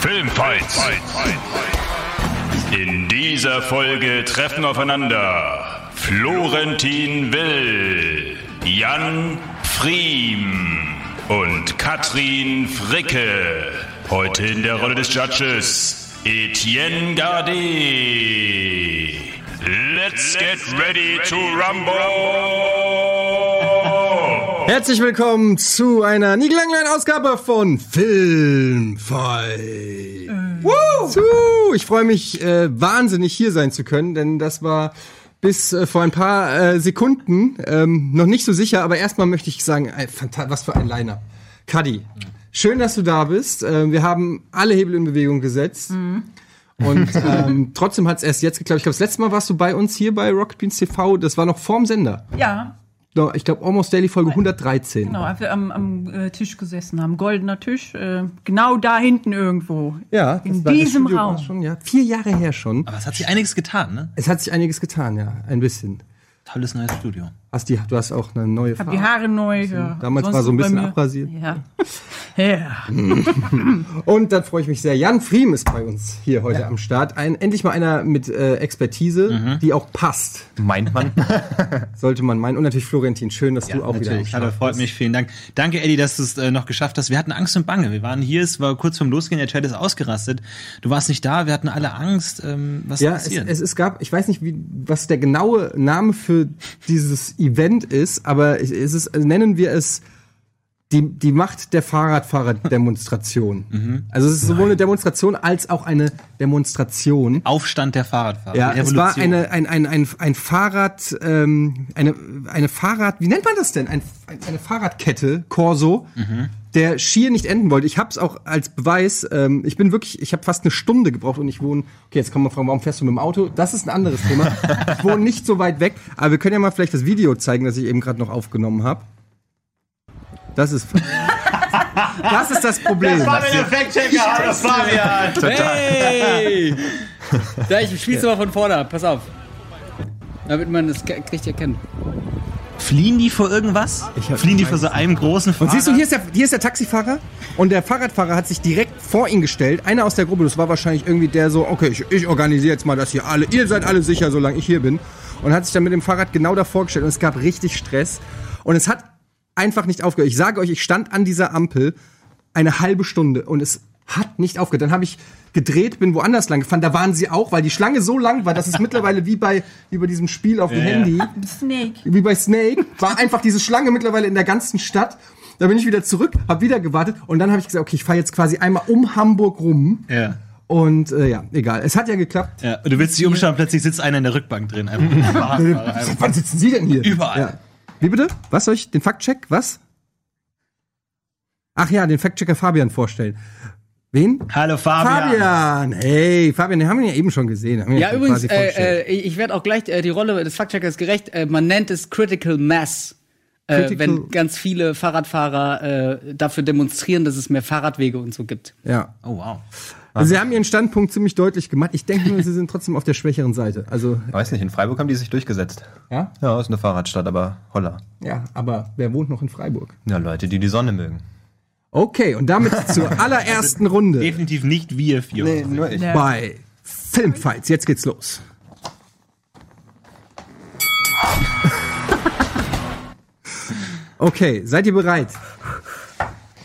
Filmfights. In dieser Folge treffen aufeinander Florentin Will, Jan Friem und Katrin Fricke. Heute in der Rolle des Judges Etienne Gardet. Let's get ready to rumble! Herzlich willkommen zu einer niegelangleinen Ausgabe von Filmfight. Woo! Ich freue mich äh, wahnsinnig hier sein zu können, denn das war bis äh, vor ein paar äh, Sekunden ähm, noch nicht so sicher, aber erstmal möchte ich sagen, was für ein Liner. Cuddy, schön, dass du da bist. Äh, wir haben alle Hebel in Bewegung gesetzt. Und ähm, trotzdem hat es erst jetzt geklappt. Ich glaube, das letzte Mal warst du bei uns hier bei Rocket Beans TV. Das war noch vorm Sender. Ja, No, Ich glaube, Almost Daily Folge 113. genau, als wir am, am äh, Tisch gesessen haben. Goldener Tisch, äh, genau da hinten irgendwo. Ja, In diesem Raum. Schon, ja, vier Jahre her schon. Aber es hat sich einiges getan, ne? Es hat sich einiges getan, ja, ein bisschen. Tolles neues Studio. Hast die, du hast auch eine neue Hab die Haare neu. Ja. Damals Sonst war so ein bisschen abrasiert. Ja. ja. Und dann freue ich mich sehr. Jan Friem ist bei uns hier heute am Start. Ein, endlich mal einer mit äh, Expertise, die auch passt, Meint man? sollte man meinen. Und natürlich Florentin, schön, dass du auch wieder am Natürlich. Start Hallo, freut mich, vielen Dank. Danke, Eddie, dass du es äh, noch geschafft hast. Wir hatten Angst und Bange. Wir waren hier, es war kurz vorm Losgehen, der Chat ist ausgerastet. Du warst nicht da, wir hatten alle Angst. Ähm, was Ja, es, passiert? es, es gab, ich weiß nicht, wie, was der genaue Name für dieses Event ist, aber es ist, nennen wir es die, die Macht der Fahrradfahrer-Demonstration. Mhm. Also es ist sowohl eine Demonstration als auch eine Demonstration. Aufstand der Fahrradfahrer. Ja, es war Revolution. eine, ein, ein, ein, ein Fahrrad, ähm, eine, eine Fahrrad, wie nennt man das denn? Ein, eine Fahrradkette, Corso, der schier nicht enden wollte. Ich habe es auch als Beweis, ähm, ich bin wirklich, ich habe fast eine Stunde gebraucht und ich wohne, okay, jetzt kann man fragen, warum fährst du mit dem Auto? Das ist ein anderes Thema. ich wohne nicht so weit weg, aber wir können ja mal vielleicht das Video zeigen, das ich eben gerade noch aufgenommen habe. Das ist, das ist das Problem. Fact-Checker, das Fabian. Hey! Da, ich spiel's mal von vorne ab, pass auf. Damit man das richtig erkennt. Fliehen die vor irgendwas? Fliehen die vor so einem großen Fahrrad? Und siehst du, hier ist, der, hier ist der Taxifahrer und der Fahrradfahrer hat sich direkt vor ihn gestellt. Einer aus der Gruppe, das war wahrscheinlich irgendwie der so, okay, ich, ich organisiere jetzt mal das hier alle, ihr seid alle sicher, solange ich hier bin. Und hat sich dann mit dem Fahrrad genau davor gestellt und es gab richtig Stress. Und es hat einfach nicht aufgehört. Ich sage euch, ich stand an dieser Ampel eine halbe Stunde und es hat nicht aufgehört. Dann habe ich gedreht, bin woanders lang gefahren. Da waren sie auch, weil die Schlange so lang war, dass es mittlerweile wie bei, wie bei diesem Spiel auf dem Ja, ja. Handy Snake. wie bei Snake, war einfach diese Schlange mittlerweile in der ganzen Stadt. Da bin ich wieder zurück, habe wieder gewartet und dann habe ich gesagt, okay, ich fahre jetzt quasi einmal um Hamburg rum. Ja. Und äh, ja, egal. Es hat ja geklappt. ja. Und du willst dich umschauen, plötzlich sitzt einer in der Rückbank drin. Einfach. Wann sitzen Sie denn hier? Überall. Ja. Wie bitte? Was soll ich? Den Faktcheck? Was? Ach ja, den Faktchecker Fabian vorstellen. Wen? Hallo Fabian. Fabian! Hey, Fabian, den haben wir ja eben schon gesehen. Ja, übrigens, äh, äh, ich werde auch gleich äh, die Rolle des Faktcheckers gerecht. Äh, man nennt es Critical Mass. Äh, wenn ganz viele Fahrradfahrer äh, dafür demonstrieren, dass es mehr Fahrradwege und so gibt. ja. Oh wow. Also, Sie haben Ihren Standpunkt ziemlich deutlich gemacht. Ich denke nur, Sie sind trotzdem auf der schwächeren Seite. Also, Weiß nicht, in Freiburg haben die sich durchgesetzt. ja? Ja, ist eine Fahrradstadt, aber holla. Ja, aber wer wohnt noch in Freiburg? Ja, Leute, die die Sonne mögen. Okay, und damit zur allerersten Runde Definitiv nicht wir vier. nur ich. Bei Filmfights. Jetzt geht's los. Okay, seid ihr bereit?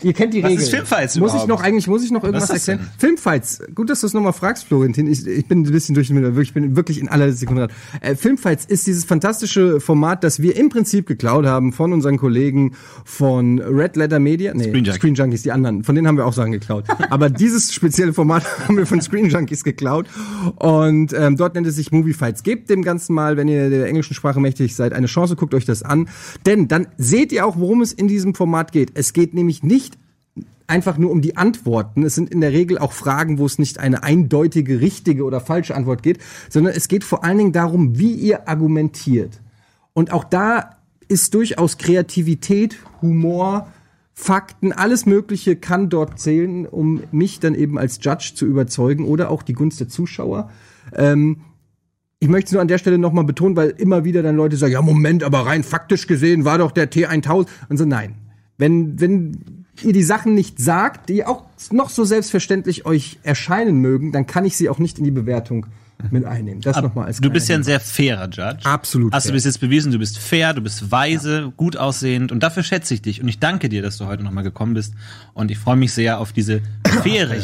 Ihr kennt die Was Regeln. ist Filmfights Muss ich überhaupt? noch eigentlich muss ich noch irgendwas Was erklären? Filmfights. Gut, dass du es nochmal fragst, Florentin. Ich, ich bin ein bisschen durch den ich bin wirklich in aller Sekunde dran. Äh, Filmfights ist dieses fantastische Format, das wir im Prinzip geklaut haben von unseren Kollegen von Red Letter Media. Nee, Screen Junkies. Screen Junkies, die anderen. Von denen haben wir auch Sachen geklaut. Aber dieses spezielle Format haben wir von Screen Junkies geklaut. Und ähm, dort nennt es sich Movie Fights. Gebt dem Ganzen mal, wenn ihr der englischen Sprache mächtig seid, eine Chance, guckt euch das an. Denn dann seht ihr auch, worum es in diesem Format geht. Es geht nämlich nicht einfach nur um die Antworten. Es sind in der Regel auch Fragen, wo es nicht eine eindeutige, richtige oder falsche Antwort geht, sondern es geht vor allen Dingen darum, wie ihr argumentiert. Und auch da ist durchaus Kreativität, Humor, Fakten, alles Mögliche kann dort zählen, um mich dann eben als Judge zu überzeugen oder auch die Gunst der Zuschauer. Ähm, ich möchte es nur an der Stelle nochmal betonen, weil immer wieder dann Leute sagen, ja Moment, aber rein faktisch gesehen war doch der T1000 und so, nein. Wenn, wenn ihr die Sachen nicht sagt, die auch noch so selbstverständlich euch erscheinen mögen, dann kann ich sie auch nicht in die Bewertung mit einnehmen. Das nochmal als Du bist ja ein sehr fairer Judge. Absolut Hast du fair. bis jetzt bewiesen, du bist fair, du bist weise, gut aussehend und dafür schätze ich dich und ich danke dir, dass du heute nochmal gekommen bist und ich freue mich sehr auf diese Faire.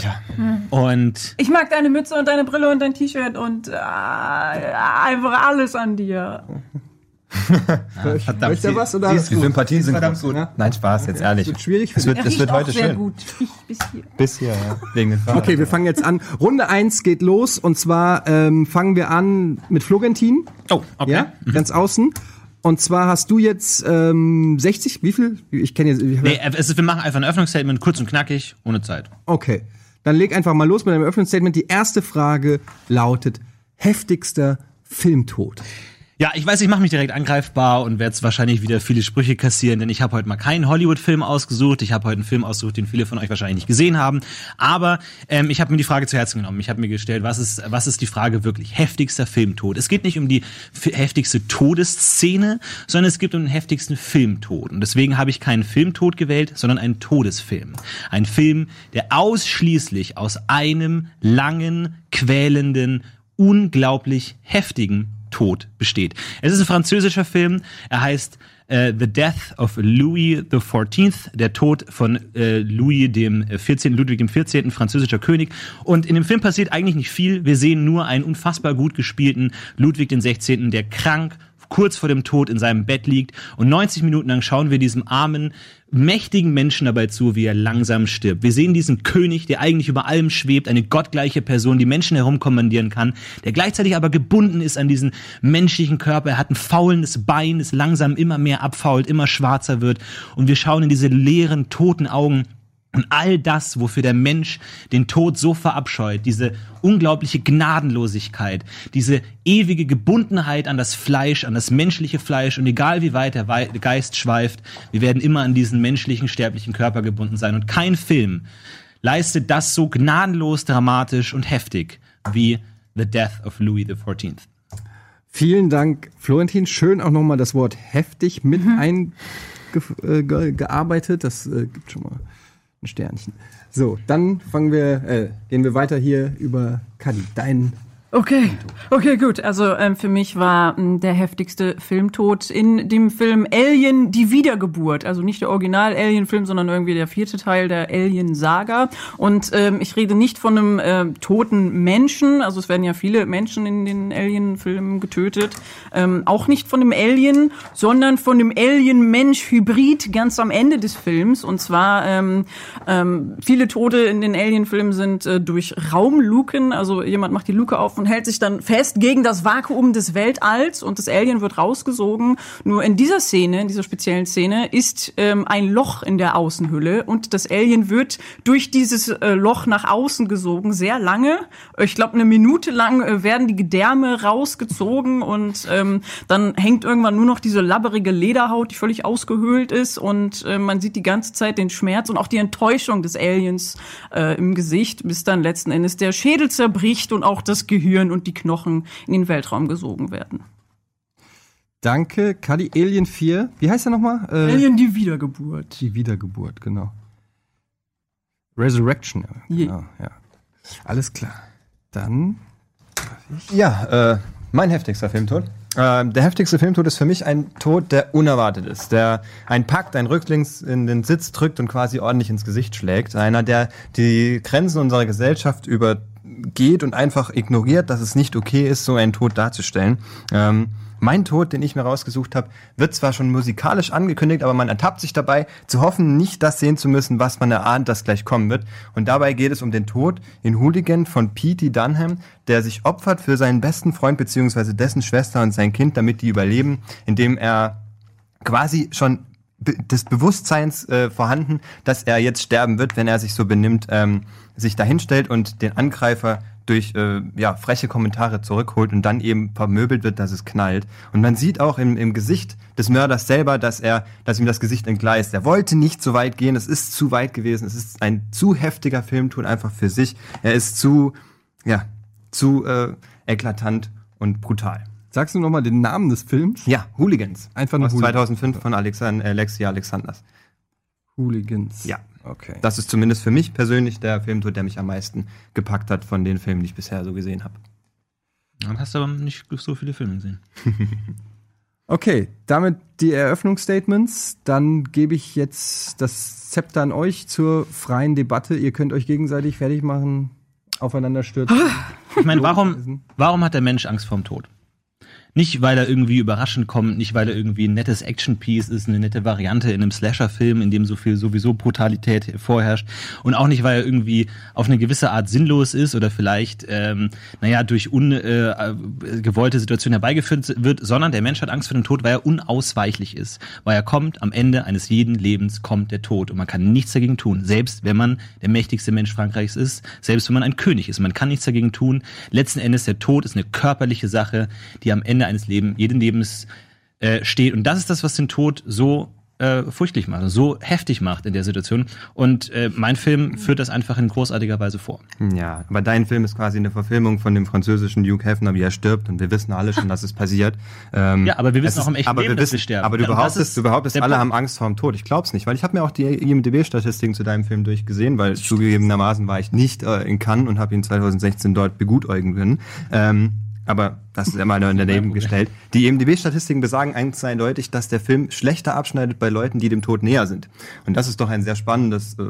Und Ich mag deine Mütze und deine Brille und dein T-Shirt und äh, einfach alles an dir. Hinweis. Möchte er was oder? Die Sympathien sind verdammt gut. gut. Nein, Spaß, jetzt ehrlich. wird schwierig für Es wird, es wird auch heute sehr schön. gut. Bis hier. Bis hier, ja. Wegen Fahrrad. Okay, wir fangen jetzt an. Runde eins geht los und zwar ähm, fangen wir an mit Florentin. oh, okay. Ja, ganz außen. Und zwar hast du jetzt ähm, 60, wie viel? Ich kenne jetzt. Ich Nee, es ist, wir machen einfach ein Öffnungsstatement, kurz und knackig, ohne Zeit. Okay, dann leg einfach mal los mit einem Öffnungsstatement. Die erste Frage lautet: heftigster Filmtod. Ja, ich weiß, ich mache mich direkt angreifbar und werde wahrscheinlich wieder viele Sprüche kassieren, denn ich habe heute mal keinen Hollywood-Film ausgesucht. Ich habe heute einen Film ausgesucht, den viele von euch wahrscheinlich nicht gesehen haben. Aber ähm, ich habe mir die Frage zu Herzen genommen. Ich habe mir gestellt, was ist, was ist die Frage wirklich heftigster Filmtod? Es geht nicht um die heftigste Todesszene, sondern es geht um den heftigsten Filmtod. Und deswegen habe ich keinen Filmtod gewählt, sondern einen Todesfilm. Ein Film, der ausschließlich aus einem langen, quälenden, unglaublich heftigen Tod besteht. Es ist ein französischer Film. Er heißt äh, The Death of Louis XIV, der Tod von äh, Louis dem 14. Ludwig dem 14. französischer König. Und in dem Film passiert eigentlich nicht viel. Wir sehen nur einen unfassbar gut gespielten Ludwig den 16., der krank kurz vor dem Tod in seinem Bett liegt und 90 Minuten lang schauen wir diesem armen, mächtigen Menschen dabei zu, wie er langsam stirbt. Wir sehen diesen König, der eigentlich über allem schwebt, eine gottgleiche Person, die Menschen herumkommandieren kann, der gleichzeitig aber gebunden ist an diesen menschlichen Körper. Er hat ein faulendes Bein, das langsam immer mehr abfault, immer schwarzer wird und wir schauen in diese leeren, toten Augen und all das, wofür der Mensch den Tod so verabscheut, diese unglaubliche Gnadenlosigkeit, diese ewige Gebundenheit an das Fleisch, an das menschliche Fleisch und egal wie weit der Geist schweift, wir werden immer an diesen menschlichen, sterblichen Körper gebunden sein. Und kein Film leistet das so gnadenlos, dramatisch und heftig wie The Death of Louis XIV. Vielen Dank, Florentin. Schön auch nochmal das Wort heftig mit eingearbeitet. Das äh, gibt schon mal ein Sternchen. So, dann fangen wir, äh, gehen wir weiter hier über Kadi. Dein Okay, okay, gut. Also ähm, für mich war ähm, der heftigste Filmtod in dem Film Alien, die Wiedergeburt. Also nicht der Original-Alien-Film, sondern irgendwie der vierte Teil der Alien-Saga. Und ähm, ich rede nicht von einem ähm, toten Menschen. Also es werden ja viele Menschen in den Alien-Filmen getötet. Ähm, auch nicht von dem Alien, sondern von dem Alien-Mensch-Hybrid ganz am Ende des Films. Und zwar ähm, ähm, viele Tote in den Alien-Filmen sind äh, durch Raumluken. Also jemand macht die Luke auf und hält sich dann fest gegen das Vakuum des Weltalls und das Alien wird rausgesogen. Nur in dieser Szene, in dieser speziellen Szene, ist ähm, ein Loch in der Außenhülle und das Alien wird durch dieses äh, Loch nach außen gesogen, sehr lange. Ich glaube, eine Minute lang äh, werden die Gedärme rausgezogen und ähm, dann hängt irgendwann nur noch diese labberige Lederhaut, die völlig ausgehöhlt ist und äh, man sieht die ganze Zeit den Schmerz und auch die Enttäuschung des Aliens äh, im Gesicht, bis dann letzten Endes der Schädel zerbricht und auch das Gehirn und die Knochen in den Weltraum gesogen werden. Danke, Kadi. Alien 4. Wie heißt er nochmal? Äh, Alien die Wiedergeburt. Die Wiedergeburt, genau. Resurrection, Je. genau, ja. Alles klar. Dann Ja, äh, mein heftigster Filmtod. Ähm, der heftigste Filmtod ist für mich ein Tod, der unerwartet ist, der einen packt, einen rücklings in den Sitz drückt und quasi ordentlich ins Gesicht schlägt. Einer, der die Grenzen unserer Gesellschaft übergeht und einfach ignoriert, dass es nicht okay ist, so einen Tod darzustellen. Ähm, mein Tod, den ich mir rausgesucht habe, wird zwar schon musikalisch angekündigt, aber man ertappt sich dabei, zu hoffen, nicht das sehen zu müssen, was man erahnt, das gleich kommen wird. Und dabei geht es um den Tod in Hooligan von Petey Dunham, der sich opfert für seinen besten Freund beziehungsweise dessen Schwester und sein Kind, damit die überleben, indem er quasi schon des Bewusstseins äh, vorhanden, dass er jetzt sterben wird, wenn er sich so benimmt, ähm, sich dahinstellt und den Angreifer durch äh, ja, freche Kommentare zurückholt und dann eben vermöbelt wird, dass es knallt. Und man sieht auch im, im Gesicht des Mörders selber, dass er, dass ihm das Gesicht entgleist. Er wollte nicht so weit gehen, es ist zu weit gewesen, es ist ein zu heftiger Filmtod einfach für sich. Er ist zu, ja, zu äh, eklatant und brutal. sagst du nochmal den Namen des Films? Ja, Hooligans. Einfach nur Aus Hooligans. 2005 von Alexan Alexia Alexanders. Hooligans. Ja. Okay. Das ist zumindest für mich persönlich der Filmtod, der mich am meisten gepackt hat von den Filmen, die ich bisher so gesehen habe. Dann hast du aber nicht so viele Filme gesehen. Okay, damit die Eröffnungsstatements. Dann gebe ich jetzt das Zepter an euch zur freien Debatte. Ihr könnt euch gegenseitig fertig machen, aufeinander stürzen. Ich meine, warum, warum hat der Mensch Angst vorm Tod? Nicht, weil er irgendwie überraschend kommt, nicht, weil er irgendwie ein nettes Action-Piece ist, eine nette Variante in einem Slasher-Film, in dem so viel sowieso Brutalität vorherrscht. Und auch nicht, weil er irgendwie auf eine gewisse Art sinnlos ist oder vielleicht, ähm, naja, durch ungewollte äh, Situationen herbeigeführt wird, sondern der Mensch hat Angst vor dem Tod, weil er unausweichlich ist. Weil er kommt, am Ende eines jeden Lebens kommt der Tod und man kann nichts dagegen tun. Selbst wenn man der mächtigste Mensch Frankreichs ist, selbst wenn man ein König ist, man kann nichts dagegen tun. Letzten Endes, der Tod ist eine körperliche Sache, die am Ende eines Lebens, jeden Lebens äh, steht. Und das ist das, was den Tod so äh, furchtlich macht, so heftig macht in der Situation. Und äh, mein Film führt das einfach in großartiger Weise vor. Ja, aber dein Film ist quasi eine Verfilmung von dem französischen Hugh Hefner, wie er stirbt. Und wir wissen alle schon, dass es passiert. Ähm, Ja, aber wir wissen auch im echten aber Leben, wir dass wissen, wir sterben. Aber du behauptest, ist du behauptest, alle Punkt. haben Angst vor dem Tod. Ich glaub's nicht, weil ich habe mir auch die IMDb-Statistiken zu deinem Film durchgesehen, weil zugegebenermaßen war ich nicht äh, in Cannes und habe ihn 2016 dort begutäugen können. Ähm, aber das ist ja mal daneben gestellt. Die IMDb-Statistiken besagen eins eindeutig, dass der Film schlechter abschneidet bei Leuten, die dem Tod näher sind. Und das ist doch ein sehr spannendes äh,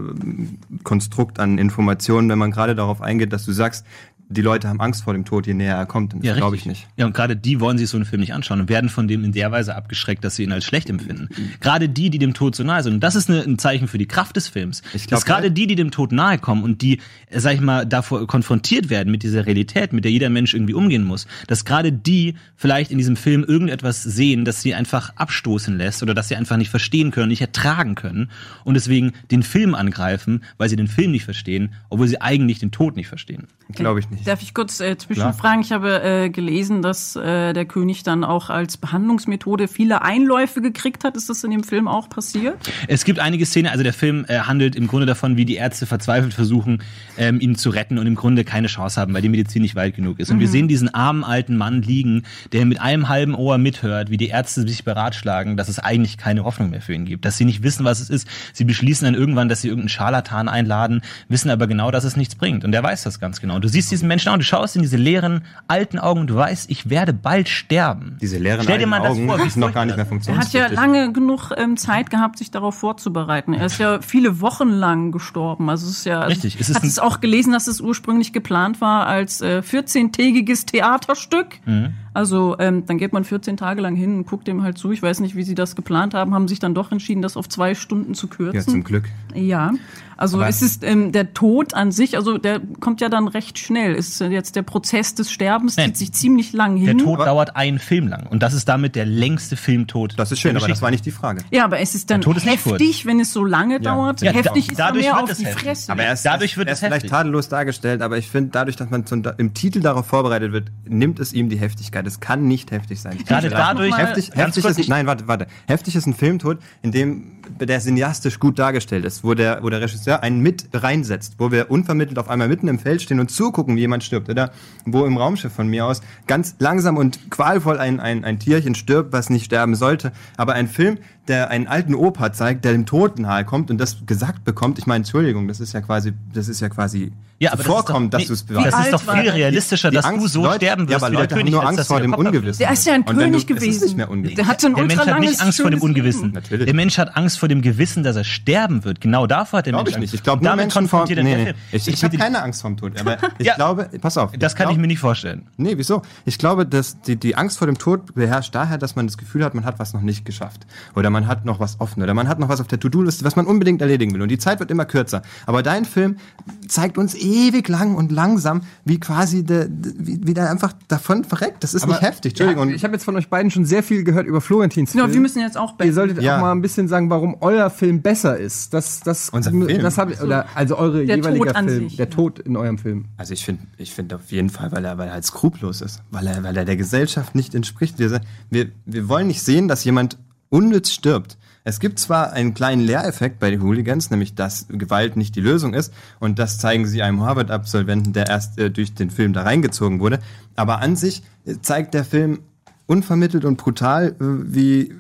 Konstrukt an Informationen, wenn man gerade darauf eingeht, dass du sagst, die Leute haben Angst vor dem Tod, je näher er kommt. Und das glaube ich nicht. Ja, und gerade die wollen sich so einen Film nicht anschauen und werden von dem in der Weise abgeschreckt, dass sie ihn als schlecht empfinden. Gerade die, die dem Tod so nahe sind. Und das ist eine, ein Zeichen für die Kraft des Films. Ich glaub, dass gerade die, die dem Tod nahe kommen und die, sag ich mal, davor konfrontiert werden mit dieser Realität, mit der jeder Mensch irgendwie umgehen muss, dass gerade die vielleicht in diesem Film irgendetwas sehen, das sie einfach abstoßen lässt oder das sie einfach nicht verstehen können, nicht ertragen können und deswegen den Film angreifen, weil sie den Film nicht verstehen, obwohl sie eigentlich den Tod nicht verstehen. Glaube ich nicht. Darf ich kurz äh, zwischenfragen? Ich habe äh, gelesen, dass äh, der König dann auch als Behandlungsmethode viele Einläufe gekriegt hat. Ist das in dem Film auch passiert? Es gibt einige Szenen, also der Film äh, handelt im Grunde davon, wie die Ärzte verzweifelt versuchen, ähm, ihn zu retten und im Grunde keine Chance haben, weil die Medizin nicht weit genug ist. Und wir sehen diesen armen alten Mann liegen, der mit einem halben Ohr mithört, wie die Ärzte sich beratschlagen, dass es eigentlich keine Hoffnung mehr für ihn gibt, dass sie nicht wissen, was es ist. Sie beschließen dann irgendwann, dass sie irgendeinen Scharlatan einladen, wissen aber genau, dass es nichts bringt. Und der weiß das ganz genau. Du siehst diesen Menschen an, du schaust in diese leeren, alten Augen und du weißt, ich werde bald sterben. Diese leeren Stell dir mal alten das Augen vor, wie sind noch gar nicht mehr Er hat ja lange genug ähm, Zeit gehabt, sich darauf vorzubereiten. Er ist ja viele Wochen lang gestorben. Also es ist ja, also Richtig, es ist hat es auch gelesen, dass es ursprünglich geplant war als äh, 14-tägiges Theaterstück. Mhm. Also ähm, dann geht man 14 Tage lang hin und guckt dem halt zu. Ich weiß nicht, wie sie das geplant haben, haben sich dann doch entschieden, das auf zwei Stunden zu kürzen. Ja, zum Glück. Ja, also es ist ähm, der Tod an sich, also der kommt ja dann recht schnell. Ist äh, jetzt der Prozess des Sterbens Nein. zieht sich ziemlich lang Der hin. Tod dauert einen Film lang. Und das ist damit der längste Filmtod. Das ist schön, der aber das war nicht die Frage. Ja, aber es ist dann Der Tod ist heftig, wenn es so lange dauert. Ja, heftig da- ist dadurch mehr wird auf es die heftig. Fresse. Aber er ist, Dadurch wird er es ist vielleicht heftig. tadellos dargestellt, aber ich finde, dadurch, dass man da- im Titel darauf vorbereitet wird, nimmt es ihm die Heftigkeit. Es kann nicht heftig sein. Gerade dadurch, heftig, heftig ist, nein, warte, warte. Heftig ist ein Filmtod, in dem der cineastisch gut dargestellt ist, wo der, wo der Regisseur einen mit reinsetzt, wo wir unvermittelt auf einmal mitten im Feld stehen und zugucken, wie jemand stirbt, oder wo im Raumschiff von mir aus ganz langsam und qualvoll ein, ein, ein Tierchen stirbt, was nicht sterben sollte. Aber ein Film, der einen alten Opa zeigt, der dem Tod nahe kommt und das gesagt bekommt, ich meine, Entschuldigung, das ist ja quasi, das ist ja quasi Ja, aber vorkommt, das dass du es das ist doch viel er? realistischer, Die dass du Angst- so Leute- sterben ja, wirst aber wie der Leute haben König, nur Angst dass vor du dem der Ungewissen. Der ist ja ein König du, Es gewesen. ist nicht mehr ungewiss. Der hatte ein Der Mensch hat nicht Angst vor dem Ungewissen. Der Mensch hat Angst vor dem Gewissen, dass er sterben wird. Genau davor hat der Glaube Mensch ich Angst. nicht. Ich glaube damit Menschen vor. er Nee, nee. Ich, ich bitte habe keine Angst vorm Tod. Aber ich Ja. glaube, pass auf. Das kann ich mir nicht vorstellen. Nee, wieso? Ich glaube, dass die, die Angst vor dem Tod beherrscht daher, dass man das Gefühl hat, man hat was noch nicht geschafft. Oder man hat noch was offen. Oder man hat noch was auf der To-Do-Liste, was man unbedingt erledigen will. Und die Zeit wird immer kürzer. Aber dein Film zeigt uns ewig lang und langsam, wie quasi der, wie, wie der einfach davon verreckt. Das ist nicht heftig. Entschuldigung. Ja, ich habe jetzt von euch beiden schon sehr viel gehört über Florentins Film. wir müssen jetzt auch Ihr beenden. solltet Ja. auch mal ein bisschen sagen, warum euer Film besser ist. Das, das, Unser Film? das habe oder also eure Der jeweiliger Film, sich, der ja. Tod in eurem Film. Also ich finde ich finde auf jeden Fall, weil er, weil er halt skrupellos ist, weil er, weil er der Gesellschaft nicht entspricht. Wir, wir, wir wollen nicht sehen, dass jemand unnütz stirbt. Es gibt zwar einen kleinen Lehreffekt bei den Hooligans, nämlich dass Gewalt nicht die Lösung ist, und das zeigen sie einem Harvard-Absolventen, der erst äh, durch den Film da reingezogen wurde, aber an sich äh, zeigt der Film unvermittelt und brutal, äh, wie,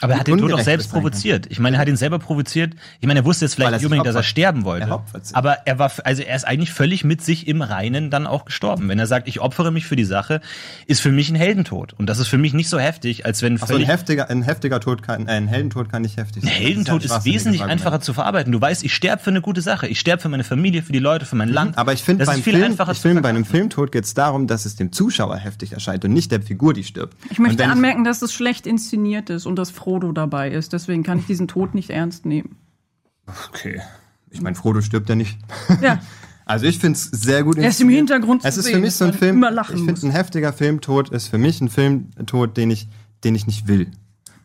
Aber er hat den Tod ungerecht selbst provoziert. Ich meine, er hat ihn selber provoziert. Ich meine, er wusste jetzt vielleicht nicht unbedingt, dass er sterben wollte. Er. Aber er war, also er ist eigentlich völlig mit sich im Reinen dann auch gestorben. Wenn er sagt, ich opfere mich für die Sache, ist für mich ein Heldentod. Und das ist für mich nicht so heftig, als wenn Also ein heftiger, ein heftiger Tod kann, äh, ein Heldentod kann nicht heftig Ein sein. Heldentod Das ist ja ein schwachsinniges wesentlich einfacher zu verarbeiten. Du weißt, ich sterbe für eine gute Sache. Ich sterbe für meine Familie, für die Leute, für mein Land. Mhm. Aber ich finde, das beim ist viel Film, einfacher ich zu finde, bei einem. Filmtod geht es darum, dass es dem Zuschauer heftig erscheint und nicht der Figur, die stirbt. Ich möchte anmerken, dass es schlecht inszeniert ist und dass Frodo dabei ist. Deswegen kann ich diesen Tod nicht ernst nehmen. Okay. Ich meine, Frodo stirbt ja nicht. Ja. Also ich finde es sehr gut Er ist im. Hintergrund zu Es ist sehen, für mich so ein Film, immer lachen ich finde muss. ein heftiger Filmtod ist für mich ein Filmtod, den ich, den ich nicht will.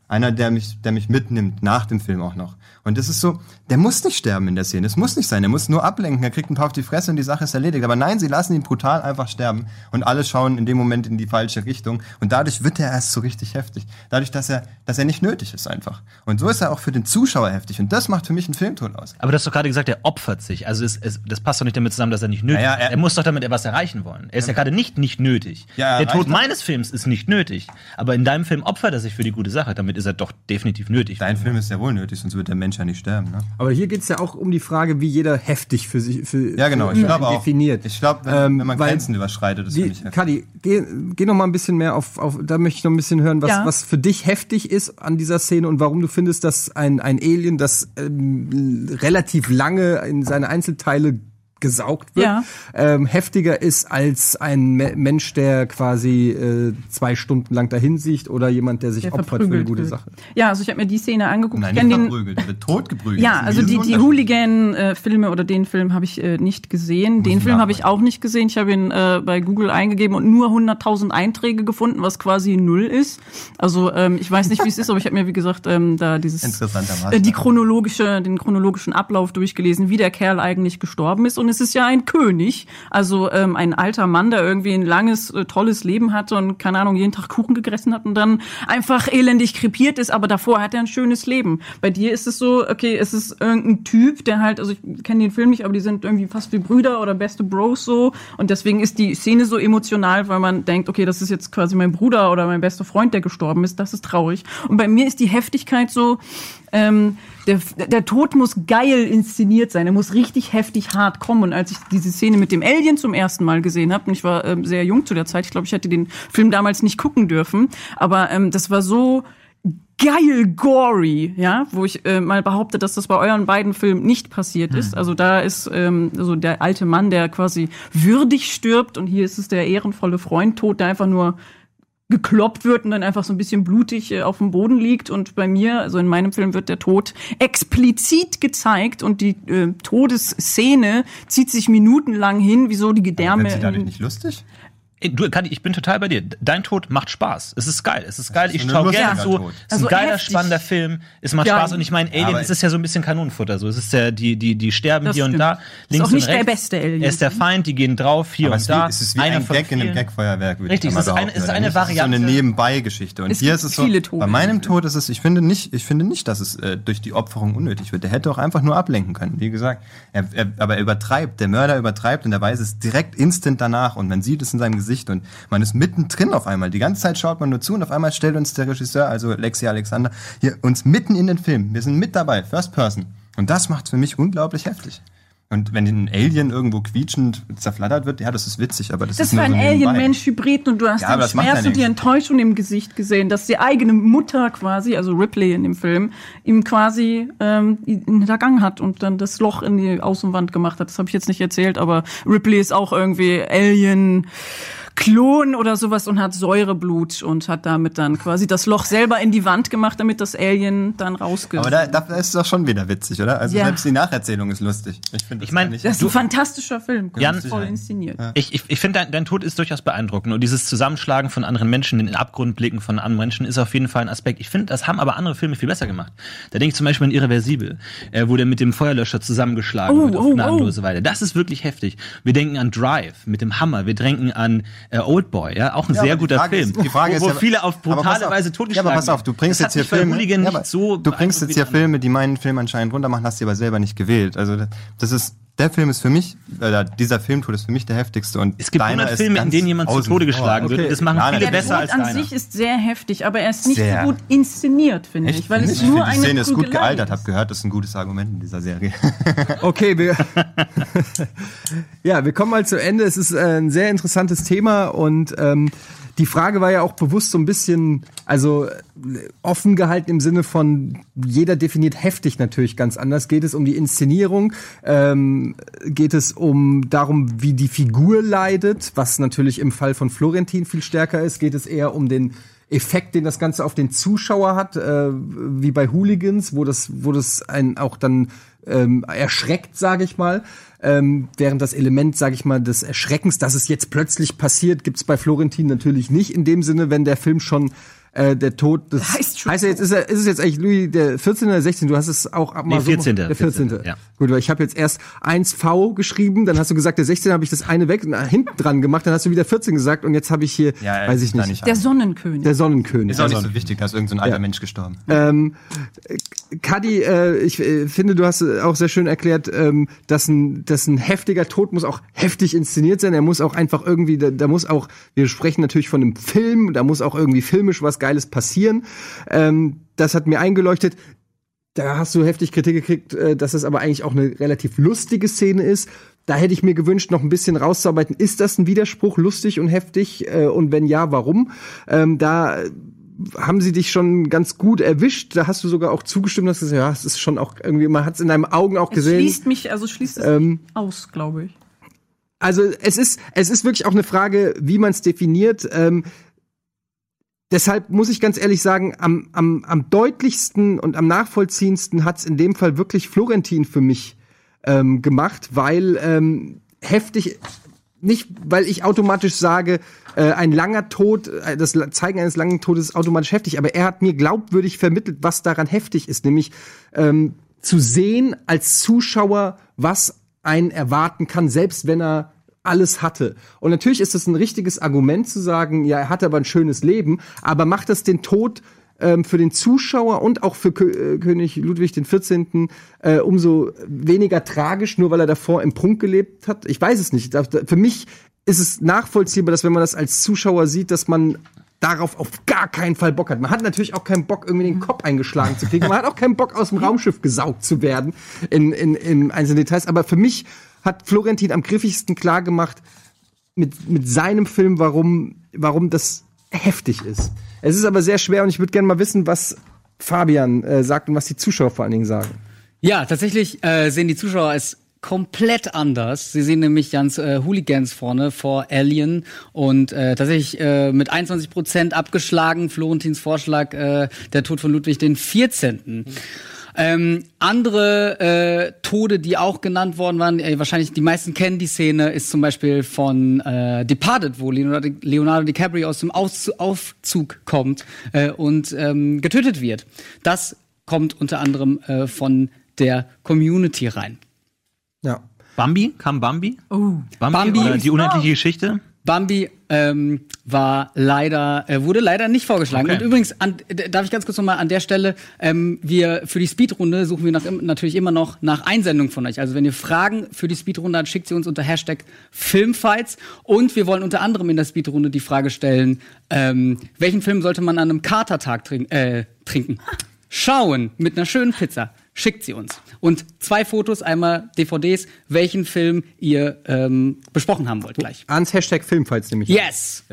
Einer, der mich, der mich mitnimmt, nach dem Film auch noch. Und das ist so, der muss nicht sterben in der Szene. Es muss nicht sein. Er muss nur ablenken. Er kriegt ein paar auf die Fresse und die Sache ist erledigt. Aber nein, sie lassen ihn brutal einfach sterben. Und alle schauen in dem Moment in die falsche Richtung. Und dadurch wird er erst so richtig heftig. Dadurch, dass er, dass er nicht nötig ist einfach. Und so ist er auch für den Zuschauer heftig. Und das macht für mich einen Filmtod aus. Aber du hast doch gerade gesagt, er opfert sich. Also es, es, das passt doch nicht damit zusammen, dass er nicht nötig Naja, ist. er- Er muss doch damit etwas erreichen wollen. Er ist ja gerade nicht nicht nötig. Ja, er Der Tod meines Films ist nicht nötig. Aber in deinem Film opfert er sich für die gute Sache. Damit ist er doch definitiv nötig. Dein Film ist ja wohl nötig, sonst wird der Mensch ja nicht sterben. Ne? Aber hier geht's ja auch um die Frage, wie jeder heftig für sich für, Ja, genau. für Ich glaube auch. definiert. Ich glaube, wenn, Ähm, wenn man weil Grenzen überschreitet, ist Die, mich heftig. Kadi, geh, geh noch mal ein bisschen mehr auf, auf, da möchte ich noch ein bisschen hören, was, Ja. was für dich heftig ist an dieser Szene und warum du findest, dass ein, ein Alien, das ähm, relativ lange in seine Einzelteile gesaugt wird, Ja. ähm, heftiger ist als ein Me Mensch, der quasi äh, zwei Stunden lang dahin sieht oder jemand, der sich Der opfert für eine verprügelt gute wird. Sache. Ja, also ich habe mir die Szene angeguckt. Nein, ich nicht den, verprügelt, wird totgeprügelt. Ja, also die, die. Hooligan-Filme oder den Film habe ich äh, nicht gesehen. Den Film habe ich auch nicht gesehen. Ich habe ihn äh, bei Google eingegeben und nur 100.000 Einträge gefunden, was quasi null ist. Also ähm, ich weiß nicht, wie es ist, aber ich habe mir, wie gesagt, ähm, da dieses äh, die chronologische, den chronologischen Ablauf durchgelesen, wie der Kerl eigentlich gestorben ist. Und es ist ja ein König, also ähm, ein alter Mann, der irgendwie ein langes, äh, tolles Leben hatte und keine Ahnung jeden Tag Kuchen gegessen hat und dann einfach elendig krepiert ist. Aber davor hat er ein schönes Leben. Bei dir ist es so, okay, es ist irgendein Typ, der halt, also ich kenne den Film nicht, aber die sind irgendwie fast wie Brüder oder beste Bros so. Und deswegen ist die Szene so emotional, weil man denkt, okay, das ist jetzt quasi mein Bruder oder mein bester Freund, der gestorben ist. Das ist traurig. Und bei mir ist die Heftigkeit so, ähm, der, der Tod muss geil inszeniert sein. Er muss richtig heftig hart kommen. Und als ich diese Szene mit dem Alien zum ersten Mal gesehen habe, und ich war ähm, sehr jung zu der Zeit, ich glaube, ich hätte den Film damals nicht gucken dürfen, aber ähm, das war so geil gory, ja, wo ich äh, mal behaupte, dass das bei euren beiden Filmen nicht passiert ist. Also da ist ähm, so der alte Mann, der quasi würdig stirbt und hier ist es der ehrenvolle Freund tot, der einfach nur gekloppt wird und dann einfach so ein bisschen blutig äh, auf dem Boden liegt. Und bei mir, also in meinem Film, wird der Tod explizit gezeigt und die äh, Todesszene zieht sich minutenlang hin, wieso die Gedärme. Wird sie dadurch nicht lustig? Du, Kadi, ich bin total bei dir. Dein Tod macht Spaß. Es ist geil. Es ist geil. ist Ich schaue gerne zu. Es ist Also ein geiler, heftig. spannender Film. Es macht Ja. Spaß. Und ich meine, Alien, es ist ja so ein bisschen Kanonenfutter. So, es ist ja die, die, die sterben Das hier und stimmt. da. Ist Links auch nicht und der rechts. beste Alien. Er ist der Feind. Die gehen drauf hier Aber und ist da. es ist wie Einer ein Gag in einem. Gagfeuerwerk, Richtig, ich es ist eine- es ist eine ist so Variante. eine Nebenbeigeschichte. Und Es hier ist es so, viele Tode bei in meinem. Tod ist es, ich finde nicht, ich finde nicht, dass es äh, durch die Opferung unnötig wird. Der hätte auch einfach nur ablenken können, wie gesagt. Er, er, aber er übertreibt, der Mörder übertreibt und er weiß es direkt instant danach und man sieht es in seinem Gesicht und man ist mittendrin auf einmal. Die ganze Zeit schaut man nur zu und auf einmal stellt uns der Regisseur, also Lexi Alexander, hier uns mitten in den Film. Wir sind mit dabei, First Person. Und das macht für mich unglaublich heftig. Und wenn ein Alien irgendwo quietschend zerflattert wird, ja, das ist witzig, aber das, Das ist nur war ein so. Alien-Mensch-Hybrid und du hast Ja, den das Schmerz und die. Enttäuschung im Gesicht gesehen, dass die eigene Mutter quasi, also Ripley in dem Film, ihm quasi ähm, hintergangen hat und dann das Loch in die Außenwand gemacht hat. Das habe ich jetzt nicht erzählt, aber Ripley ist auch irgendwie Alien. Klon oder sowas und hat Säureblut und hat damit dann quasi das Loch selber in die Wand gemacht, damit das Alien dann rausgeht. Aber da, da ist es doch schon wieder witzig, oder? Also Ja. selbst die Nacherzählung ist lustig. Ich finde, Ich mein, kann das ist ein fantastischer Film, Jan- voll inszeniert. Ich, ich, ich finde, dein, dein Tod ist durchaus beeindruckend. Und dieses Zusammenschlagen von anderen Menschen, in den Abgrund blicken von anderen Menschen, ist auf jeden Fall ein Aspekt. Ich finde, das haben aber andere Filme viel besser gemacht. Da denke ich zum Beispiel an Irreversibel, äh, wo der mit dem Feuerlöscher zusammengeschlagen Oh, wird auf oh, gnadenlose Weise. Das ist wirklich heftig. Wir denken an Drive mit dem Hammer. Wir denken an äh, Oldboy, ja, auch ein Ja, sehr guter Frage Film, ist- die Frage wo, ist wo ja- viele auf brutale auf. Weise Ja, totgeschlagen aber pass auf, du bringst werden. Jetzt hier Filme. Ja, so du bringst jetzt hier. Filme, die meinen Film anscheinend runter machen, hast die aber selber nicht gewählt. Also das ist, der Film ist für mich, äh, dieser Filmtod ist für mich der heftigste und Es gibt deiner 100 ist Filme, in denen jemand zu Tode geschlagen wird. okay. Das machen Ja, viele der Der besser Tod als an deiner. sich ist sehr heftig, aber er ist nicht Sehr. so gut inszeniert, finde ich, weil es ich nur finde, die eine Szene ist gut gealtert, ist. hab gehört, das ist ein gutes Argument in dieser Serie. Okay, wir, ja, wir kommen mal zu Ende. Es ist äh, ein sehr interessantes Thema und ähm, die Frage war ja auch bewusst so ein bisschen, also äh, offen gehalten im Sinne von jeder definiert heftig natürlich ganz anders. Geht es um die Inszenierung? Ähm, geht es um darum, wie die Figur leidet, was natürlich im Fall von Florentin viel stärker ist? Geht es eher um den Effekt, den das Ganze auf den Zuschauer hat, äh, wie bei Hooligans, wo das, wo das einen auch dann ähm, erschreckt, sage ich mal. Ähm, während das Element, sage ich mal, des Erschreckens, dass es jetzt plötzlich passiert, gibt's bei Florentin natürlich nicht in dem Sinne, wenn der Film schon äh, der Tod des Heißt schon heißt er jetzt ist er ist es jetzt eigentlich Louis der 14. oder 16. Du hast es auch ab mal Nee, 14.. So, der 14. 14., ja. Gut, weil ich habe jetzt erst 1V geschrieben, dann hast du gesagt, der 16. habe ich das eine weg na, hinten dran gemacht, dann hast du wieder 14 gesagt und jetzt habe ich hier Ja, weiß ich da nicht, Der Sonnenkönig. der Sonnenkönig. Ist auch nicht so wichtig, da ist irgendein so ein alter Mensch gestorben. Ähm, Kadi, äh, ich äh, finde, du hast auch sehr schön erklärt, ähm, dass, ein, dass ein heftiger Tod muss auch heftig inszeniert sein. Er muss auch einfach irgendwie, da, da muss auch, wir sprechen natürlich von einem Film, da muss auch irgendwie filmisch was Geiles passieren. Ähm, das hat mir eingeleuchtet. Da hast du heftig Kritik gekriegt, äh, dass es aber eigentlich auch eine relativ lustige Szene ist. Da hätte ich mir gewünscht, noch ein bisschen rauszuarbeiten. Ist das ein Widerspruch, lustig und heftig? Äh, und wenn ja, warum? Ähm, da haben sie dich schon ganz gut erwischt. Da hast du sogar auch zugestimmt, dass du gesagt, ja, es ist schon auch irgendwie, man hat es in deinen Augen auch es gesehen. schließt mich, also schließt es Ähm, aus, glaube ich. Also es ist, es ist wirklich auch eine Frage, wie man es definiert. Ähm, deshalb muss ich ganz ehrlich sagen, am, am, am deutlichsten und am nachvollziehendsten hat's in dem Fall wirklich Florentin für mich ähm, gemacht, weil ähm, heftig nicht, weil ich automatisch sage, äh, ein langer Tod, äh, das Zeigen eines langen Todes ist automatisch heftig, aber er hat mir glaubwürdig vermittelt, was daran heftig ist, nämlich ähm, zu sehen als Zuschauer, was einen erwarten kann, selbst wenn er alles hatte. Und natürlich ist es ein richtiges Argument zu sagen, ja, er hatte aber ein schönes Leben, aber macht das den Tod ähm, für den Zuschauer und auch für Kö äh, König Ludwig XIV. Äh, umso weniger tragisch, nur weil er davor im Prunk gelebt hat? Ich weiß es nicht. Für mich ist es nachvollziehbar, dass wenn man das als Zuschauer sieht, dass man darauf auf gar keinen Fall Bock hat. Man hat natürlich auch keinen Bock, irgendwie den Kopf eingeschlagen zu kriegen. Man hat auch keinen Bock, aus dem Raumschiff gesaugt zu werden in, in, in einzelnen Details. Aber für mich hat Florentin am griffigsten klar gemacht, mit, mit seinem Film, warum, warum das heftig ist. Es ist aber sehr schwer und ich würde gerne mal wissen, was Fabian äh, sagt und was die Zuschauer vor allen Dingen sagen. Ja, tatsächlich äh, sehen die Zuschauer es komplett anders. Sie sehen nämlich ganz äh, Hooligans vorne vor Alien und äh, tatsächlich äh, mit 21 Prozent abgeschlagen. Florentins Vorschlag, äh, der Tod von Ludwig den 14. Ähm, andere äh, Tode, die auch genannt worden waren, äh, wahrscheinlich die meisten kennen die Szene, ist zum Beispiel von äh, Departed, wo Leonardo, Leonardo DiCaprio aus dem Aus Aufzug kommt äh, und ähm, getötet wird. Das kommt unter anderem äh, von der Community rein. Ja. Bambi? Kam Bambi? Oh. Bambi, Bambi oder die unendliche Geschichte? Bambi ähm, war leider, äh, wurde leider nicht vorgeschlagen. Okay. Und übrigens, an, darf ich ganz kurz nochmal an der Stelle, ähm, wir für die Speedrunde suchen wir nach, natürlich immer noch nach Einsendung von euch. Also wenn ihr Fragen für die Speedrunde habt, schickt sie uns unter Hashtag Filmfights. Und wir wollen unter anderem in der Speedrunde die Frage stellen, ähm, welchen Film sollte man an einem Katertag trink äh, trinken? Schauen mit einer schönen Pizza. Schickt sie uns. Und zwei Fotos, einmal DVDs, welchen Film ihr ähm, besprochen haben wollt gleich. Ans Hashtag Filmfights nämlich. Yes!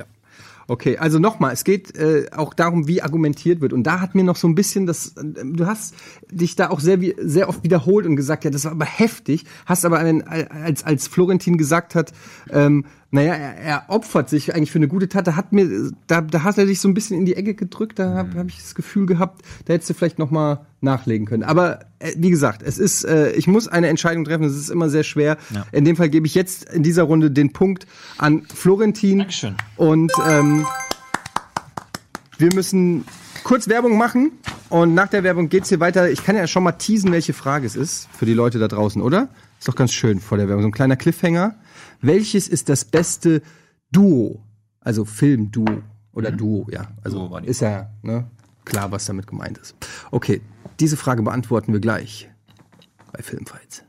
Okay, also nochmal, es geht äh, auch darum, wie argumentiert wird. Und da hat mir noch so ein bisschen das, äh, du hast dich da auch sehr, sehr oft wiederholt und gesagt, ja, das war aber heftig, hast aber einen, als, als Florentin gesagt hat, ähm, naja, er, er opfert sich eigentlich für eine gute Tat, da hat mir, da, da hat er dich so ein bisschen in die Ecke gedrückt, da habe hab ich das Gefühl gehabt, da hättest du vielleicht noch mal nachlegen können. Aber äh, wie gesagt, es ist, äh, ich muss eine Entscheidung treffen, es ist immer sehr schwer. In dem Fall gebe ich jetzt in dieser Runde den Punkt an Florentin. Dankeschön. Und ähm, wir müssen kurz Werbung machen und nach der Werbung geht's hier weiter. Ich kann ja schon mal teasen, welche Frage es ist für die Leute da draußen, oder? Ist doch ganz schön vor der Werbung. So ein kleiner Cliffhanger. Welches ist das beste Duo? Also Filmduo oder Duo, ja. Also Duo ist ja ne, klar, was damit gemeint ist. Okay, diese Frage beantworten wir gleich bei Filmfights.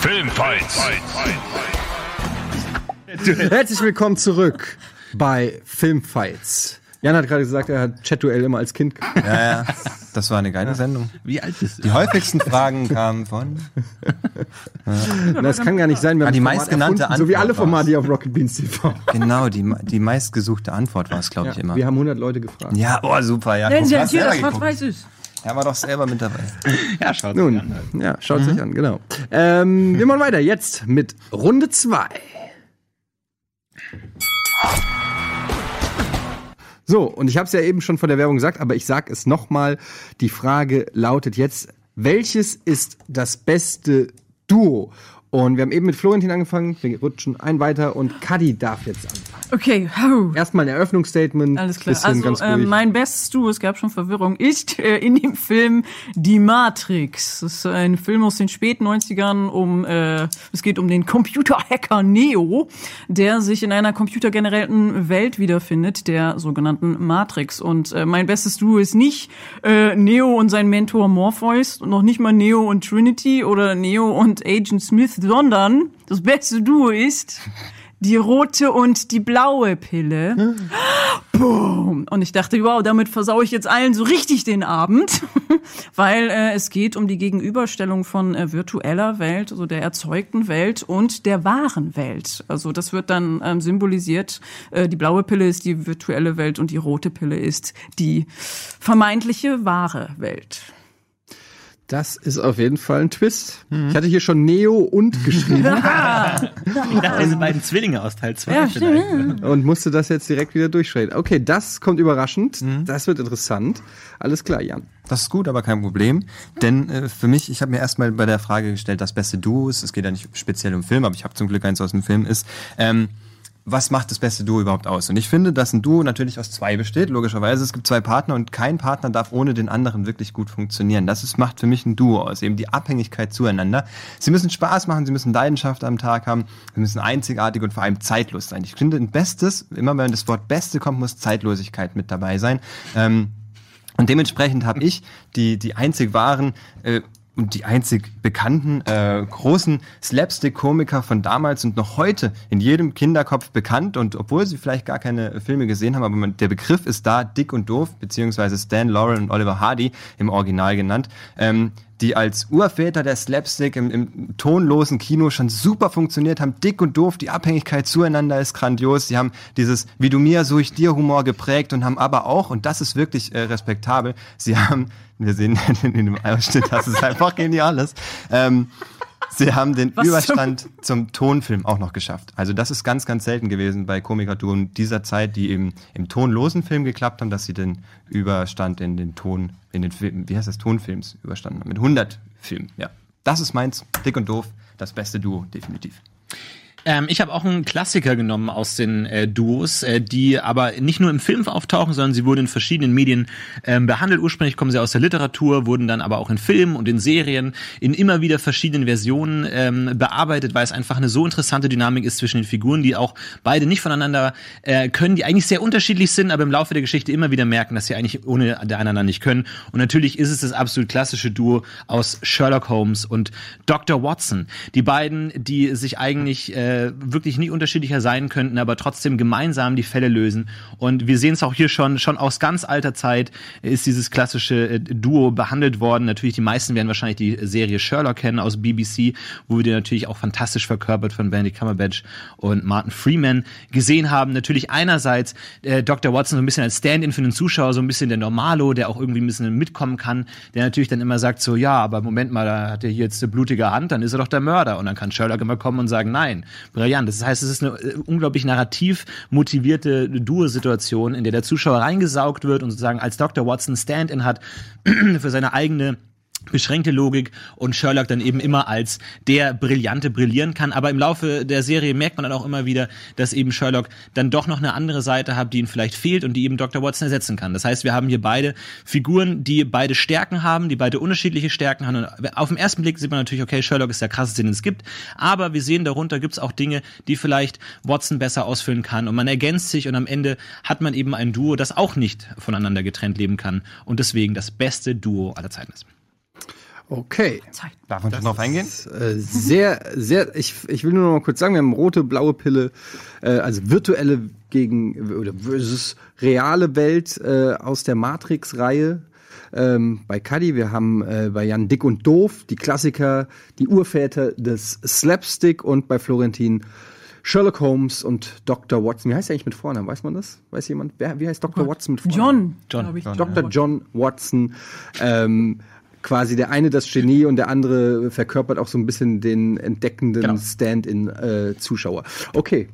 Filmfights. Herzlich willkommen zurück bei Filmfights. Jan hat gerade gesagt, er hat Chat-Duell immer als Kind. Ja, ja. Das war eine geile Sendung. Wie alt bist du? Die häufigsten Fragen kamen von. Das kann gar nicht sein. Wir Ah, haben die meistgenannte erfunden, So wie Antwort alle Formate hier auf Rocket Beans TV. Genau, die, die meistgesuchte Antwort war es, glaube ich, immer. Wir haben 100 Leute gefragt. Ja, oh, super, ja. Wenn guck, sie hast hier das schwarz-weiß ist. Er war doch selber mit dabei. Ja, schaut Nun, an. ja, schaut sich an, genau. Ähm, wir machen weiter jetzt mit Runde 2. So, und ich habe es ja eben schon von der Werbung gesagt, aber ich sag es nochmal. Die Frage lautet jetzt, welches ist das beste Duo? Und wir haben eben mit Florentin angefangen, wir rutschen ein weiter und Cuddy darf jetzt anfangen. Okay, hau. Erstmal ein Eröffnungsstatement. Alles klar. Also ganz äh, mein bestes Duo, es gab schon Verwirrung, ist äh, in dem Film Die Matrix. Das ist ein Film aus den späten 90ern um äh, es geht um den Computerhacker Neo, der sich in einer computergenerierten Welt wiederfindet, der sogenannten Matrix. Und äh, mein bestes Duo ist nicht äh, Neo und sein Mentor Morpheus und noch nicht mal Neo und Trinity oder Neo und Agent Smith, sondern das beste Duo ist die rote und die blaue Pille. Boom. Und ich dachte, wow, damit versau ich jetzt allen so richtig den Abend, weil äh, es geht um die Gegenüberstellung von äh, virtueller Welt, also der erzeugten Welt und der wahren Welt. Also das wird dann ähm, symbolisiert. Äh, die blaue Pille ist die virtuelle Welt und die rote Pille ist die vermeintliche wahre Welt. Das ist auf jeden Fall ein Twist. Ich hatte hier schon Neo und geschrieben Ich dachte, diese beiden Zwillinge aus Teil 2 Ja, vielleicht. und musste das jetzt direkt wieder durchschreiten. Okay, das kommt überraschend. Das wird interessant. Alles klar, Jan. Das ist gut, aber kein Problem. Denn äh, für mich, ich habe mir erstmal bei der Frage gestellt, das beste Duo ist, es geht ja nicht speziell um Film, aber ich habe zum Glück eins aus dem Film, ist, ähm, was macht das beste Duo überhaupt aus? Und ich finde, dass ein Duo natürlich aus zwei besteht, logischerweise. Es gibt zwei Partner und kein Partner darf ohne den anderen wirklich gut funktionieren. Das ist, macht für mich ein Duo aus, eben die Abhängigkeit zueinander. Sie müssen Spaß machen, sie müssen Leidenschaft am Tag haben, sie müssen einzigartig und vor allem zeitlos sein. Ich finde, ein Bestes, immer wenn das Wort Beste kommt, muss Zeitlosigkeit mit dabei sein. Ähm, und dementsprechend habe ich die, die einzig wahren äh, und die einzig bekannten äh, großen Slapstick-Komiker von damals und noch heute in jedem Kinderkopf bekannt. Und obwohl sie vielleicht gar keine Filme gesehen haben, aber man, der Begriff ist da, dick und doof, beziehungsweise Stan Laurel und Oliver Hardy im Original genannt. Ähm, die als Urväter der Slapstick im, im tonlosen Kino schon super funktioniert haben. Dick und doof, die Abhängigkeit zueinander ist grandios. Sie haben dieses wie du mir, so ich dir Humor geprägt und haben aber auch, und das ist wirklich äh, respektabel, sie haben, wir sehen in, dem Ausschnitt, das ist einfach geniales, ähm, Sie haben den Was Überstand zum Tonfilm auch noch geschafft. Also das ist ganz, ganz selten gewesen bei Komikerduren dieser Zeit, die eben im tonlosen Film geklappt haben, dass sie den Überstand in den Ton, in den Film, wie heißt das, Tonfilms überstanden haben. Mit 100 Filmen, ja. Das ist meins, dick und doof, das beste Duo, definitiv. Ähm, ich habe auch einen Klassiker genommen aus den äh, Duos, äh, die aber nicht nur im Film auftauchen, sondern sie wurden in verschiedenen Medien ähm, behandelt. Ursprünglich kommen sie aus der Literatur, wurden dann aber auch in Filmen und in Serien in immer wieder verschiedenen Versionen ähm, bearbeitet, weil es einfach eine so interessante Dynamik ist zwischen den Figuren, die auch beide nicht voneinander äh, können, die eigentlich sehr unterschiedlich sind, aber im Laufe der Geschichte immer wieder merken, dass sie eigentlich ohne der einander nicht können. Und natürlich ist es das absolut klassische Duo aus Sherlock Holmes und Dr. Watson. Die beiden, die sich eigentlich äh, wirklich nicht unterschiedlicher sein könnten, aber trotzdem gemeinsam die Fälle lösen. Und wir sehen es auch hier schon, schon aus ganz alter Zeit ist dieses klassische äh, Duo behandelt worden. Natürlich, die meisten werden wahrscheinlich die Serie Sherlock kennen aus BBC, wo wir die natürlich auch fantastisch verkörpert von Benedict Cumberbatch und Martin Freeman gesehen haben. Natürlich einerseits äh, Dr. Watson so ein bisschen als Stand-in für den Zuschauer, so ein bisschen der Normalo, der auch irgendwie ein bisschen mitkommen kann, der natürlich dann immer sagt so, ja, aber Moment mal, da hat er hier jetzt eine blutige Hand, dann ist er doch der Mörder. Und dann kann Sherlock immer kommen und sagen, nein, brillant. Das heißt, es ist eine äh, unglaublich narrativ motivierte Duo-Situation, in der der Zuschauer reingesaugt wird und sozusagen als Dr. Watson Stand-in hat für seine eigene beschränkte Logik und Sherlock dann eben immer als der Brillante brillieren kann. Aber im Laufe der Serie merkt man dann auch immer wieder, dass eben Sherlock dann doch noch eine andere Seite hat, die ihm vielleicht fehlt und die eben Dr. Watson ersetzen kann. Das heißt, wir haben hier beide Figuren, die beide Stärken haben, die beide unterschiedliche Stärken haben. Und auf den ersten Blick sieht man natürlich, okay, Sherlock ist der krasseste, den es gibt. Aber wir sehen darunter gibt es auch Dinge, die vielleicht Watson besser ausfüllen kann. Und man ergänzt sich und am Ende hat man eben ein Duo, das auch nicht voneinander getrennt leben kann und deswegen das beste Duo aller Zeiten ist. Okay. Darf man schon drauf eingehen? Äh, sehr, sehr, ich, ich will nur noch mal kurz sagen, wir haben rote, blaue Pille, äh, also virtuelle gegen, oder versus reale Welt äh, aus der Matrix-Reihe. Ähm, bei Cuddy, wir haben äh, bei Jan Dick und Doof die Klassiker, die Urväter des Slapstick und bei Florentin Sherlock Holmes und Dr. Watson. Wie heißt er eigentlich mit Vornamen? Weiß man das? Weiß jemand? Wer, wie heißt Dr. Watson mit Vornamen? John, John. ich. Dr. John Watson, ähm, quasi der eine das Genie und der andere verkörpert auch so ein bisschen den entdeckenden Genau. Stand-in-Zuschauer. okay,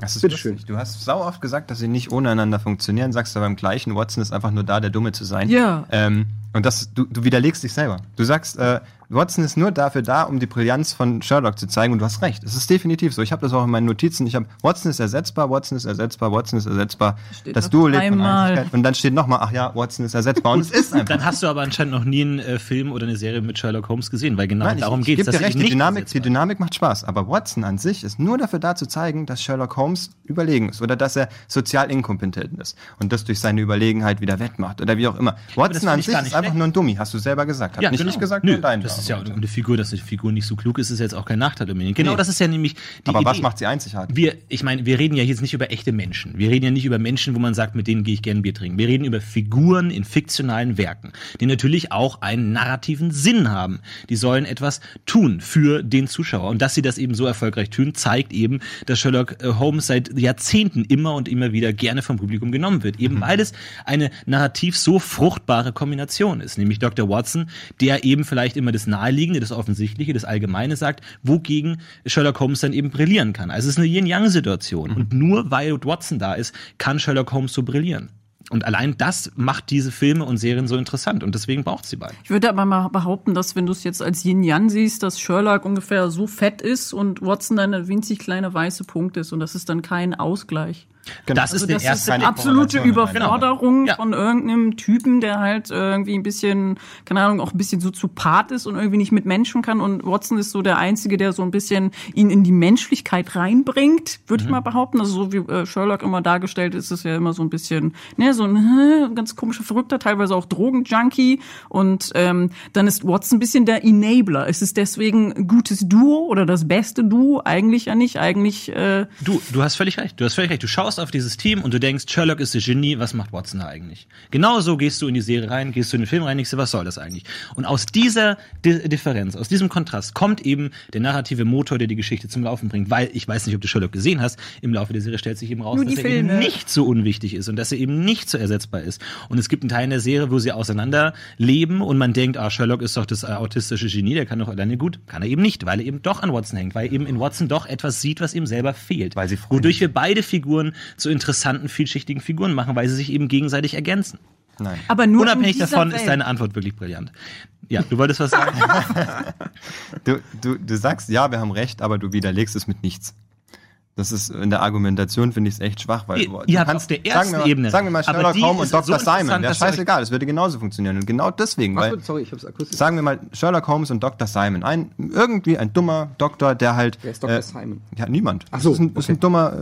Das ist Bitteschön. lustig. Du hast sau oft gesagt, dass sie nicht ohne einander funktionieren, sagst aber im gleichen, Watson ist einfach nur da, der Dumme zu sein. Ja. Ähm, und das, du, du widerlegst dich selber. Du sagst, äh, Watson ist nur dafür da, um die Brillanz von Sherlock zu zeigen und du hast recht. Es ist definitiv so. Ich habe das auch in meinen Notizen. Ich habe Watson ist ersetzbar, Watson ist ersetzbar, Watson ist ersetzbar. Steht das Duo lebt von dreimal. Einzigkeit. Und dann steht nochmal, ach ja, Watson ist ersetzbar. Und es ist einfach. Dann hast du aber anscheinend noch nie einen äh, Film oder eine Serie mit Sherlock Holmes gesehen, weil genau Nein, darum geht es. recht, die Dynamik, die Dynamik macht Spaß. Aber Watson an sich ist nur dafür da zu zeigen, dass Sherlock Holmes überlegen ist oder dass er sozial inkompetent ist und das durch seine Überlegenheit wieder wettmacht oder wie auch immer. Watson an ich sich ist einfach schlecht. nur ein Dummy, hast du selber gesagt. Hat nicht ich gesagt, genau. Nö, nur dein Das ist ja Argument. eine Figur, dass eine Figur nicht so klug ist, ist jetzt auch kein Nachteil. Genau, Nee. das ist ja nämlich die Aber Idee. was macht sie einzigartig? Wir, ich meine, wir reden ja jetzt nicht über echte Menschen. Wir reden ja nicht über Menschen, wo man sagt, mit denen gehe ich gern Bier trinken. Wir reden über Figuren in fiktionalen Werken, die natürlich auch einen narrativen Sinn haben. Die sollen etwas tun für den Zuschauer. Und dass sie das eben so erfolgreich tun, zeigt eben, dass Sherlock äh, Holmes seit Jahrzehnten immer und immer wieder gerne vom Publikum genommen wird. Eben weil es eine narrativ so fruchtbare Kombination ist. Nämlich Dr. Watson, der eben vielleicht immer das Naheliegende, das Offensichtliche, das Allgemeine sagt, wogegen Sherlock Holmes dann eben brillieren kann. Also es ist eine Yin-Yang-Situation. Und nur weil Watson da ist, kann Sherlock Holmes so brillieren. Und allein das macht diese Filme und Serien so interessant. Und deswegen braucht sie beide. Ich würde aber mal behaupten, dass wenn du es jetzt als Yin-Yang siehst, dass Sherlock ungefähr so fett ist und Watson dann ein winzig kleiner weiße Punkt ist und das ist dann kein Ausgleich. Genau. Das ist Also der das ist erste. eine absolute. Überforderung Ja. von irgendeinem Typen, der halt irgendwie ein bisschen, keine Ahnung, auch ein bisschen Soziopath ist und irgendwie nicht mit Menschen kann. Und Watson ist so der Einzige, der so ein bisschen ihn in die Menschlichkeit reinbringt, würde Mhm. ich mal behaupten. Also so wie äh, Sherlock immer dargestellt ist, ist es ja immer so ein bisschen, ne, so ein äh, ganz komischer Verrückter, teilweise auch Drogenjunkie. Und ähm, dann ist Watson ein bisschen der Enabler. Es ist deswegen ein gutes Duo oder das beste Duo? Eigentlich ja nicht. Eigentlich äh, Du, du hast völlig recht. Du hast völlig recht. Du schaust auf dieses Team und du denkst, Sherlock ist das Genie, was macht Watson da eigentlich? Genau so gehst du in die Serie rein, gehst du in den Film rein, denkst du, was soll das eigentlich? Und aus dieser Di Differenz, aus diesem Kontrast kommt eben der narrative Motor, der die Geschichte zum Laufen bringt. Weil, ich weiß nicht, ob du Sherlock gesehen hast, im Laufe der Serie stellt sich eben raus, dass die er eben Filme. nicht so unwichtig ist und dass er eben nicht so ersetzbar ist. Und es gibt einen Teil in der Serie, wo sie auseinander leben und man denkt, ah, Sherlock ist doch das äh, autistische Genie, der kann doch alleine gut. Kann er eben nicht, weil er eben doch an Watson hängt, weil er eben in Watson doch etwas sieht, was ihm selber fehlt. Weil sie Wodurch wir beide Figuren zu interessanten, vielschichtigen Figuren machen, weil sie sich eben gegenseitig ergänzen. Nein. aber nur Unabhängig davon Welt. ist deine Antwort wirklich brillant. Ja, du wolltest was sagen? Du, du, du sagst, ja, wir haben recht, aber du widerlegst es mit nichts. Das ist in der Argumentation finde ich es echt schwach, weil du habt kannst- der sagen ersten wir mal, Ebene sagen wir mal Sherlock Holmes und ist so Dr. Simon, ihr euch- scheißegal, es würde genauso funktionieren und genau deswegen, weil sorry, ich hab's akustisch. sagen wir mal Sherlock Holmes und Dr. Simon, ein irgendwie ein dummer Doktor, der halt Wer ist Dr. äh, Simon? Ja, niemand. Ach so, das ist ein, ist okay. ein dummer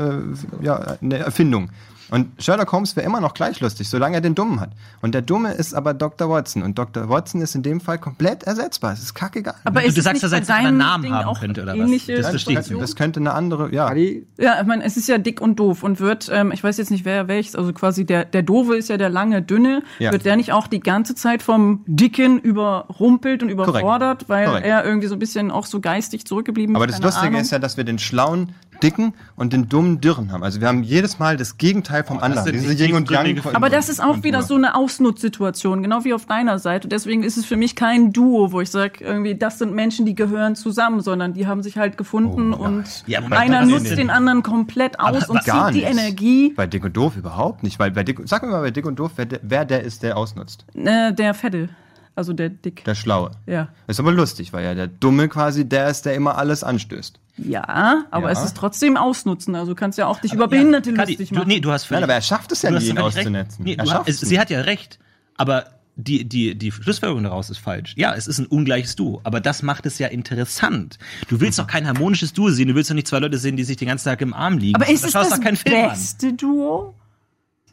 äh, ja, eine Erfindung. Und Sherlock Holmes wäre immer noch gleich lustig, solange er den Dummen hat. Und der Dumme ist aber Dr. Watson. Und Dr. Watson ist in dem Fall komplett ersetzbar. Es ist kackegal. Aber Du- ist du sagst, dass er einen Namen Ding haben auch könnte, oder was? Das das, verstehe ich das, nicht. das könnte eine andere, ja. Ja, ich meine, es ist ja dick und doof und wird, ähm, ich weiß jetzt nicht, wer welches, also quasi der, der Doofe ist ja der lange Dünne, Ja. wird der nicht auch die ganze Zeit vom Dicken überrumpelt und überfordert, weil Korrekt. er irgendwie so ein bisschen auch so geistig zurückgeblieben Aber ist? das keine Lustige Ahnung. ist ja, dass wir den schlauen, dicken und den dummen Dürren haben. Also wir haben jedes Mal das Gegenteil vom anderen. sind Diese die Yin und Yang. aber das ist auch wieder so eine Ausnutzsituation, genau wie auf deiner Seite. Deswegen ist es für mich kein Duo, wo ich sage, irgendwie, das sind Menschen, die gehören zusammen, sondern die haben sich halt gefunden Oh, und Ja, einer nutzt den anderen komplett aus Aber und Gar zieht die nicht. Energie. Bei Dick und Doof überhaupt nicht. Weil bei Dick, sag mir mal bei Dick und Doof, wer der, wer der ist, der ausnutzt. Äh, der Fette, also der Dick. Der Schlaue. Ja. Ist aber lustig, weil ja der Dumme quasi der ist, der immer alles anstößt. Ja, aber Ja. es ist trotzdem ausnutzen. Also du kannst ja auch dich über Behinderte Kadi, lustig du, machen. nee, du hast völlig Nein, aber er schafft es ja du nie, ihn auszunetzen. Nee, er du schafft hast, es sie hat ja recht. Aber die, die, die Schlussfolgerung daraus ist falsch. Ja, es ist ein ungleiches Duo, aber das macht es ja interessant. Du willst doch kein harmonisches Duo sehen, du willst doch nicht zwei Leute sehen, die sich den ganzen Tag im Arm liegen. aber ist es das Film an. beste Duo?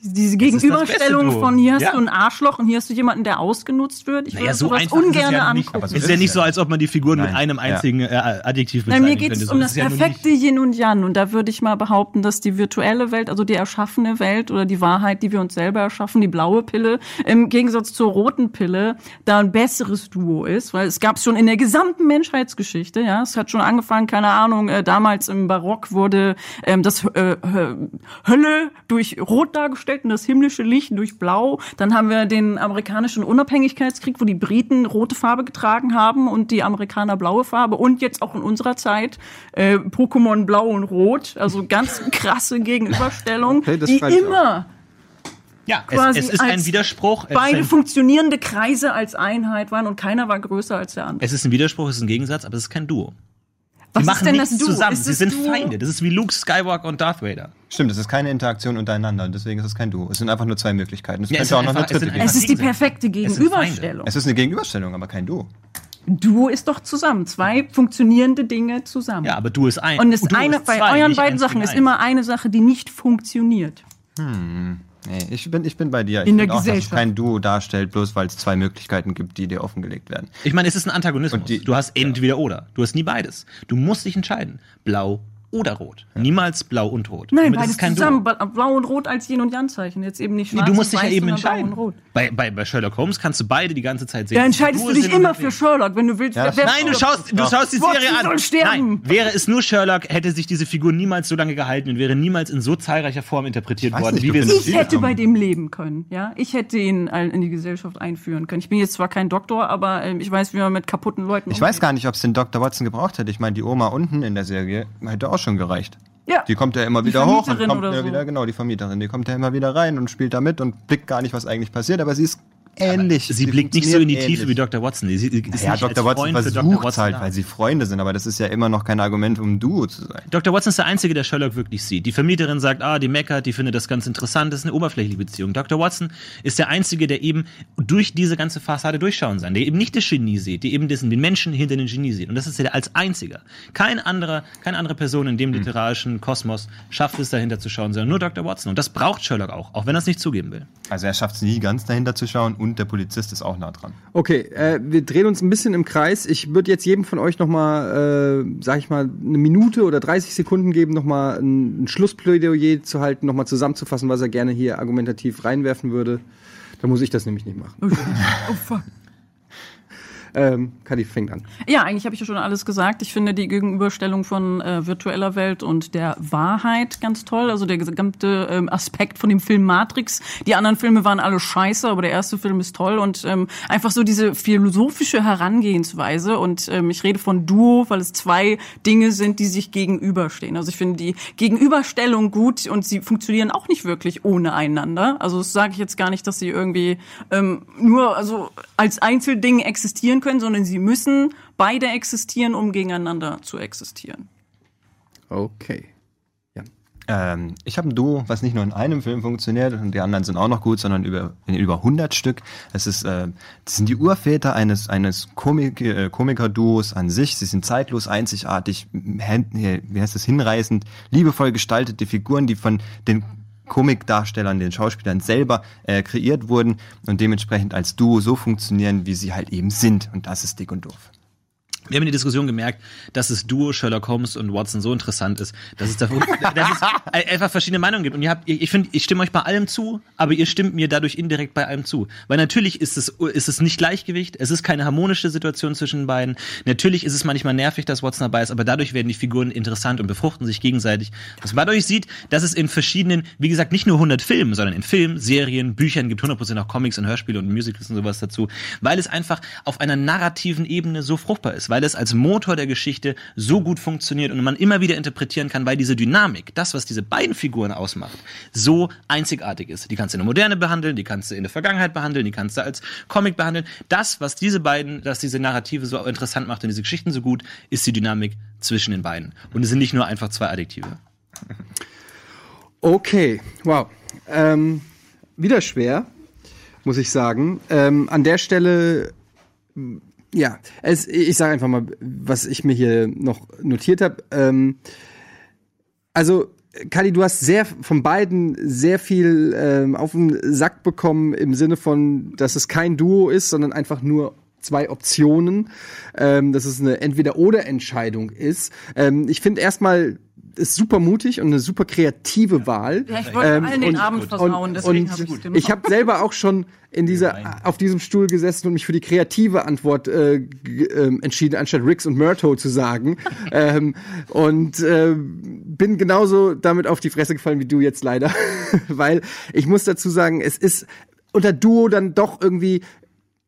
Diese das beste Gegenüberstellung Duo. von hier hast Ja. du ein Arschloch und hier hast du jemanden, der ausgenutzt wird. Ich Naja, würde so sowas einfach ungern ja nicht. angucken. Es ist ja nicht ja. so, als ob man die Figuren mit Nein, einem ja. einzigen äh, Adjektiv Nein, bezeichnen mir geht es um das ja nun perfekte nicht- Yin und Yang. Und da würde ich mal behaupten, dass die virtuelle Welt, also die erschaffene Welt oder die Wahrheit, die wir uns selber erschaffen, die blaue Pille, im Gegensatz zur roten Pille, da ein besseres Duo ist. Weil es gab es schon in der gesamten Menschheitsgeschichte. Ja, Es hat schon angefangen, keine Ahnung, äh, damals im Barock wurde ähm, das äh, Hö- Hölle durch Rot dargestellt und das himmlische Licht durch Blau. Dann haben wir den amerikanischen Unabhängigkeitskrieg, wo die Briten rote Farbe getragen haben und die Amerikaner blaue Farbe. Und jetzt auch in unserer Zeit äh, Pokémon Blau und Rot. Also ganz krasse Gegenüberstellung, Okay, die immer Ja, quasi es, es ist ein Widerspruch. Beide ein, funktionierende Kreise als Einheit waren und keiner war größer als der andere. es ist ein Widerspruch, es ist ein Gegensatz, aber es ist kein Duo. Was machen ist denn nichts das Duo? zusammen. Ist Sie das sind Duo? Feinde. Das ist wie Luke Skywalker und Darth Vader. Stimmt, es ist keine Interaktion untereinander, deswegen ist es kein Duo. Es sind einfach nur zwei Möglichkeiten. Es Ja, es könnte auch sind noch eine einfach- es dritte sind geben. Es ist die perfekte sind. Gegenüberstellung. Es ist eine Gegenüberstellung, aber kein Duo. Duo ist doch zusammen. Zwei funktionierende Dinge zusammen. Ja, aber Duo ist ein. Und es Duo eine, ist bei zwei, euren nicht beiden eins Sachen gegen ist eins. immer eine Sache, die nicht funktioniert. Nee, ich bin, ich bin bei dir. Ich In der auch, dass es Gesellschaft. kein Duo darstellt, bloß weil es zwei Möglichkeiten gibt, die dir offengelegt werden. Ich meine, es ist ein Antagonismus. Und die- du hast entweder oder. Du hast nie beides. Du musst dich entscheiden. Blau oder rot. Niemals blau und rot. Nein, beides zusammen. Duo. Bla- Blau und Rot als Yin- und Yang-Zeichen. Jetzt eben nicht Nee, schwarz du musst dich ja eben entscheiden. Bei, bei, bei Sherlock Holmes kannst du beide die ganze Zeit sehen. Da entscheidest du dich immer für Sherlock, wenn du willst. Ja, Nein, du schaust, du schaust die Serie an. soll sterben. Nein, wäre es nur Sherlock, hätte sich diese Figur niemals so lange gehalten und wäre niemals in so zahlreicher Form interpretiert worden, nicht, wie wir es Ich hätte bei dem leben können, ja. Ich hätte ihn in die Gesellschaft einführen können. Ich bin jetzt zwar kein Doktor, aber ähm, ich weiß, wie man mit kaputten Leuten Ich weiß gar nicht, ob es den Dr. Watson gebraucht hätte. Ich meine, die Oma unten in der Serie hätte auch schon gereicht. Ja. Die kommt ja immer wieder hoch und kommt ja so. wieder, genau, die Vermieterin, die kommt ja immer wieder rein und spielt da mit und blickt gar nicht, was eigentlich passiert, aber sie ist ähnlich. Sie blickt nicht so in die funktioniert Tiefe wie ähnlich. Dr. Watson. Sie ist Ja, nicht Dr. Watson versucht Dr. Watson halt, weil sie Freunde sind, aber das ist ja immer noch kein Argument, um ein Duo zu sein. Dr. Watson ist der Einzige, der Sherlock wirklich sieht. Die Vermieterin sagt, ah, die meckert, die findet das ganz interessant, das ist eine oberflächliche Beziehung. Dr. Watson ist der Einzige, der eben durch diese ganze Fassade durchschauen kann, der eben nicht das Genie sieht, der eben den Menschen hinter den Genie sieht. Und das ist er als Einziger. Kein anderer, keine andere Person in dem literarischen Kosmos schafft es, dahinter zu schauen, sondern nur Dr. Watson. Und das braucht Sherlock auch, auch wenn er es nicht zugeben will. Also er schafft es nie ganz dahinter zu schauen und der Polizist ist auch nah dran. Okay, äh, wir drehen uns ein bisschen im Kreis. Ich würde jetzt jedem von euch noch mal, äh, sag ich mal, eine Minute oder 30 Sekunden geben, noch mal ein, ein Schlussplädoyer zu halten, noch mal zusammenzufassen, was er gerne hier argumentativ reinwerfen würde. Dann muss ich das nämlich nicht machen. Oh fuck. Ähm, Kadi fängt an. Ja, eigentlich habe ich ja schon alles gesagt. Ich finde die Gegenüberstellung von äh, virtueller Welt und der Wahrheit ganz toll. Also der gesamte ähm, Aspekt von dem Film Matrix. Die anderen Filme waren alle scheiße, aber der erste Film ist toll und ähm, einfach so diese philosophische Herangehensweise. Und ähm, ich rede von Duo, weil es zwei Dinge sind, die sich gegenüberstehen. Also ich finde die Gegenüberstellung gut und sie funktionieren auch nicht wirklich ohne einander. Also das sage ich jetzt gar nicht, dass sie irgendwie ähm, nur also als Einzelding existieren können, sondern sie müssen beide existieren, um gegeneinander zu existieren. Okay. Ähm, ich habe ein Duo, was nicht nur in einem Film funktioniert und die anderen sind auch noch gut, sondern über, in über 100 Stück. Es ist, äh, das sind die Urväter eines, eines Komik, äh, Komiker-Duos an sich. Sie sind zeitlos, einzigartig, wie heißt das, hinreißend, liebevoll gestaltete Figuren, die von den Komikdarstellern, den Schauspielern selber äh, kreiert wurden und dementsprechend als Duo so funktionieren, wie sie halt eben sind. Und das ist dick und doof. Wir haben in der Diskussion gemerkt, dass das Duo Sherlock Holmes und Watson so interessant ist, dass es, da, dass es einfach verschiedene Meinungen gibt. Und ihr habt, ich finde, ich stimme euch bei allem zu, aber ihr stimmt mir dadurch indirekt bei allem zu. Weil natürlich ist es, ist es nicht Gleichgewicht, es ist keine harmonische Situation zwischen den beiden. Natürlich ist es manchmal nervig, dass Watson dabei ist, aber dadurch werden die Figuren interessant und befruchten sich gegenseitig. Was man dadurch sieht, dass es in verschiedenen, wie gesagt, nicht nur 100 Filmen, sondern in Filmen, Serien, Büchern gibt 100% auch Comics und Hörspiele und Musicals und sowas dazu, weil es einfach auf einer narrativen Ebene so fruchtbar ist, weil es als Motor der Geschichte so gut funktioniert und man immer wieder interpretieren kann, weil diese Dynamik, das, was diese beiden Figuren ausmacht, so einzigartig ist. Die kannst du in der Moderne behandeln, die kannst du in der Vergangenheit behandeln, die kannst du als Comic behandeln. Das, was diese beiden, dass diese Narrative so interessant macht und diese Geschichten so gut, ist die Dynamik zwischen den beiden. Und es sind nicht nur einfach zwei Adjektive. Okay, wow. Ähm, wieder schwer, muss ich sagen. Ähm, an der Stelle, ja, es, ich sage einfach mal, was ich mir hier noch notiert habe. Ähm, also Kali, du hast sehr von beiden sehr viel ähm, auf den Sack bekommen im Sinne von, dass es kein Duo ist, sondern einfach nur zwei Optionen, ähm, dass es eine Entweder-oder-Entscheidung ist. Ähm, ich finde erstmal ist super mutig und eine super kreative Wahl. Ja, ich wollte Ähm, allen den Abend versauen, deswegen und habe ich ich habe selber auch schon in dieser auf diesem Stuhl gesessen und mich für die kreative Antwort äh, ähm, entschieden, anstatt Rix und Murto zu sagen. ähm, und äh, bin genauso damit auf die Fresse gefallen wie du jetzt leider, weil ich muss dazu sagen, es ist unter Duo dann doch irgendwie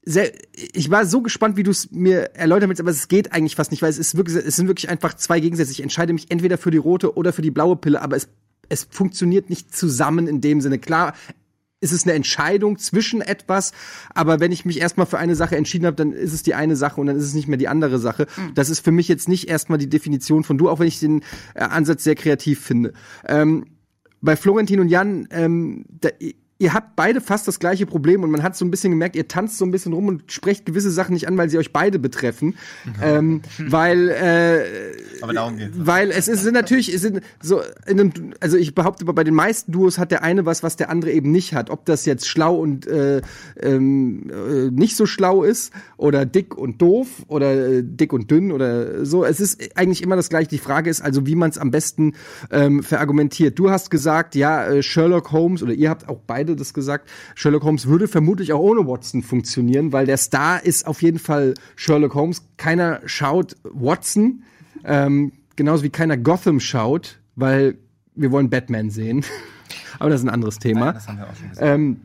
sehr, ich war so gespannt, wie du es mir erläutern willst, aber es geht eigentlich fast nicht, weil es ist wirklich, es sind wirklich einfach zwei Gegensätze. Ich entscheide mich entweder für die rote oder für die blaue Pille, aber es, es funktioniert nicht zusammen in dem Sinne. Klar, ist es eine Entscheidung zwischen etwas, aber wenn ich mich erstmal für eine Sache entschieden habe, dann ist es die eine Sache und dann ist es nicht mehr die andere Sache. Das ist für mich jetzt nicht erstmal die Definition von du, auch wenn ich den äh, Ansatz sehr kreativ finde. Ähm, bei Florentin und Jan, ähm, da, ihr habt beide fast das gleiche Problem und man hat so ein bisschen gemerkt, ihr tanzt so ein bisschen rum und sprecht gewisse Sachen nicht an, weil sie euch beide betreffen. ähm, weil, äh, Aber darum geht's. weil es ist sind natürlich, es sind so in einem, also ich behaupte, bei den meisten Duos hat der eine was, was der andere eben nicht hat. Ob das jetzt schlau und äh, ähm, äh, nicht so schlau ist oder dick und doof oder äh, dick und dünn oder so. Es ist eigentlich immer das gleiche. Die Frage ist also, wie man es am besten ähm, verargumentiert. Du hast gesagt, ja, äh, Sherlock Holmes oder ihr habt auch beide das gesagt. Sherlock Holmes würde vermutlich auch ohne Watson funktionieren, weil der Star ist auf jeden Fall Sherlock Holmes. Keiner schaut Watson. Ähm, genauso wie keiner Gotham schaut, weil wir wollen Batman sehen. Aber das ist ein anderes Thema. Das haben wir auch schon gesagt. Ähm,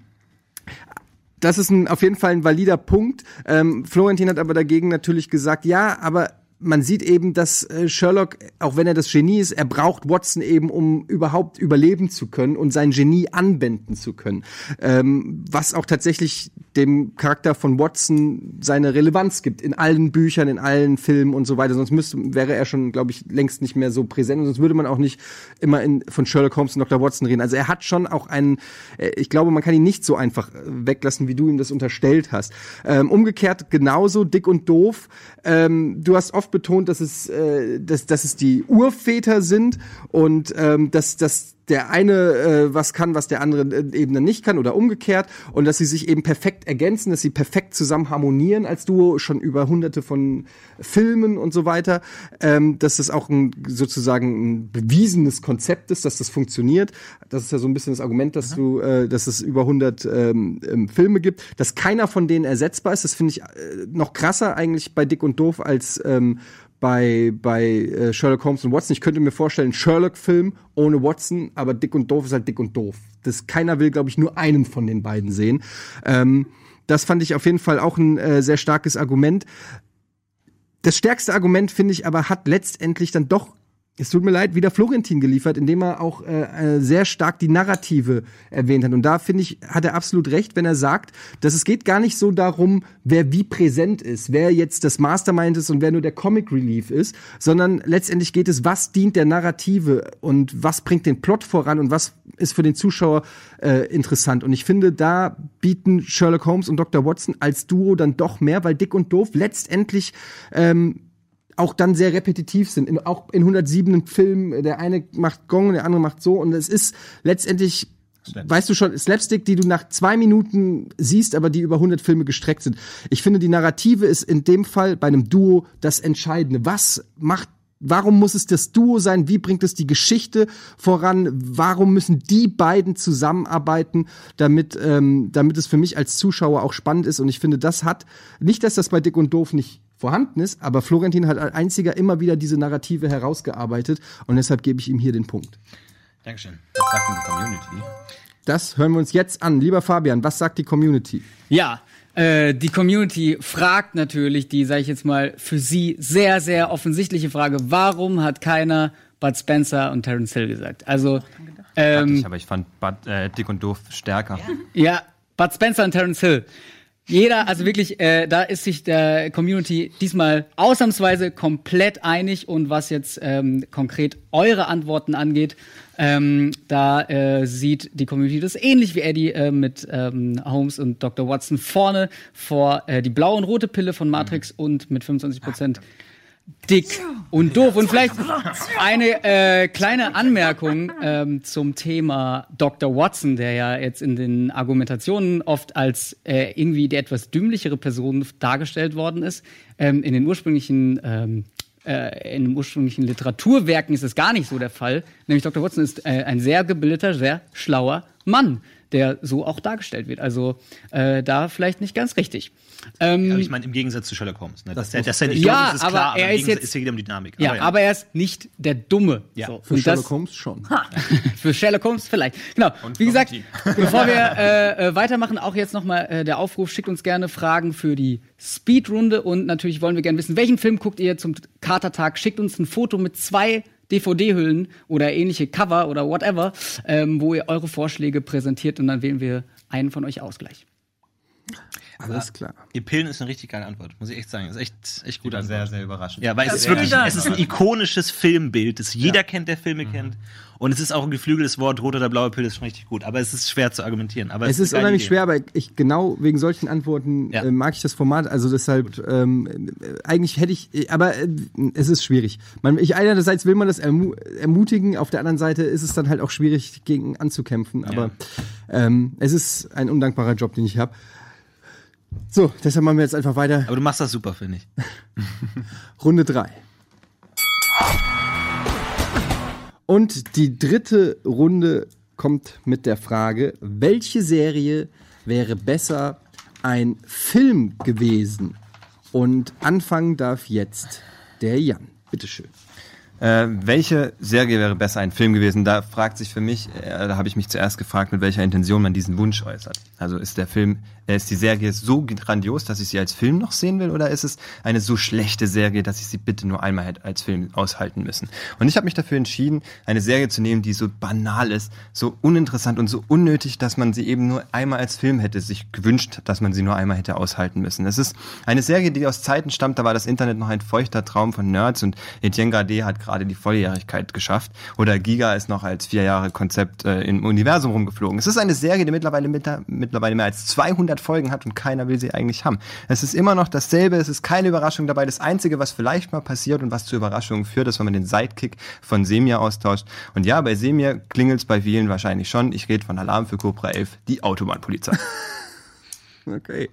das ist ein, auf jeden Fall ein valider Punkt. Ähm, Florentin hat aber dagegen natürlich gesagt, ja, aber man sieht eben, dass äh, Sherlock, auch wenn er das Genie ist, er braucht Watson eben, um überhaupt überleben zu können und sein Genie anwenden zu können. Ähm, was auch tatsächlich dem Charakter von Watson seine Relevanz gibt in allen Büchern, in allen Filmen und so weiter. Sonst müsste, wäre er schon, glaube ich, längst nicht mehr so präsent. Und sonst würde man auch nicht immer in, von Sherlock Holmes und Dr. Watson reden. Also er hat schon auch einen, äh, ich glaube, man kann ihn nicht so einfach äh, weglassen, wie du ihm das unterstellt hast. Ähm, umgekehrt genauso dick und doof. Ähm, du hast oft betont, dass es, äh, dass, dass es die Urväter sind und ähm, dass, dass der eine äh, was kann, was der andere äh, eben dann nicht kann oder umgekehrt und dass sie sich eben perfekt ergänzen, dass sie perfekt zusammen harmonieren als Duo, schon über hunderte von Filmen und so weiter, ähm, dass das auch ein sozusagen ein bewiesenes Konzept ist, dass das funktioniert. Das ist ja so ein bisschen das Argument, dass du, äh, dass es über 100 ähm, ähm, Filme gibt, dass keiner von denen ersetzbar ist. Das finde ich äh, noch krasser eigentlich bei Dick und Doof als ähm, bei, bei äh, Sherlock Holmes und Watson. Ich könnte mir vorstellen, Sherlock-Film ohne Watson, aber Dick und Doof ist halt Dick und Doof. Das keiner will, glaube ich, nur einen von den beiden sehen. Ähm, das fand ich auf jeden Fall auch ein äh, sehr starkes Argument. Das stärkste Argument, finde ich, aber hat letztendlich dann doch, es tut mir leid, wieder Florentin geliefert, indem er auch äh, äh, sehr stark die Narrative erwähnt hat. Und da finde ich, hat er absolut recht, wenn er sagt, dass es geht gar nicht so darum, wer wie präsent ist, wer jetzt das Mastermind ist und wer nur der Comic Relief ist, sondern letztendlich geht es, was dient der Narrative und was bringt den Plot voran und was ist für den Zuschauer äh, interessant. Und ich finde, da bieten Sherlock Holmes und Dr. Watson als Duo dann doch mehr, weil Dick und Doof letztendlich ähm, auch dann sehr repetitiv sind. In, auch in 107 Filmen, der eine macht Gong, der andere macht so. Und es ist letztendlich, weißt du schon, Slapstick, die du nach zwei Minuten siehst, aber die über 100 Filme gestreckt sind. Ich finde, die Narrative ist in dem Fall bei einem Duo das Entscheidende. Was macht Warum muss es das Duo sein? Wie bringt es die Geschichte voran? Warum müssen die beiden zusammenarbeiten, damit, ähm, damit es für mich als Zuschauer auch spannend ist? Und ich finde, das hat, nicht, dass das bei Dick und Doof nicht vorhanden ist, aber Florentin hat als einziger immer wieder diese Narrative herausgearbeitet und deshalb gebe ich ihm hier den Punkt. Dankeschön. Was sagt denn die Community? Das hören wir uns jetzt an. Lieber Fabian, was sagt die Community? Ja, äh, die Community fragt natürlich die, sage ich jetzt mal, für sie sehr, sehr offensichtliche Frage, warum hat keiner Bud Spencer und Terence Hill gesagt? Also, ähm, ich, aber ich fand Bud, äh, Dick und Doof stärker. ja, Bud Spencer und Terence Hill. Jeder, also wirklich, äh, da ist sich der Community diesmal ausnahmsweise komplett einig und was jetzt ähm, konkret eure Antworten angeht, ähm, da äh, sieht die Community das ähnlich wie Eddie äh, mit ähm, Holmes und Dr. Watson vorne vor äh, die blaue und rote Pille von Matrix und mit 25 Prozent dick und doof. Und vielleicht eine äh, kleine Anmerkung ähm, zum Thema Dr. Watson, der ja jetzt in den Argumentationen oft als äh, irgendwie die etwas dümmlichere Person dargestellt worden ist. Ähm, in den ursprünglichen ähm, äh, in den ursprünglichen Literaturwerken ist es gar nicht so der Fall. Nämlich Dr. Watson ist äh, ein sehr gebildeter, sehr schlauer Mann, der so auch dargestellt wird. Also äh, da vielleicht nicht ganz richtig. Ähm, Aber ich meine, im Gegensatz zu Sherlock Holmes. Ne? Das, das, das, ja, das ist aber klar, er im ist jetzt- ist hier wieder um die Dynamik. ja, Aber aber er ist nicht der Dumme. Ja, so. Für Und das- Sherlock Holmes schon. für Sherlock Holmes vielleicht. Genau. Wie gesagt, bevor wir äh, äh, weitermachen, auch jetzt nochmal äh, der Aufruf, schickt uns gerne Fragen für die Speedrunde und natürlich wollen wir gerne wissen, welchen Film guckt ihr zum Katertag? Schickt uns ein Foto mit zwei DVD-Hüllen oder ähnliche Cover oder whatever, ähm, wo ihr eure Vorschläge präsentiert und dann wählen wir einen von euch aus gleich. Alles klar. Die Pillen ist eine richtig geile Antwort, muss ich echt sagen. Ist echt, echt gut Sehr, sehr überraschend. Ja, weil es ist wirklich, es ist ein ikonisches Filmbild, das jeder kennt, der Filme kennt. Und es ist auch ein geflügeltes Wort, rote oder blaue Pille ist schon richtig gut. Aber es ist schwer zu argumentieren. Aber Es ist eine geile unheimlich Idee. schwer, aber ich genau wegen solchen Antworten Ja. äh, mag ich das Format. Also deshalb ähm, äh, eigentlich hätte ich, äh, aber äh, es ist schwierig. Man, ich einerseits will man das ermu ermutigen, auf der anderen Seite ist es dann halt auch schwierig gegen anzukämpfen. Aber ähm, es ist ein undankbarer Job, den ich habe. So, deshalb machen wir jetzt einfach weiter. Aber du machst das super, finde ich. Runde 3. Und die dritte Runde kommt mit der Frage, welche Serie wäre besser ein Film gewesen? Und anfangen darf jetzt der Jan. Bitteschön. Äh, welche Serie wäre besser ein Film gewesen? Da fragt sich für mich, äh, da habe ich mich zuerst gefragt, mit welcher Intention man diesen Wunsch äußert. Also ist der Film, äh, ist die Serie so grandios, dass ich sie als Film noch sehen will, oder ist es eine so schlechte Serie, dass ich sie bitte nur einmal hätte als Film aushalten müssen? Und ich habe mich dafür entschieden, eine Serie zu nehmen, die so banal ist, so uninteressant und so unnötig, dass man sie eben nur einmal als Film hätte sich gewünscht, dass man sie nur einmal hätte aushalten müssen. Es ist eine Serie, die aus Zeiten stammt, da war das Internet noch ein feuchter Traum von Nerds und Etienne Gade hat gerade die Volljährigkeit geschafft. Oder Giga ist noch als vier Jahre Konzept äh, im Universum rumgeflogen. Es ist eine Serie, die mittlerweile, mit, mittlerweile mehr als 200 Folgen hat und keiner will sie eigentlich haben. Es ist immer noch dasselbe, es ist keine Überraschung dabei. Das Einzige, was vielleicht mal passiert und was zu Überraschungen führt, ist, wenn man den Sidekick von Semir austauscht. Und ja, bei Semir klingelt es bei vielen wahrscheinlich schon. Ich rede von Alarm für Cobra 11, die Autobahnpolizei. Okay.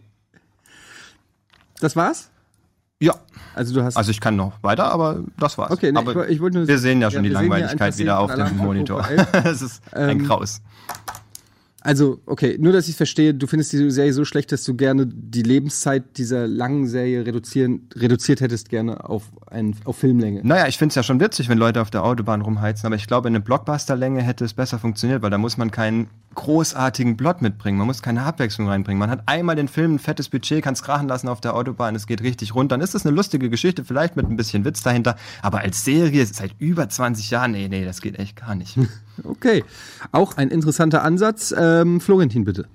Das war's? Ja, Also du hast. also ich kann noch weiter, aber das war's. Okay, ne, aber ich ich wollte nur- wir sehen ja schon ja, die Langweiligkeit wieder auf dem Monitor. Cobra 11. Es ist ein Ähm, Kraus. Also, okay, nur dass ich verstehe, du findest die Serie so schlecht, dass du gerne die Lebenszeit dieser langen Serie reduzieren, reduziert hättest, gerne auf, ein, auf Filmlänge. Naja, ich finde es ja schon witzig, wenn Leute auf der Autobahn rumheizen, aber ich glaube, in einer Blockbuster-Länge hätte es besser funktioniert, weil da muss man keinen großartigen Plot mitbringen, man muss keine Abwechslung reinbringen. Man hat einmal den Film, ein fettes Budget, kann es krachen lassen auf der Autobahn, es geht richtig rund, dann ist es eine lustige Geschichte, vielleicht mit ein bisschen Witz dahinter, aber als Serie seit über 20 Jahren, nee, nee, das geht echt gar nicht. Okay, auch ein interessanter Ansatz. Ähm, Florentin, bitte.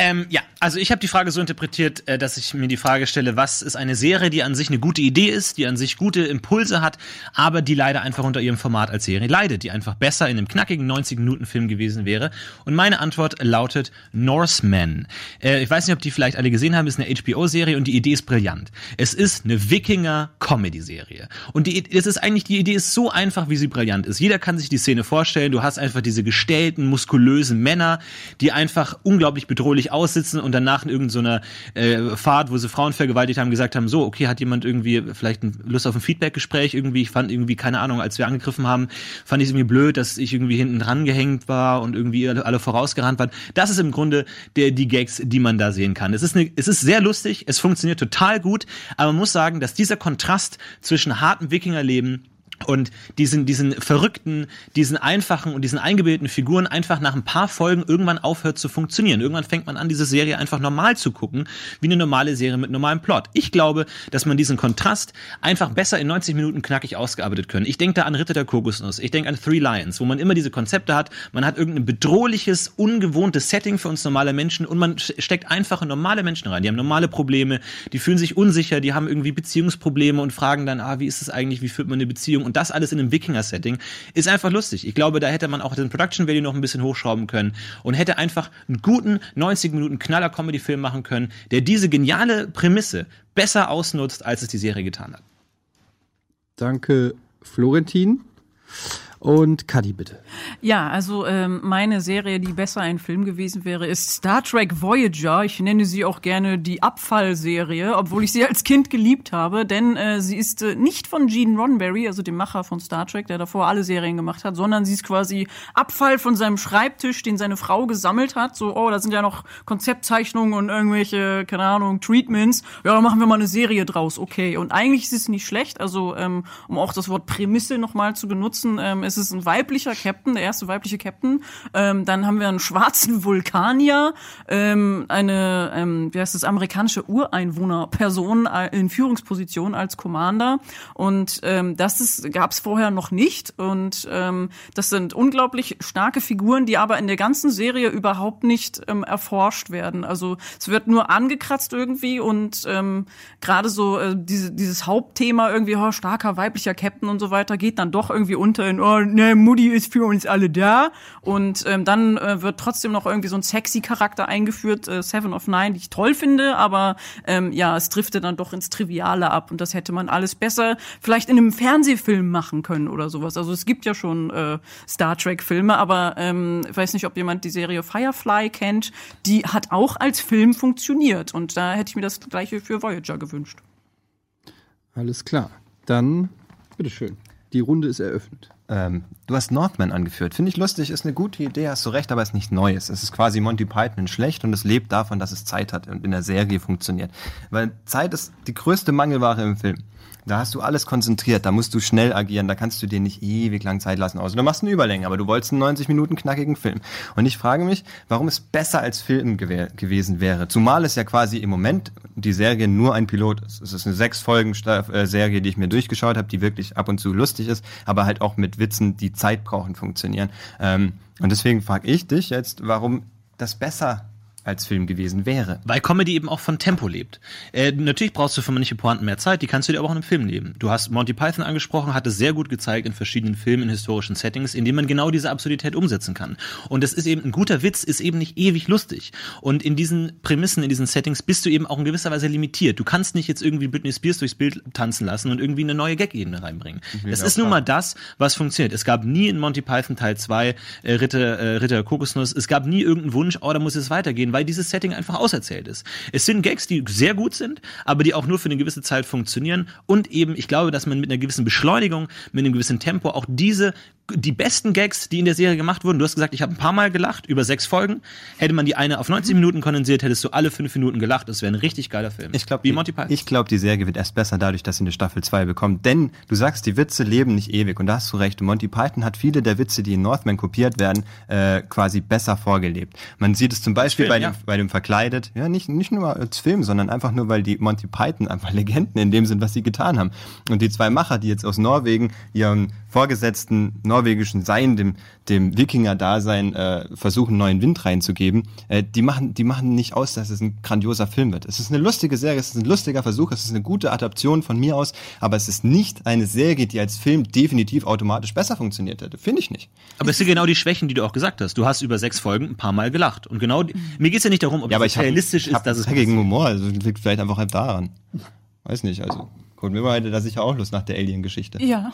Ähm, ja, also ich habe die Frage so interpretiert, äh, dass ich mir die Frage stelle, was ist eine Serie, die an sich eine gute Idee ist, die an sich gute Impulse hat, aber die leider einfach unter ihrem Format als Serie leidet, die einfach besser in einem knackigen 90-Minuten-Film gewesen wäre. Und meine Antwort lautet Norseman. Äh, ich weiß nicht, ob die vielleicht alle gesehen haben, ist eine HBO-Serie und die Idee ist brillant. Es ist eine Wikinger-Comedy-Serie. Und die, es ist eigentlich, die Idee ist so einfach, wie sie brillant ist. Jeder kann sich die Szene vorstellen. Du hast einfach diese gestellten, muskulösen Männer, die einfach unglaublich bedrohlich aussitzen und danach in irgendeiner äh, Fahrt, wo sie Frauen vergewaltigt haben, gesagt haben, so, okay, hat jemand irgendwie vielleicht Lust auf ein Feedback-Gespräch irgendwie? Ich fand irgendwie, keine Ahnung, als wir angegriffen haben, fand ich es irgendwie blöd, dass ich irgendwie hinten dran gehängt war und irgendwie alle, alle vorausgerannt waren. Das ist im Grunde der, die Gags, die man da sehen kann. Es ist, eine, es ist sehr lustig, es funktioniert total gut, aber man muss sagen, dass dieser Kontrast zwischen hartem Wikingerleben und diesen, diesen verrückten, diesen einfachen und diesen eingebildeten Figuren einfach nach ein paar Folgen irgendwann aufhört zu funktionieren. Irgendwann fängt man an, diese Serie einfach normal zu gucken, wie eine normale Serie mit normalem Plot. Ich glaube, dass man diesen Kontrast einfach besser in 90 Minuten knackig ausgearbeitet können. Ich denke da an Ritter der Kokosnuss, ich denke an Three Lions, wo man immer diese Konzepte hat, man hat irgendein bedrohliches, ungewohntes Setting für uns normale Menschen und man steckt einfach normale Menschen rein. Die haben normale Probleme, die fühlen sich unsicher, die haben irgendwie Beziehungsprobleme und fragen dann, ah, wie ist es eigentlich, wie führt man eine Beziehung? Und das alles in einem Wikinger-Setting ist einfach lustig. Ich glaube, da hätte man auch den Production Value noch ein bisschen hochschrauben können und hätte einfach einen guten 90 Minuten Knaller Comedy-Film machen können, der diese geniale Prämisse besser ausnutzt, als es die Serie getan hat. Danke, Florentin. Und Kadi, bitte. Ja, also ähm, meine Serie, die besser ein Film gewesen wäre, ist Star Trek Voyager. Ich nenne sie auch gerne die Abfallserie, obwohl ich sie als Kind geliebt habe, denn äh, sie ist äh, nicht von Gene Roddenberry, also dem Macher von Star Trek, der davor alle Serien gemacht hat, sondern sie ist quasi Abfall von seinem Schreibtisch, den seine Frau gesammelt hat. So, oh, da sind ja noch Konzeptzeichnungen und irgendwelche, keine Ahnung, Treatments. Ja, dann machen wir mal eine Serie draus. Okay. Und eigentlich ist es nicht schlecht. Also, ähm, um auch das Wort Prämisse nochmal zu benutzen, ähm, es ist ein weiblicher Captain, der erste weibliche Captain. Ähm, dann haben wir einen schwarzen Vulkanier, ähm, eine, ähm, wie heißt das, amerikanische Ureinwohnerperson äh, in Führungsposition als Commander. Und ähm, das gab es vorher noch nicht. Und ähm, das sind unglaublich starke Figuren, die aber in der ganzen Serie überhaupt nicht ähm, erforscht werden. Also es wird nur angekratzt irgendwie und ähm, gerade so äh, diese, dieses Hauptthema irgendwie, oh, starker weiblicher Captain und so weiter, geht dann doch irgendwie unter in, oh, ne, Mutti ist für uns alle da. Und ähm, dann äh, wird trotzdem noch irgendwie so ein sexy Charakter eingeführt, äh, Seven of Nine, die ich toll finde, aber ähm, ja, es driftet dann doch ins Triviale ab. Und das hätte man alles besser vielleicht in einem Fernsehfilm machen können oder sowas. Also es gibt ja schon äh, Star Trek-Filme, aber ähm, ich weiß nicht, ob jemand die Serie Firefly kennt. Die hat auch als Film funktioniert. Und da hätte ich mir das gleiche für Voyager gewünscht. Alles klar. Dann, bitteschön. Die Runde ist eröffnet. Ähm, du hast Northman angeführt. Finde ich lustig, ist eine gute Idee, hast du recht, aber ist nicht Neues. Es ist quasi Monty Python schlecht und es lebt davon, dass es Zeit hat und in der Serie funktioniert. Weil Zeit ist die größte Mangelware im Film. Da hast du alles konzentriert, da musst du schnell agieren, da kannst du dir nicht ewig lang Zeit lassen. Außer du machst eine Überlänge, aber du wolltest einen 90 Minuten knackigen Film. Und ich frage mich, warum es besser als Film gew gewesen wäre. Zumal es ja quasi im Moment die Serie nur ein Pilot ist. Es ist eine sechs Folgen äh, Serie, die ich mir durchgeschaut habe, die wirklich ab und zu lustig ist, aber halt auch mit Witzen, die Zeit brauchen, funktionieren. Ähm, und deswegen frage ich dich jetzt, warum das besser als Film gewesen wäre. Weil Comedy eben auch von Tempo lebt. Äh, natürlich brauchst du für manche Pointen mehr Zeit, die kannst du dir aber auch in einem Film nehmen. Du hast Monty Python angesprochen, hat es sehr gut gezeigt in verschiedenen Filmen, in historischen Settings, in denen man genau diese Absurdität umsetzen kann. Und das ist eben, ein guter Witz ist eben nicht ewig lustig. Und in diesen Prämissen, in diesen Settings bist du eben auch in gewisser Weise limitiert. Du kannst nicht jetzt irgendwie Britney Spears durchs Bild tanzen lassen und irgendwie eine neue Gag-Ebene reinbringen. Das ist nun mal das, was funktioniert. Es gab nie in Monty Python Teil 2 äh, Ritter, äh, Ritter Kokosnuss, es gab nie irgendeinen Wunsch, oh, da muss es weitergehen, weil dieses Setting einfach auserzählt ist. Es sind Gags, die sehr gut sind, aber die auch nur für eine gewisse Zeit funktionieren und eben, ich glaube, dass man mit einer gewissen Beschleunigung, mit einem gewissen Tempo auch diese die besten Gags, die in der Serie gemacht wurden, du hast gesagt, ich habe ein paar Mal gelacht, über sechs Folgen. Hätte man die eine auf 90 Minuten kondensiert, hättest du alle fünf Minuten gelacht. Das wäre ein richtig geiler Film. Ich glaube. Ich glaube, die Serie wird erst besser dadurch, dass sie eine Staffel 2 bekommt. Denn du sagst, die Witze leben nicht ewig. Und da hast du recht. Monty Python hat viele der Witze, die in Northman kopiert werden, äh, quasi besser vorgelebt. Man sieht es zum Beispiel Film, bei, ja. dem, bei dem Verkleidet. Ja, nicht, nicht nur als Film, sondern einfach nur, weil die Monty Python einfach Legenden in dem sind, was sie getan haben. Und die zwei Macher, die jetzt aus Norwegen ihren vorgesetzten norwegischen Sein, dem, dem Wikinger-Dasein, äh, versuchen, neuen Wind reinzugeben, äh, die machen, die machen nicht aus, dass es ein grandioser Film wird. Es ist eine lustige Serie, es ist ein lustiger Versuch, es ist eine gute Adaption von mir aus, aber es ist nicht eine Serie, die als Film definitiv automatisch besser funktioniert hätte. Finde ich nicht. Aber es sind genau die Schwächen, die du auch gesagt hast. Du hast über sechs Folgen ein paar Mal gelacht. Und genau, die, mir geht's ja nicht darum, ob Ja, aber es ich hab- realistisch ich ist, hab dass es dreckigen Humor, also liegt vielleicht einfach halt daran. Weiß nicht, also. Kurt Weber hätte da sicher auch Lust nach der Alien-Geschichte. Ja.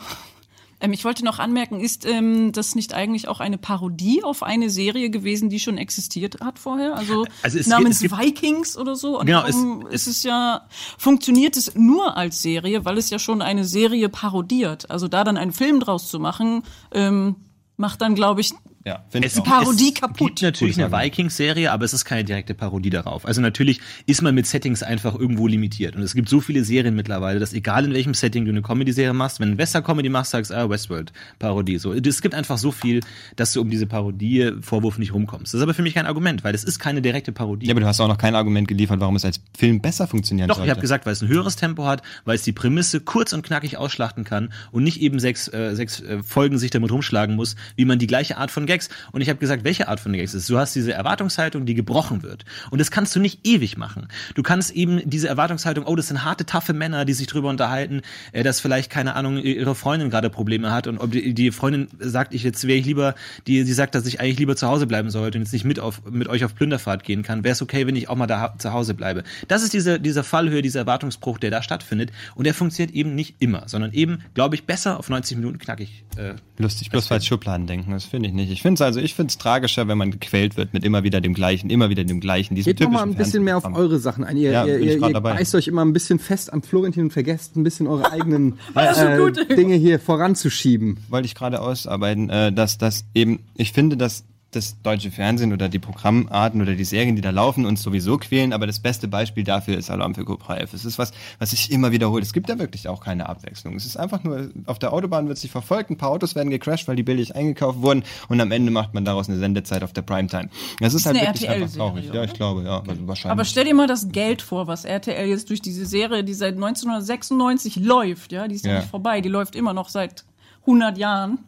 Ähm, ich wollte noch anmerken, ist ähm, das nicht eigentlich auch eine Parodie auf eine Serie gewesen, die schon existiert hat vorher? Also, Also es namens gibt- es Vikings oder so? Und Genau, es- ist es ja, funktioniert es nur als Serie, weil es ja schon eine Serie parodiert. Also da dann einen Film draus zu machen, ähm, macht dann, glaube ich, Ja, finde Es ich auch. Parodie es kaputt. gibt natürlich eine Vikings-Serie, aber es ist keine direkte Parodie darauf. Also natürlich ist man mit Settings einfach irgendwo limitiert. Und es gibt so viele Serien mittlerweile, dass egal in welchem Setting du eine Comedy-Serie machst, wenn du eine Western-Comedy machst, sagst du, ah, Westworld-Parodie. So, es gibt einfach so viel, dass du um diese Parodie-Vorwurf nicht rumkommst. Das ist aber für mich kein Argument, weil es ist keine direkte Parodie. Ja, aber du hast auch noch kein Argument geliefert, warum es als Film besser funktionieren Doch, sollte. ich habe gesagt, weil es ein höheres Tempo hat, weil es die Prämisse kurz und knackig ausschlachten kann und nicht eben sechs, äh, sechs äh, Folgen sich damit rumschlagen muss, wie man die gleiche Art von Gag Gags und ich habe gesagt, welche Art von Gags es ist. Du hast diese Erwartungshaltung, die gebrochen wird. Und das kannst du nicht ewig machen. Du kannst eben diese Erwartungshaltung, oh, das sind harte, taffe Männer, die sich drüber unterhalten, äh, dass vielleicht, keine Ahnung, ihre Freundin gerade Probleme hat und ob die, die Freundin sagt, ich jetzt wäre ich lieber, die, die sagt, dass ich eigentlich lieber zu Hause bleiben sollte und jetzt nicht mit auf, mit euch auf Plünderfahrt gehen kann, wäre es okay, wenn ich auch mal da zu Hause bleibe. Das ist diese, dieser Fallhöhe, dieser Erwartungsbruch, der da stattfindet und der funktioniert eben nicht immer, sondern eben, glaube ich, besser auf 90 Minuten knackig. Äh, Lustig, bloß weil Schubladen denken, das finde ich nicht. Ich finde es also, ich finde es tragischer, wenn man gequält wird mit immer wieder dem Gleichen, immer wieder dem Gleichen. Diesem Geht doch mal ein bisschen mehr auf eure Sachen ein. Ihr, Ja, ihr, ihr, ihr beißt euch immer ein bisschen fest am Florentin und vergesst ein bisschen eure eigenen äh, gut. Dinge hier voranzuschieben. wollte ich gerade ausarbeiten, äh, dass das eben, ich finde, dass das deutsche Fernsehen oder die Programmarten oder die Serien, die da laufen, uns sowieso quälen, aber das beste Beispiel dafür ist Alarm für Cobra 11. Es ist was, was sich immer wiederholt. Es gibt da wirklich auch keine Abwechslung. Es ist einfach nur, auf der Autobahn wird sich verfolgt, ein paar Autos werden gecrashed, weil die billig eingekauft wurden und am Ende macht man daraus eine Sendezeit auf der Primetime. Das ist, halt eine wirklich einfach traurig. Ja, ich glaube, ja, also wahrscheinlich. Aber stell dir mal das Geld vor, was RTL jetzt durch diese Serie, die seit 1996 läuft, ja, die ist ja, Ja. nicht vorbei, die läuft immer noch seit 100 Jahren.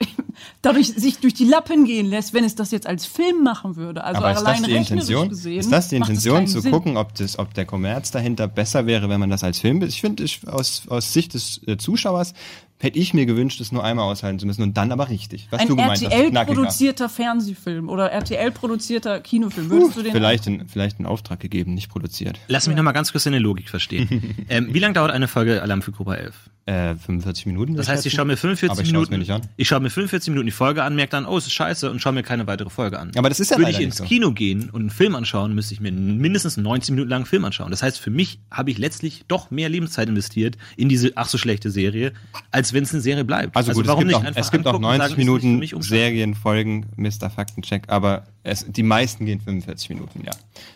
Dadurch sich durch die Lappen gehen lässt, wenn es das jetzt als Film machen würde. Also Aber ist das die Intention? Gesehen, ist das die Intention keinen zu Sinn. gucken, ob das, ob der Kommerz dahinter besser wäre, wenn man das als Film? Ich finde, aus, aus Sicht des äh, Zuschauers hätte ich mir gewünscht, es nur einmal aushalten zu müssen und dann aber richtig. Was Ein du gemeint hast, knackiger. RTL-produzierter Fernsehfilm oder RTL-produzierter Kinofilm, würdest du den Vielleicht, in, vielleicht einen Auftrag gegeben, nicht produziert. lass mich noch mal ganz kurz in der Logik verstehen. ähm, wie lange dauert eine Folge Alarm für Cobra 11? Äh, 45 Minuten. Das heißt, ich schaue mir 45 Aber ich schaue es Minuten, mir nicht an. ich schaue mir 45 Minuten die Folge an, merke dann, oh, es ist scheiße und schaue mir keine weitere Folge an. Aber das ist ja Würde ich nicht ins so. Kino gehen und einen Film anschauen, müsste ich mir mindestens einen 90 Minuten langen Film anschauen. Das heißt, für mich habe ich letztlich doch mehr Lebenszeit investiert in diese ach so schlechte Serie, als wenn es eine Serie bleibt. Also, gut, warum es gibt, nicht auch, es gibt auch angucken und 90 sagen, ist Minuten mich umschauen? Serienfolgen, Mr. Faktencheck, aber es, die meisten gehen 45 Minuten, ja.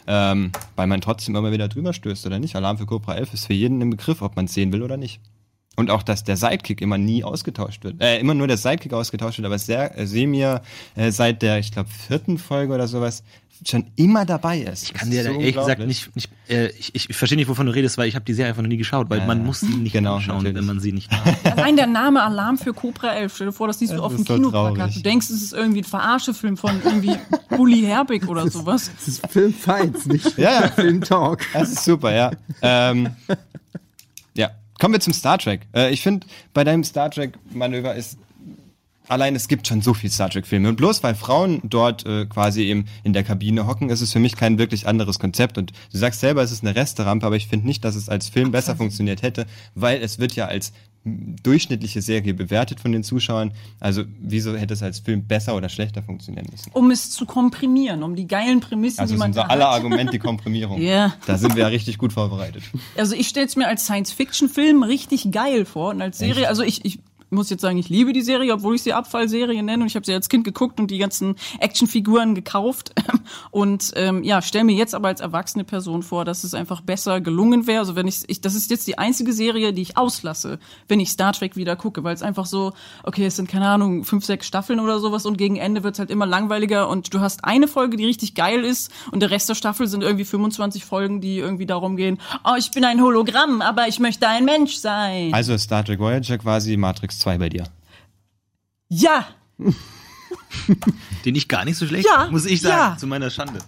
Ähm, weil man trotzdem immer wieder drüber stößt, oder nicht? Alarm für Cobra 11 ist für jeden im Begriff, ob man es sehen will oder nicht. Und auch, dass der Sidekick immer nie ausgetauscht wird. Äh, immer nur der Sidekick ausgetauscht wird, aber sehr, äh, Semir äh, seit der, ich glaube, vierten Folge oder sowas schon immer dabei ist. Ich kann dir da ehrlich gesagt nicht, nicht äh, ich, ich, verstehe nicht, wovon du redest, weil ich habe die Serie einfach noch nie geschaut, weil man muss sie nicht genau, natürlich. wenn man sie nicht Allein der Name Alarm für Cobra 11. Stell dir vor, das siehst du Das auf dem ist so Kinoplakat. Du denkst, es ist irgendwie ein Verarschefilm von irgendwie Bully Herbig oder sowas. Das ist Filmfights, nicht Ja, ja. Filmtalk. Das ist super, ja. ähm, ja, kommen wir zum Star Trek. Äh, ich finde, bei deinem Star Trek-Manöver ist allein es gibt schon so viel Star Trek-Filme. Und bloß weil Frauen dort äh, quasi eben in der Kabine hocken, ist es für mich kein wirklich anderes Konzept. Und du sagst selber, es ist eine Resterampe, aber ich finde nicht, dass es als Film besser funktioniert hätte, weil es wird ja als durchschnittliche Serie bewertet von den Zuschauern. Also wieso hätte es als Film besser oder schlechter funktionieren müssen? Um es zu komprimieren, um die geilen Prämissen, Also die ist man unser aller. Argument die Komprimierung. Ja. Da sind wir ja richtig gut vorbereitet. Also ich stelle es mir als Science-Fiction-Film richtig geil vor und als Serie, also ich, ich muss jetzt sagen, ich liebe die Serie, obwohl ich sie Abfallserie nenne und ich habe sie als Kind geguckt und die ganzen Actionfiguren gekauft und ähm, ja, stell mir jetzt aber als erwachsene Person vor, dass es einfach besser gelungen wäre. Also wenn ich, ich, das ist jetzt die einzige Serie, die ich auslasse, wenn ich Star Trek wieder gucke, weil es einfach so, okay, es sind keine Ahnung fünf, sechs Staffeln oder sowas und gegen Ende wird es halt immer langweiliger und du hast eine Folge, die richtig geil ist und der Rest der Staffel sind irgendwie 25 Folgen, die irgendwie darum gehen, oh, ich bin ein Hologramm, aber ich möchte ein Mensch sein. Also Star Trek Voyager quasi Matrix 2 bei dir. Ja, Den ich gar nicht so schlecht, Ja, muss ich sagen, ja. zu meiner Schande.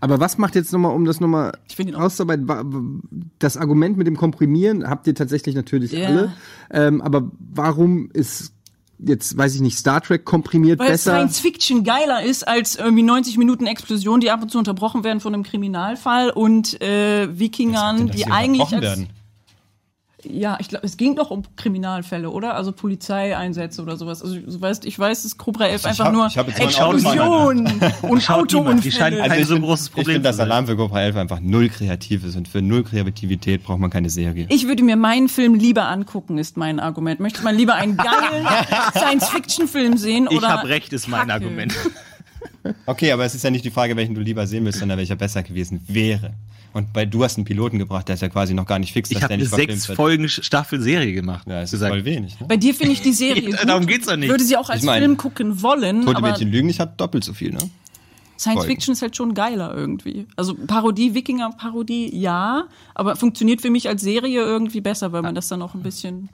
Aber was macht jetzt nochmal, um das nochmal auszuarbeiten, das Argument mit dem Komprimieren habt ihr tatsächlich natürlich Ja. alle. Ähm, aber warum ist jetzt, weiß ich nicht, Star Trek komprimiert weil besser? Science Fiction geiler ist als irgendwie 90 Minuten Explosion, die ab und zu unterbrochen werden von einem Kriminalfall und äh, Wikingern, die eigentlich als, werden. Ja, ich glaube, es ging doch um Kriminalfälle, oder? Also Polizeieinsätze oder sowas. Also du weißt, ich weiß, dass Cobra 11 ich einfach hab- nur ich Explosionen und Schaut niemand. Die scheinen Autounfälle. kein so großes Ich Problem finde, dass. Alarm für Cobra 11 einfach null kreativ ist und für null Kreativität braucht man keine Serie. Ich würde mir meinen Film lieber angucken, ist mein Argument. Möchte man lieber einen geilen Science-Fiction-Film sehen Ich oder habe recht, ist mein Kacke? Argument. Okay, aber es ist ja nicht die Frage, welchen du lieber sehen willst, sondern welcher besser gewesen wäre. Und bei du hast einen Piloten gebracht, der ist ja quasi noch gar nicht fix, Ich habe eine sechs. Folgen Staffel Serie gemacht. Ja, es ist gesagt. voll wenig. Ne? Bei dir finde ich die Serie Ja, gut. darum geht's doch nicht. Würde sie auch als Ich mein, Film gucken wollen, Tote aber Mädchen lügen nicht, hat doppelt so viel, ne? Science Fiction ist halt schon geiler irgendwie. Also Parodie, Wikinger-Parodie, ja, aber funktioniert für mich als Serie irgendwie besser, weil man das dann auch ein bisschen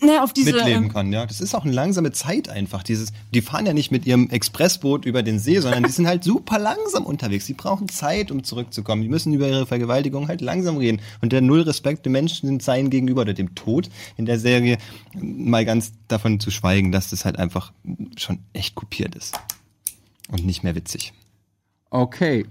Ne, auf diese, mitleben ähm, kann, ja. Das ist auch eine langsame Zeit einfach. Dieses, die fahren ja nicht mit ihrem Expressboot über den See, sondern die sind halt super langsam unterwegs. Die brauchen Zeit, um zurückzukommen. Die müssen über ihre Vergewaltigung halt langsam reden. Und der null Respekt dem Menschen sein gegenüber oder dem Tod in der Serie, mal ganz davon zu schweigen, dass das halt einfach schon echt kopiert ist. Und nicht mehr witzig. Okay.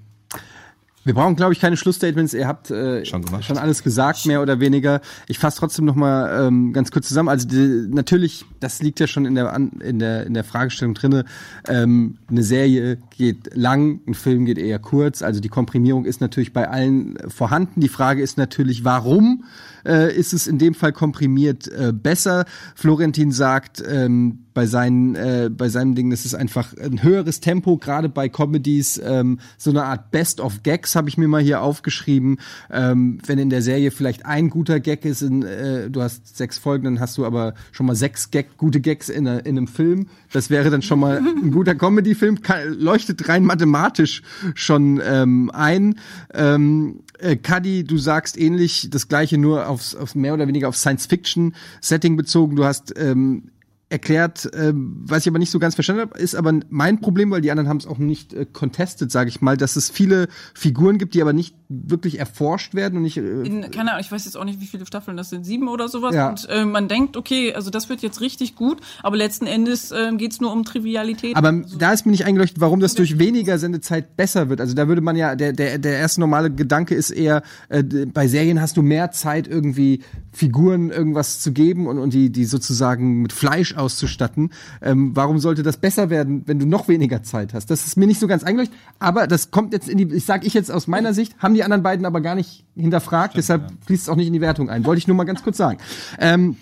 Wir brauchen, glaube ich, keine Schlussstatements. Ihr habt äh, Schon gemacht. schon alles gesagt, mehr oder weniger. Ich fasse trotzdem noch mal ähm, ganz kurz zusammen. Also die, natürlich, das liegt ja schon in der in der in der Fragestellung drinne. Ähm, eine Serie geht lang, ein Film geht eher kurz. Also die Komprimierung ist natürlich bei allen vorhanden. Die Frage ist natürlich, warum äh, ist es in dem Fall komprimiert äh, besser? Florentin sagt ähm, bei seinen äh, bei seinem Ding, ist einfach ein höheres Tempo, gerade bei Comedies, ähm, so eine Art Best of Gags habe ich mir mal hier aufgeschrieben. Ähm, wenn in der Serie vielleicht ein guter Gag ist, in, äh, du hast sechs Folgen, dann hast du aber schon mal sechs Gag, gute Gags in, einer- in einem Film. Das wäre dann schon mal ein guter Comedy-Film, leuchtet rein mathematisch schon ähm, ein. Ähm, äh, Cuddy, du sagst ähnlich das gleiche, nur aufs, auf mehr oder weniger auf Science-Fiction-Setting bezogen. Du hast ähm, erklärt, ähm, was ich aber nicht so ganz verstanden habe, ist aber mein Problem, weil die anderen haben es auch nicht äh, contested, sage ich mal, dass es viele Figuren gibt, die aber nicht wirklich erforscht werden und nicht äh, in, keine Ahnung, ich weiß jetzt auch nicht, wie viele Staffeln das sind, sieben oder sowas. Ja. Und äh, man denkt, okay, also das wird jetzt richtig gut, aber letzten Endes äh, geht's nur um Trivialität. Aber da ist mir nicht eingeleuchtet, warum das durch weniger Sendezeit besser wird. Also da würde man ja, der, der, der erste normale Gedanke ist eher, äh, bei Serien hast du mehr Zeit, irgendwie Figuren irgendwas zu geben und, und die, die sozusagen mit Fleisch auszustatten. Ähm, warum sollte das besser werden, wenn du noch weniger Zeit hast? Das ist mir nicht so ganz eingeleuchtet, aber das kommt jetzt in die, ich sage ich jetzt aus meiner Sicht, haben die anderen beiden aber gar nicht hinterfragt, deshalb fließt es auch nicht in die Wertung ein. Wollte ich nur mal ganz kurz sagen. Ähm,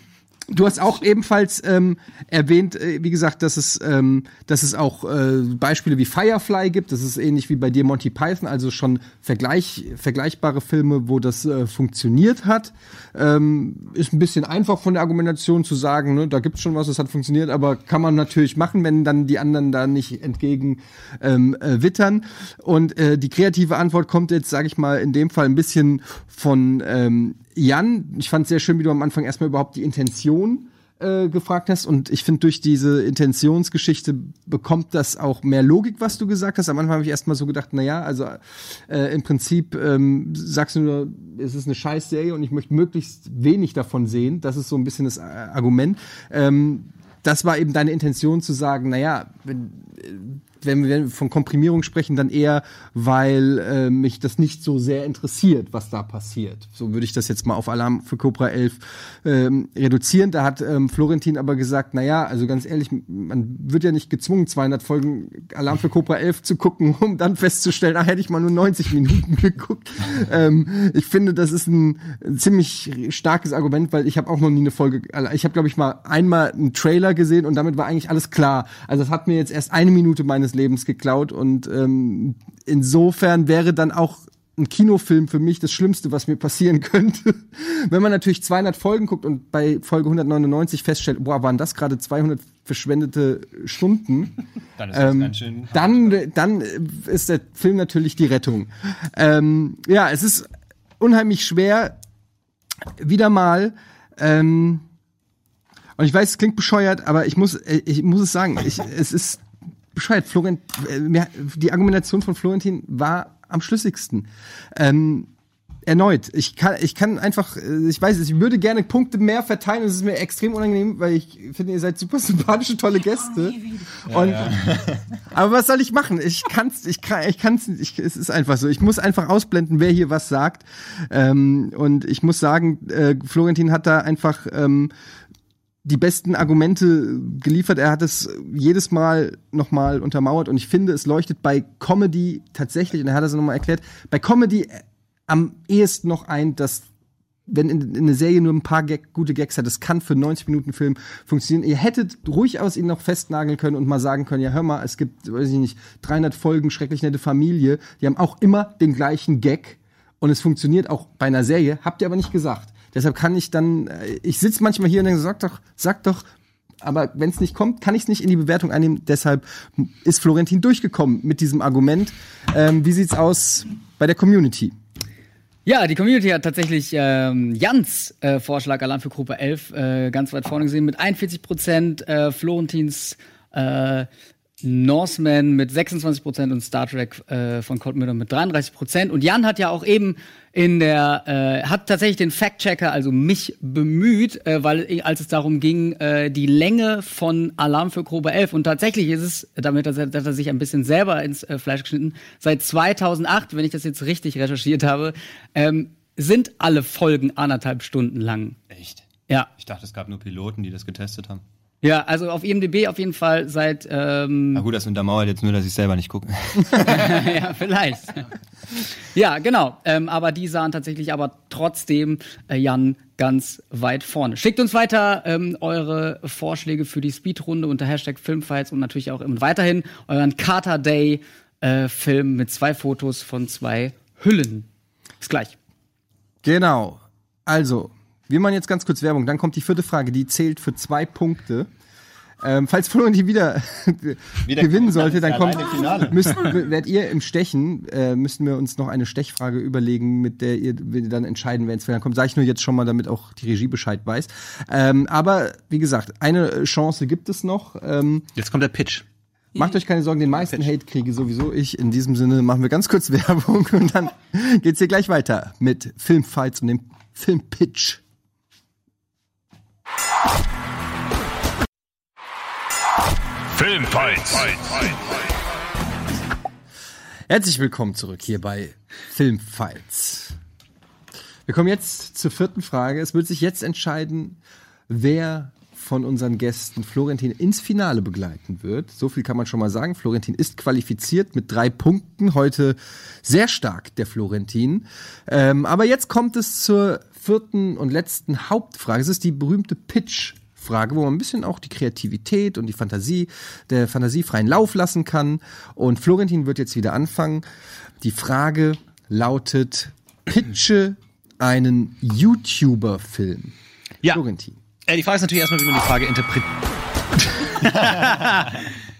Du hast auch ebenfalls ähm, erwähnt, äh, wie gesagt, dass es, ähm, dass es auch äh, Beispiele wie Firefly gibt. Das ist ähnlich wie bei dir Monty Python, also schon vergleich, vergleichbare Filme, wo das äh, funktioniert hat. Ähm, ist ein bisschen einfach von der Argumentation zu sagen, ne, da gibt's schon was, das hat funktioniert, aber kann man natürlich machen, wenn dann die anderen da nicht entgegen ähm, äh, wittern. Und äh, die kreative Antwort kommt jetzt, sage ich mal, in dem Fall ein bisschen von ähm, Jan. Ich fand sehr schön, wie du am Anfang erstmal überhaupt die Intention äh, gefragt hast. Und ich finde, durch diese Intentionsgeschichte bekommt das auch mehr Logik, was du gesagt hast. Am Anfang habe ich erstmal so gedacht, na ja, also äh, im Prinzip ähm, sagst du nur, es ist eine Scheißserie und ich möchte möglichst wenig davon sehen. Das ist so ein bisschen das äh, Argument. Ähm, das war eben deine Intention zu sagen, na ja, wenn, wenn wir von Komprimierung sprechen, dann eher, weil äh, mich das nicht so sehr interessiert, was da passiert. So würde ich das jetzt mal auf Alarm für Cobra 11 ähm, reduzieren. Da hat ähm, Florentin aber gesagt, na ja, also ganz ehrlich, man wird ja nicht gezwungen, 200 Folgen Alarm für Cobra 11 zu gucken, um dann festzustellen, ah, hätte ich mal nur 90 Minuten geguckt. ähm, ich finde, das ist ein ziemlich starkes Argument, weil ich habe auch noch nie eine Folge, ich habe glaube ich mal einmal einen Trailer gesehen und damit war eigentlich alles klar. Also das hat mir jetzt erst eine Minute meines Lebens geklaut und ähm, insofern wäre dann auch ein Kinofilm für mich das Schlimmste, was mir passieren könnte. Wenn man natürlich 200 Folgen guckt und bei Folge 199 feststellt, boah, waren das gerade 200 verschwendete Stunden, Dann ist das ähm, ganz schön. dann, dann ist der Film natürlich die Rettung. Ähm, ja, es ist unheimlich schwer, wieder mal, ähm, und ich weiß, es klingt bescheuert, aber ich muss, äh, ich muss es sagen, ich, es ist bescheuert. Florent, äh, die Argumentation von Florentin war am schlüssigsten. Ähm, erneut, ich kann, ich kann einfach, äh, ich weiß es, ich würde gerne Punkte mehr verteilen. Es ist mir extrem unangenehm, weil ich finde, ihr seid super sympathische, tolle Gäste. Und, aber was soll ich machen? Ich kann's, ich kann, ich kann's, ich, es ist einfach so. Ich muss einfach ausblenden, wer hier was sagt. Ähm, und ich muss sagen, äh, Florentin hat da einfach ähm, die besten Argumente geliefert. Er hat es jedes Mal nochmal untermauert und ich finde, es leuchtet bei Comedy tatsächlich, und er hat es nochmal erklärt, bei Comedy am ehesten noch ein, dass wenn in, in eine Serie nur ein paar Gag, gute Gags hat, das kann für 90 Minuten Film funktionieren. Ihr hättet durchaus ihn noch festnageln können und mal sagen können, ja hör mal, es gibt, weiß ich nicht, 300 Folgen schrecklich nette Familie, die haben auch immer den gleichen Gag und es funktioniert auch bei einer Serie, habt ihr aber nicht gesagt. Deshalb kann ich dann, äh, ich sitze manchmal hier und denke, sag doch, sag doch, aber wenn es nicht kommt, kann ich es nicht in die Bewertung einnehmen. Deshalb ist Florentin durchgekommen mit diesem Argument. Ähm, wie sieht's aus bei der Community? Ja, die Community hat tatsächlich ähm, Jans äh, Vorschlag Alarm für Gruppe 11 äh, ganz weit vorne gesehen mit 41 Prozent, äh, Florentins äh, Norseman mit 26 Prozent und Star Trek äh, von Colt Miller mit 33 Prozent. Und Jan hat ja auch eben in der, äh, hat tatsächlich den Fact-Checker, also mich bemüht, äh, weil als es darum ging, äh, die Länge von Alarm für Gruppe 11 und tatsächlich ist es, damit hat er, hat er sich ein bisschen selber ins äh, Fleisch geschnitten, seit 2008, wenn ich das jetzt richtig recherchiert habe, ähm, sind alle Folgen anderthalb Stunden lang. Echt? Ja, Ich dachte, es gab nur Piloten, die das getestet haben. Ja, also auf IMDb auf jeden Fall seit ähm, Na gut, das untermauert jetzt nur, dass ich selber nicht gucke. ja, vielleicht. ja, genau. Ähm, aber die sahen tatsächlich aber trotzdem äh, Jan ganz weit vorne. Schickt uns weiter ähm, eure Vorschläge für die Speedrunde unter Hashtag Filmfights und natürlich auch immer weiterhin euren Carter Day äh, Film mit zwei Fotos von zwei Hüllen. Bis gleich. Genau. Also, wir machen jetzt ganz kurz Werbung. Dann kommt die vierte Frage, die zählt für zwei Punkte. Ähm, falls Florian wieder, gewinnen sollte, dann kommt, müsst, werdet ihr im Stechen, äh, müssten wir uns noch eine Stechfrage überlegen, mit der ihr dann entscheiden, wer ins Finale kommt. Sage ich nur jetzt schon mal, damit auch die Regie Bescheid weiß. Ähm, aber wie gesagt, eine Chance gibt es noch. Ähm, Jetzt kommt der Pitch. Macht euch keine Sorgen, den meisten Hate kriege sowieso ich. In diesem Sinne machen wir ganz kurz Werbung und dann geht's hier gleich weiter mit Filmfights und dem Filmpitch. Filmfights. Herzlich willkommen zurück hier bei Filmfights. Wir kommen jetzt zur vierten Frage. Es wird sich jetzt entscheiden, wer von unseren Gästen Florentin ins Finale begleiten wird. So viel kann man schon mal sagen. Florentin ist qualifiziert mit drei Punkten. Heute sehr stark der Florentin. Ähm, aber jetzt kommt es zur vierten und letzten Hauptfrage. Es ist die berühmte Pitch. Frage, wo man ein bisschen auch die Kreativität und die Fantasie, der Fantasie freien Lauf lassen kann. Und Florentin wird jetzt wieder anfangen. Die Frage lautet, pitche einen YouTuber-Film. Ja. Florentin. Äh, die Frage ist natürlich erstmal, wie man die Frage interpretiert.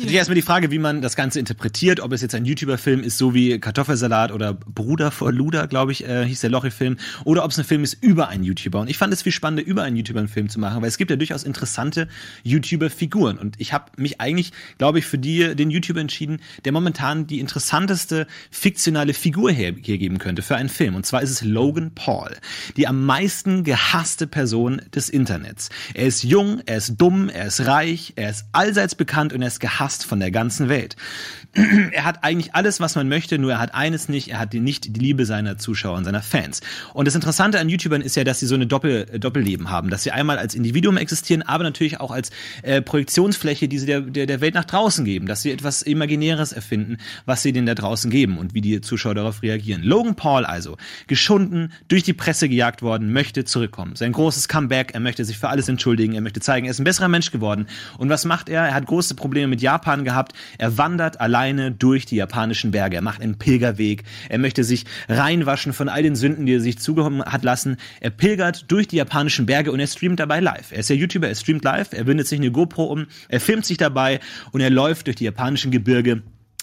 Natürlich erstmal die Frage, wie man das Ganze interpretiert, ob es jetzt ein YouTuber-Film ist, so wie Kartoffelsalat oder Bruder vor Luder, glaube ich, äh, hieß der Lochi-Film, oder ob es ein Film ist über einen YouTuber. Und ich fand es viel spannender, über einen YouTuber einen Film zu machen, weil es gibt ja durchaus interessante YouTuber-Figuren. Und ich habe mich eigentlich, glaube ich, für die, den YouTuber entschieden, der momentan die interessanteste fiktionale Figur her hergeben könnte für einen Film. Und zwar ist es Logan Paul, die am meisten gehasste Person des Internets. Er ist jung, er ist dumm, er ist reich, er ist allseits bekannt und er ist gehasst von der ganzen Welt. er hat eigentlich alles, was man möchte, nur er hat eines nicht, er hat nicht die Liebe seiner Zuschauer und seiner Fans. Und das Interessante an YouTubern ist ja, dass sie so eine Doppel, äh, Doppelleben haben, dass sie einmal als Individuum existieren, aber natürlich auch als äh, Projektionsfläche, die sie der, der, der Welt nach draußen geben, dass sie etwas Imaginäres erfinden, was sie denen da draußen geben und wie die Zuschauer darauf reagieren. Logan Paul also, geschunden, durch die Presse gejagt worden, möchte zurückkommen. Sein großes Comeback, er möchte sich für alles entschuldigen, er möchte zeigen, er ist ein besserer Mensch geworden. Und was macht er? Er hat große Probleme mit Japan gehabt, er wandert alleine durch die japanischen Berge, er macht einen Pilgerweg, er möchte sich reinwaschen von all den Sünden, die er sich zugekommen hat lassen. Er pilgert durch die japanischen Berge und er streamt dabei live. Er ist ja YouTuber, er streamt live, er bindet sich eine GoPro um, er filmt sich dabei und er läuft durch die japanischen Gebirge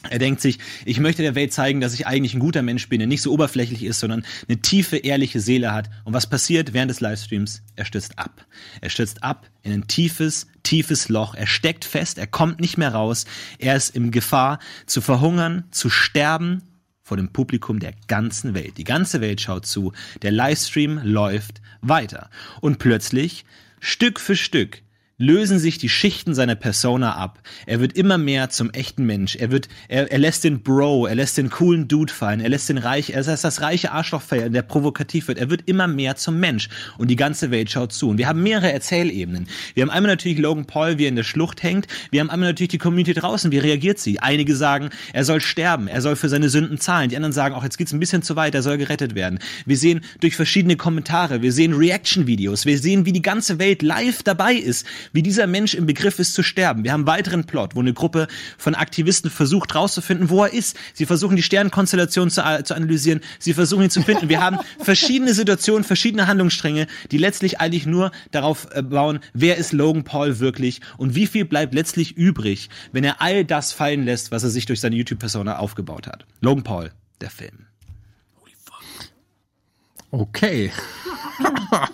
er denkt sich, ich möchte der Welt zeigen, dass ich eigentlich ein guter Mensch bin, der nicht so oberflächlich ist, sondern eine tiefe, ehrliche Seele hat. Und was passiert während des Livestreams? Er stürzt ab. Er stürzt ab in ein tiefes, tiefes Loch. Er steckt fest, er kommt nicht mehr raus. Er ist in Gefahr zu verhungern, zu sterben vor dem Publikum der ganzen Welt. Die ganze Welt schaut zu. Der Livestream läuft weiter. Und plötzlich, Stück für Stück, lösen sich die Schichten seiner Persona ab. Er wird immer mehr zum echten Mensch. Er wird, er, er lässt den Bro, er lässt den coolen Dude fallen, er lässt den reich, er lässt das reiche Arschloch fallen, der provokativ wird. Er wird immer mehr zum Mensch und die ganze Welt schaut zu. Und wir haben mehrere Erzählebenen. Wir haben einmal natürlich Logan Paul, wie er in der Schlucht hängt. Wir haben einmal natürlich die Community draußen. Wie reagiert sie? Einige sagen, er soll sterben, er soll für seine Sünden zahlen. Die anderen sagen, auch jetzt geht's ein bisschen zu weit, er soll gerettet werden. Wir sehen durch verschiedene Kommentare, wir sehen Reaction-Videos, wir sehen, wie die ganze Welt live dabei ist, wie dieser Mensch im Begriff ist zu sterben. Wir haben einen weiteren Plot, wo eine Gruppe von Aktivisten versucht rauszufinden, wo er ist. Sie versuchen die Sternenkonstellation zu, zu analysieren, sie versuchen ihn zu finden. Wir haben verschiedene Situationen, verschiedene Handlungsstränge, die letztlich eigentlich nur darauf äh, bauen, wer ist Logan Paul wirklich und wie viel bleibt letztlich übrig, wenn er all das fallen lässt, was er sich durch seine YouTube-Persona aufgebaut hat. Logan Paul, der Film. Okay.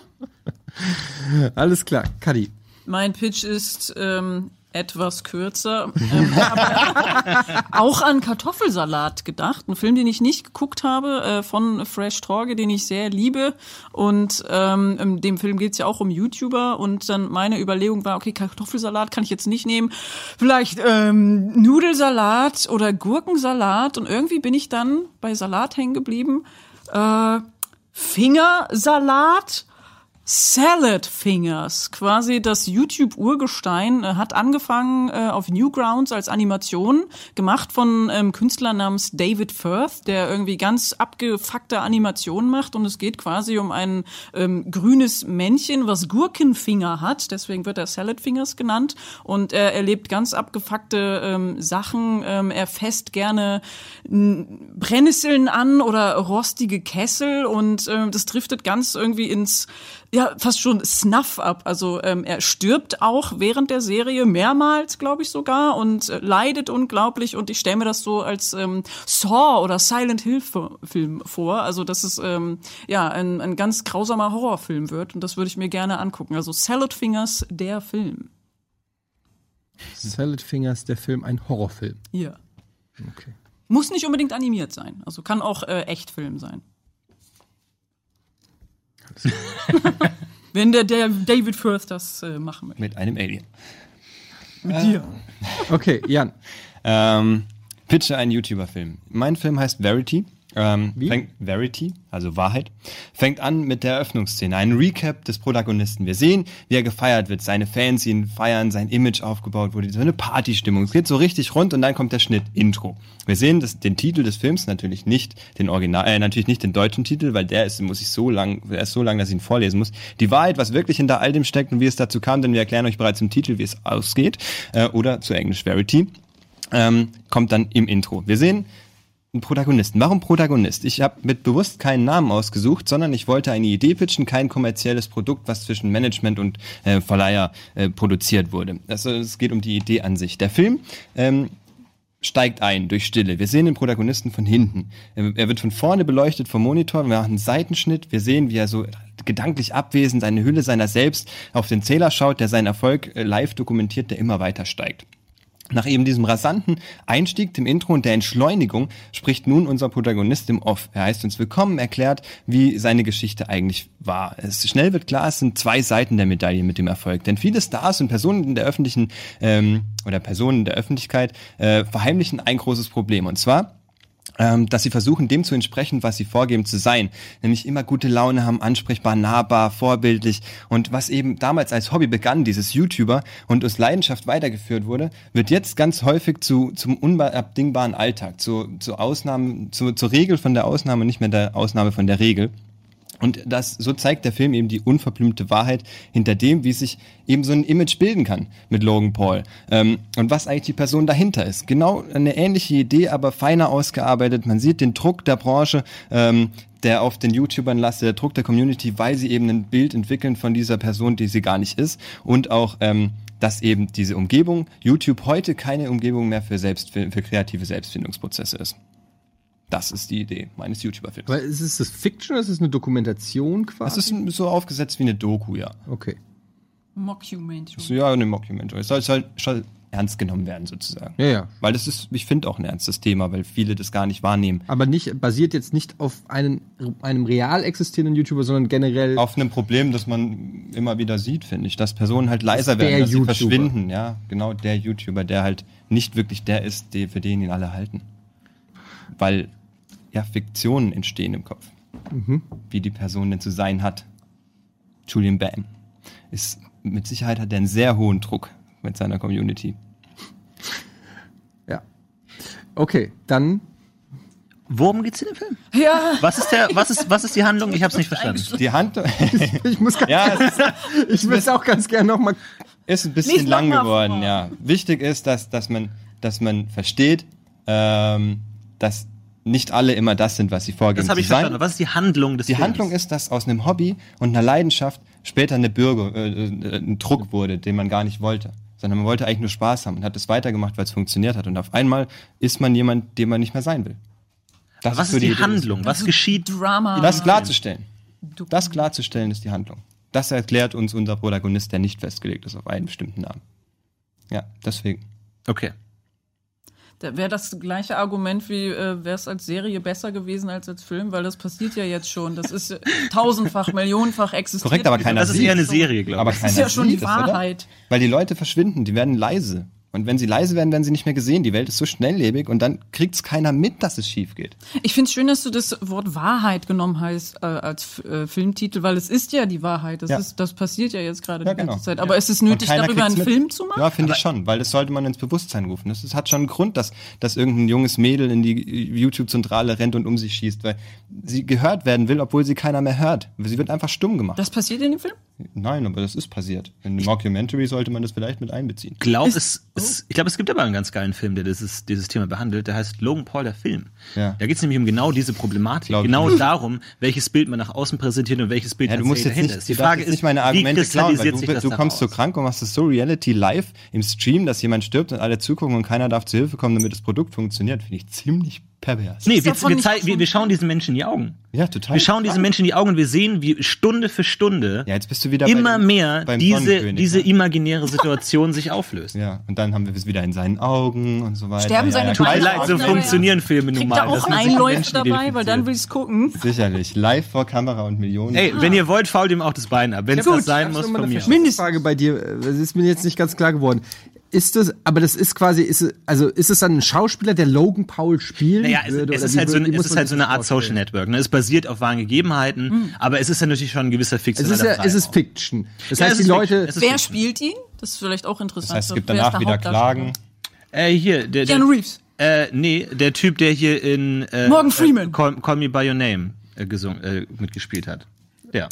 Alles klar, Kadi. Mein Pitch ist ähm, etwas kürzer. Ähm, auch an Kartoffelsalat gedacht. Ein Film, den ich nicht geguckt habe, äh, von Fresh Torge, den ich sehr liebe. Und ähm, in dem Film geht's ja auch um YouTuber. Und dann meine Überlegung war, okay, Kartoffelsalat kann ich jetzt nicht nehmen. Vielleicht ähm, Nudelsalat oder Gurkensalat. Und irgendwie bin ich dann bei Salat hängen geblieben. Äh, Fingersalat Salad Fingers, quasi das YouTube-Urgestein, äh, hat angefangen äh, auf Newgrounds als Animation, gemacht von einem Künstler namens David Firth, der irgendwie ganz abgefuckte Animationen macht und es geht quasi um ein ähm, grünes Männchen, was Gurkenfinger hat, deswegen wird er Salad Fingers genannt. Und er erlebt ganz abgefuckte ähm, Sachen, ähm, er fässt gerne Brennnesseln an oder rostige Kessel. Und ähm, das driftet ganz irgendwie ins ja, fast schon Snuff ab. Also ähm, er stirbt auch während der Serie mehrmals, glaube ich sogar, und äh, leidet unglaublich. Und ich stelle mir das so als ähm, Saw oder Silent Hill Film vor. Also dass es ähm, ja ein, ein ganz grausamer Horrorfilm wird. Und das würde ich mir gerne angucken. Also Salad Fingers, der Film. Salad Fingers, der Film, ein Horrorfilm. Ja. Okay. Muss nicht unbedingt animiert sein. Also kann auch äh, Echtfilm sein. Wenn der, der David Firth das äh, machen möchte. Mit einem Alien. Mit dir. Okay, Jan. Ähm, pitche einen YouTuber-Film. Mein Film heißt Verity. Ähm, Wie? Fängt, Verity, also Wahrheit, fängt an mit der Eröffnungsszene. Ein Recap des Protagonisten. Wir sehen, wie er gefeiert wird. Seine Fans ihn feiern, sein Image aufgebaut wurde. So eine Partystimmung. Es geht so richtig rund und dann kommt der Schnitt, Intro. Wir sehen das, den Titel des Films, natürlich nicht den Original, äh, natürlich nicht den deutschen Titel, weil der ist, muss ich so lang, der ist so lang, dass ich ihn vorlesen muss. Die Wahrheit, was wirklich hinter all dem steckt und wie es dazu kam, denn wir erklären euch bereits im Titel, wie es ausgeht, äh, oder zu Englisch Verity, ähm, kommt dann im Intro. Wir sehen einen Protagonisten. Warum Protagonist? Ich habe mit bewusst keinen Namen ausgesucht, sondern ich wollte eine Idee pitchen, kein kommerzielles Produkt, was zwischen Management und äh, Verleiher äh, produziert wurde. Also es geht um die Idee an sich. Der Film ähm, steigt ein durch Stille. Wir sehen den Protagonisten von hinten. Er wird von vorne beleuchtet vom Monitor. Wir machen einen Seitenschnitt. Wir sehen, wie er so gedanklich abwesend seine Hülle seiner selbst auf den Zähler schaut, der seinen Erfolg äh, live dokumentiert, der immer weiter steigt. Nach eben diesem rasanten Einstieg, dem Intro und der Entschleunigung spricht nun unser Protagonist im Off. Er heißt uns willkommen, erklärt, wie seine Geschichte eigentlich war. Es schnell wird klar, es sind zwei Seiten der Medaille mit dem Erfolg. Denn viele Stars und Personen in der öffentlichen ähm, oder Personen der Öffentlichkeit äh, verheimlichen ein großes Problem. Und zwar dass sie versuchen, dem zu entsprechen, was sie vorgeben zu sein. Nämlich immer gute Laune haben, ansprechbar, nahbar, vorbildlich. Und was eben damals als Hobby begann, dieses YouTuber, und aus Leidenschaft weitergeführt wurde, wird jetzt ganz häufig zu, zum unabdingbaren Alltag, zu, zu Ausnahmen, zu, zur Regel von der Ausnahme, nicht mehr der Ausnahme von der Regel. Und das, so zeigt der Film eben die unverblümte Wahrheit hinter dem, wie sich eben so ein Image bilden kann mit Logan Paul. Ähm, und was eigentlich die Person dahinter ist. Genau eine ähnliche Idee, aber feiner ausgearbeitet. Man sieht den Druck der Branche, ähm, der auf den YouTubern lastet, der Druck der Community, weil sie eben ein Bild entwickeln von dieser Person, die sie gar nicht ist. Und auch, ähm, dass eben diese Umgebung, YouTube heute keine Umgebung mehr für, Selbst, für, für kreative Selbstfindungsprozesse ist. Das ist die Idee meines YouTuber-Films. Aber ist es das Fiction oder ist es eine Dokumentation quasi? Es ist so aufgesetzt wie eine Doku, ja. okay. Mockumentary. So, ja, eine Mockumentary. Es soll, es soll, soll ernst genommen werden, sozusagen. Ja, ja. Weil das ist, ich finde, auch ein ernstes Thema, weil viele das gar nicht wahrnehmen. Aber nicht, basiert jetzt nicht auf einen, einem real existierenden YouTuber, sondern generell. Auf einem Problem, das man immer wieder sieht, finde ich, dass Personen halt leiser werden, dass YouTuber. sie verschwinden. Ja, genau, der YouTuber, der halt nicht wirklich der ist, der, für den ihn alle halten. Weil, ja, Fiktionen entstehen im Kopf. Wie die Person denn zu sein hat. Julian Bam ist, mit Sicherheit hat er einen sehr hohen Druck mit seiner Community. ja. Okay, dann. Worum geht's in dem Film? Ja. Was ist der, was ist, was ist die Handlung? Ich hab's nicht verstanden. Die Hand, Ich muss ganz, ja, es ist, ich will es auch ganz gerne nochmal. ist ein bisschen Nicht lang geworden, vor. ja. Wichtig ist, dass, dass man, dass man versteht, ähm, dass nicht alle immer das sind, was sie vorgeben Das habe ich zu sein. verstanden. Was ist die Handlung des Die Films? Handlung ist, dass aus einem Hobby und einer Leidenschaft später eine Bürger, äh, äh, ein Druck wurde, den man gar nicht wollte. Sondern man wollte eigentlich nur Spaß haben und hat es weitergemacht, weil es funktioniert hat. Und auf einmal ist man jemand, dem man nicht mehr sein will. Das was ist die, Idee. Handlung? Was geschieht? Drama. Das klarzustellen. Das klarzustellen ist die Handlung. Das erklärt uns unser Protagonist, der nicht festgelegt ist auf einen bestimmten Namen. Ja, deswegen. Okay. Da wäre das gleiche Argument wie, äh, wäre es als Serie besser gewesen als als Film, weil das passiert ja jetzt schon. Das ist äh, tausendfach, millionenfach existiert. Korrekt, aber keiner Das ist sieht. eher eine Serie, glaube Aber ich. keiner ist ja schon die? Wahrheit. Weil die Leute verschwinden, die werden leise. Und wenn sie leise werden, werden sie nicht mehr gesehen. Die Welt ist so schnelllebig und dann kriegt es keiner mit, dass es schief geht. Ich finde es schön, dass du das Wort Wahrheit genommen hast äh, als äh, Filmtitel, weil es ist ja die Wahrheit. Das, Ja. ist, das passiert ja jetzt gerade Ja, die ganze genau. Zeit. Aber ist es nötig, darüber einen mit. Film zu machen? Ja, finde ich schon, weil das sollte man ins Bewusstsein rufen. Das, das hat schon einen Grund, dass, dass irgendein junges Mädel in die YouTube-Zentrale rennt und um sich schießt, weil sie gehört werden will, obwohl sie keiner mehr hört. Sie wird einfach stumm gemacht. Das passiert in dem Film? Nein, aber das ist passiert. In einem Mockumentary sollte man das vielleicht mit einbeziehen. Glaub, es, es, ich glaube, es gibt aber einen ganz geilen Film, der dieses, dieses Thema behandelt. Der heißt Logan Paul, der Film. Ja. Da geht es nämlich um genau diese Problematik. Glaub genau darum, welches Bild man nach außen präsentiert und welches Bild Ja, du musst jetzt nicht, ist. Die Frage ist, nicht meine wie Argumente klauen, weil du, du kommst so krank und machst das so Reality live im Stream, dass jemand stirbt und alle zugucken und keiner darf zu Hilfe kommen, damit das Produkt funktioniert. Finde ich ziemlich pervers. Nee, wir, wir, nicht zei- auch wir, wir schauen diesen Menschen in die Augen. Ja, total. Wir schauen diesen Menschen in die Augen und wir sehen, wie Stunde für Stunde Ja, jetzt bist du wieder immer dem- mehr diese, diese ne? imaginäre Situation sich auflöst. Ja, und dann haben wir es wieder in seinen Augen und so weiter. Sterben ja, seine ja, Tut mir leid, auch so dabei? funktionieren Filme nun Kriegt mal. da auch Einläufer Menschen dabei, weil dann will ich's gucken. Sicherlich. Live vor Kamera und Millionen. Ey, wenn ihr wollt, fault ihm auch das Bein ab. Wenn es Gut, das sein ich muss, von eine mir. Mindestfrage bei dir. Das ist mir jetzt nicht ganz klar geworden. Ist das, aber das ist quasi, ist es, also ist es dann ein Schauspieler, der Logan Paul spielen Naja, es, würde? es, ist halt so, würde- wie es ist halt so eine das Art Social vorstellen? Network. Ne? Es basiert auf wahren Gegebenheiten, aber es ist ja natürlich schon ein gewisser Es fiktioneller ist, ja, es ist. Fiction. Das Ja, heißt, es die ist Leute, Fiction. Es ist Wer Fiction. spielt ihn? Das ist vielleicht auch interessant. Das heißt, es gibt Wer danach der wieder? Klagen. Äh, hier, der, der, Keanu Reeves. Äh, nee, der Typ, der hier in äh, Morgan Freeman. Äh, Call, Call Me By Your Name äh, gesungen, äh, mitgespielt hat. Der.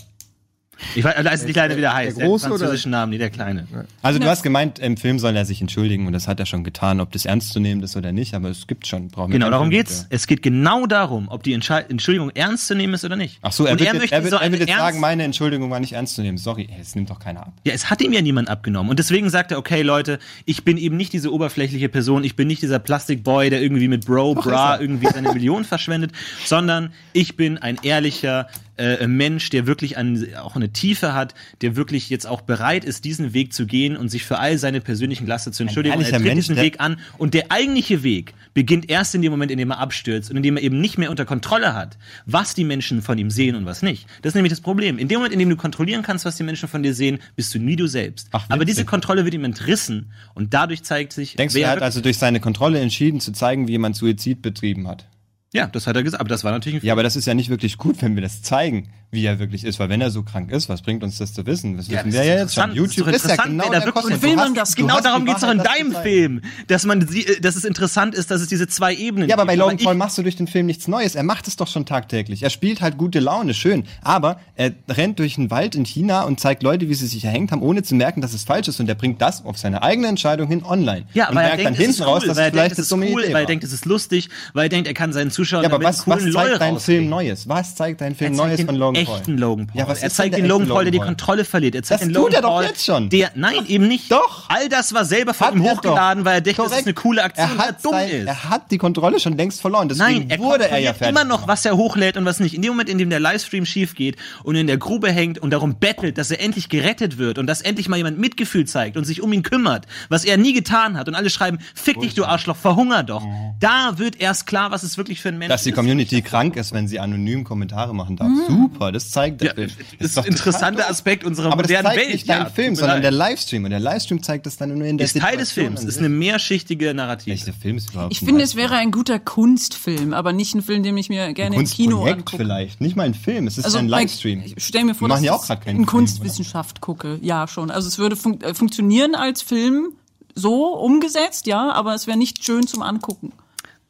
Ich weiß, da ist die Kleine wieder heiß. der Große der einen oder- französischen Namen, nee, der Kleine. Also du hast gemeint, im Film soll er sich entschuldigen und das hat er schon getan, ob das ernst zu nehmen ist oder nicht, aber es gibt schon. Genau, darum Film geht's. dafür. Es geht genau darum, ob die Entschei- Entschuldigung ernst zu nehmen ist oder nicht. Ach so, er Und wird, er jetzt, möchte er wird, so er wird jetzt sagen, meine Entschuldigung war nicht ernst zu nehmen. Sorry, es nimmt doch keiner ab. Ja, es hat ihm ja niemand abgenommen. Und deswegen sagt er, okay, Leute, ich bin eben nicht diese oberflächliche Person, ich bin nicht dieser Plastikboy, der irgendwie mit Bro, Bra irgendwie seine Millionen verschwendet, sondern ich bin ein ehrlicher äh, Mensch, der wirklich an, auch eine Tiefe hat, der wirklich jetzt auch bereit ist, diesen Weg zu gehen und sich für all seine persönlichen Laster zu entschuldigen. Und er tritt Mensch, diesen der- Weg an. Und der eigentliche Weg beginnt erst in dem Moment, in dem er abstürzt und in dem er eben nicht mehr unter Kontrolle hat, was die Menschen von ihm sehen und was nicht. Das ist nämlich das Problem. In dem Moment, in dem du kontrollieren kannst, was die Menschen von dir sehen, bist du nie du selbst. Ach, Aber diese Kontrolle wird ihm entrissen und dadurch zeigt sich, Denkst du, er hat also durch seine Kontrolle entschieden zu zeigen, wie jemand Suizid betrieben hat? Ja, das hat er gesagt, aber das war natürlich ein Ja, aber das ist ja nicht wirklich gut, wenn wir das zeigen, wie er wirklich ist, weil wenn er so krank ist, was bringt uns das zu wissen? Das Ja, wissen das wir ist ja jetzt schon. Das ist interessant, wer da der wirklich-. Und will man das? Genau darum die geht's doch in das deinem. Film, dass man äh, dass es interessant ist, dass es diese zwei Ebenen Ja, aber bei. Logan Paul machst du durch den Film nichts Neues. Er macht es doch schon tagtäglich. Er spielt halt gute Laune, schön. Aber er rennt durch den Wald in China und zeigt Leute, wie sie sich erhängt haben, ohne zu merken, dass es falsch ist. Und er bringt das auf seine eigene Entscheidung hin online. Ja, und aber er merkt denkt, dann es ist hinten raus, dass es er vielleicht es eine ist cool, weil er denkt, es ist lustig, weil er denkt, er kann seinen Zuschauern Ja, aber was, was zeigt LOL dein Film. Neues? Was zeigt dein Er Film zeigt Neues von Logan Paul? echten Logan Paul. Ja, was er zeigt den Logan Paul, der die? Kontrolle verliert. Er zeigt Das den tut Logan er doch Paul, jetzt schon. Der, nein, eben nicht. Doch. All das war selber von Hat ihm er hochgeladen, doch. weil er denkt, das ist Korrekt. eine coole Aktion, er er hat, dumm sein, ist. er hat die Kontrolle schon längst verloren. Deswegen Nein, er wurde er ja immer noch, was er hochlädt und was nicht. In dem Moment, in dem der Livestream schief geht und in der Grube hängt und darum bettelt, dass er endlich gerettet wird und dass endlich mal jemand Mitgefühl zeigt und sich um ihn kümmert, was er nie getan hat und alle schreiben, fick dich, du Arschloch, verhunger doch. Da wird erst klar, was es wirklich für ein Mensch Dass die ist. Community krank ist, wenn sie anonym Kommentare machen darf. Super, das zeigt der Ja, Film. das ist doch ein interessanter. Aspekt unserer Aber das modernen zeigt Welt. nicht dein Ja, Film, sondern leid. der Livestream. Und der Livestream zeigt das dann nur in der ist Teil des Situation Films, an ist eine mehrschichtige Narrative. Echt, der Film ist überhaupt Ich finde, es wäre ein guter Kunstfilm, aber nicht ein Film, den ich mir gerne im Kino Kunstprojekt angucke. vielleicht. Nicht mal ein Film, es ist Also ein Livestream. Ich stell mir vor, dass ja auch ich in Kunstwissenschaft gucke. Ja, schon. Also es würde fun äh, funktionieren als Film so umgesetzt, ja, aber es wäre nicht schön zum Angucken.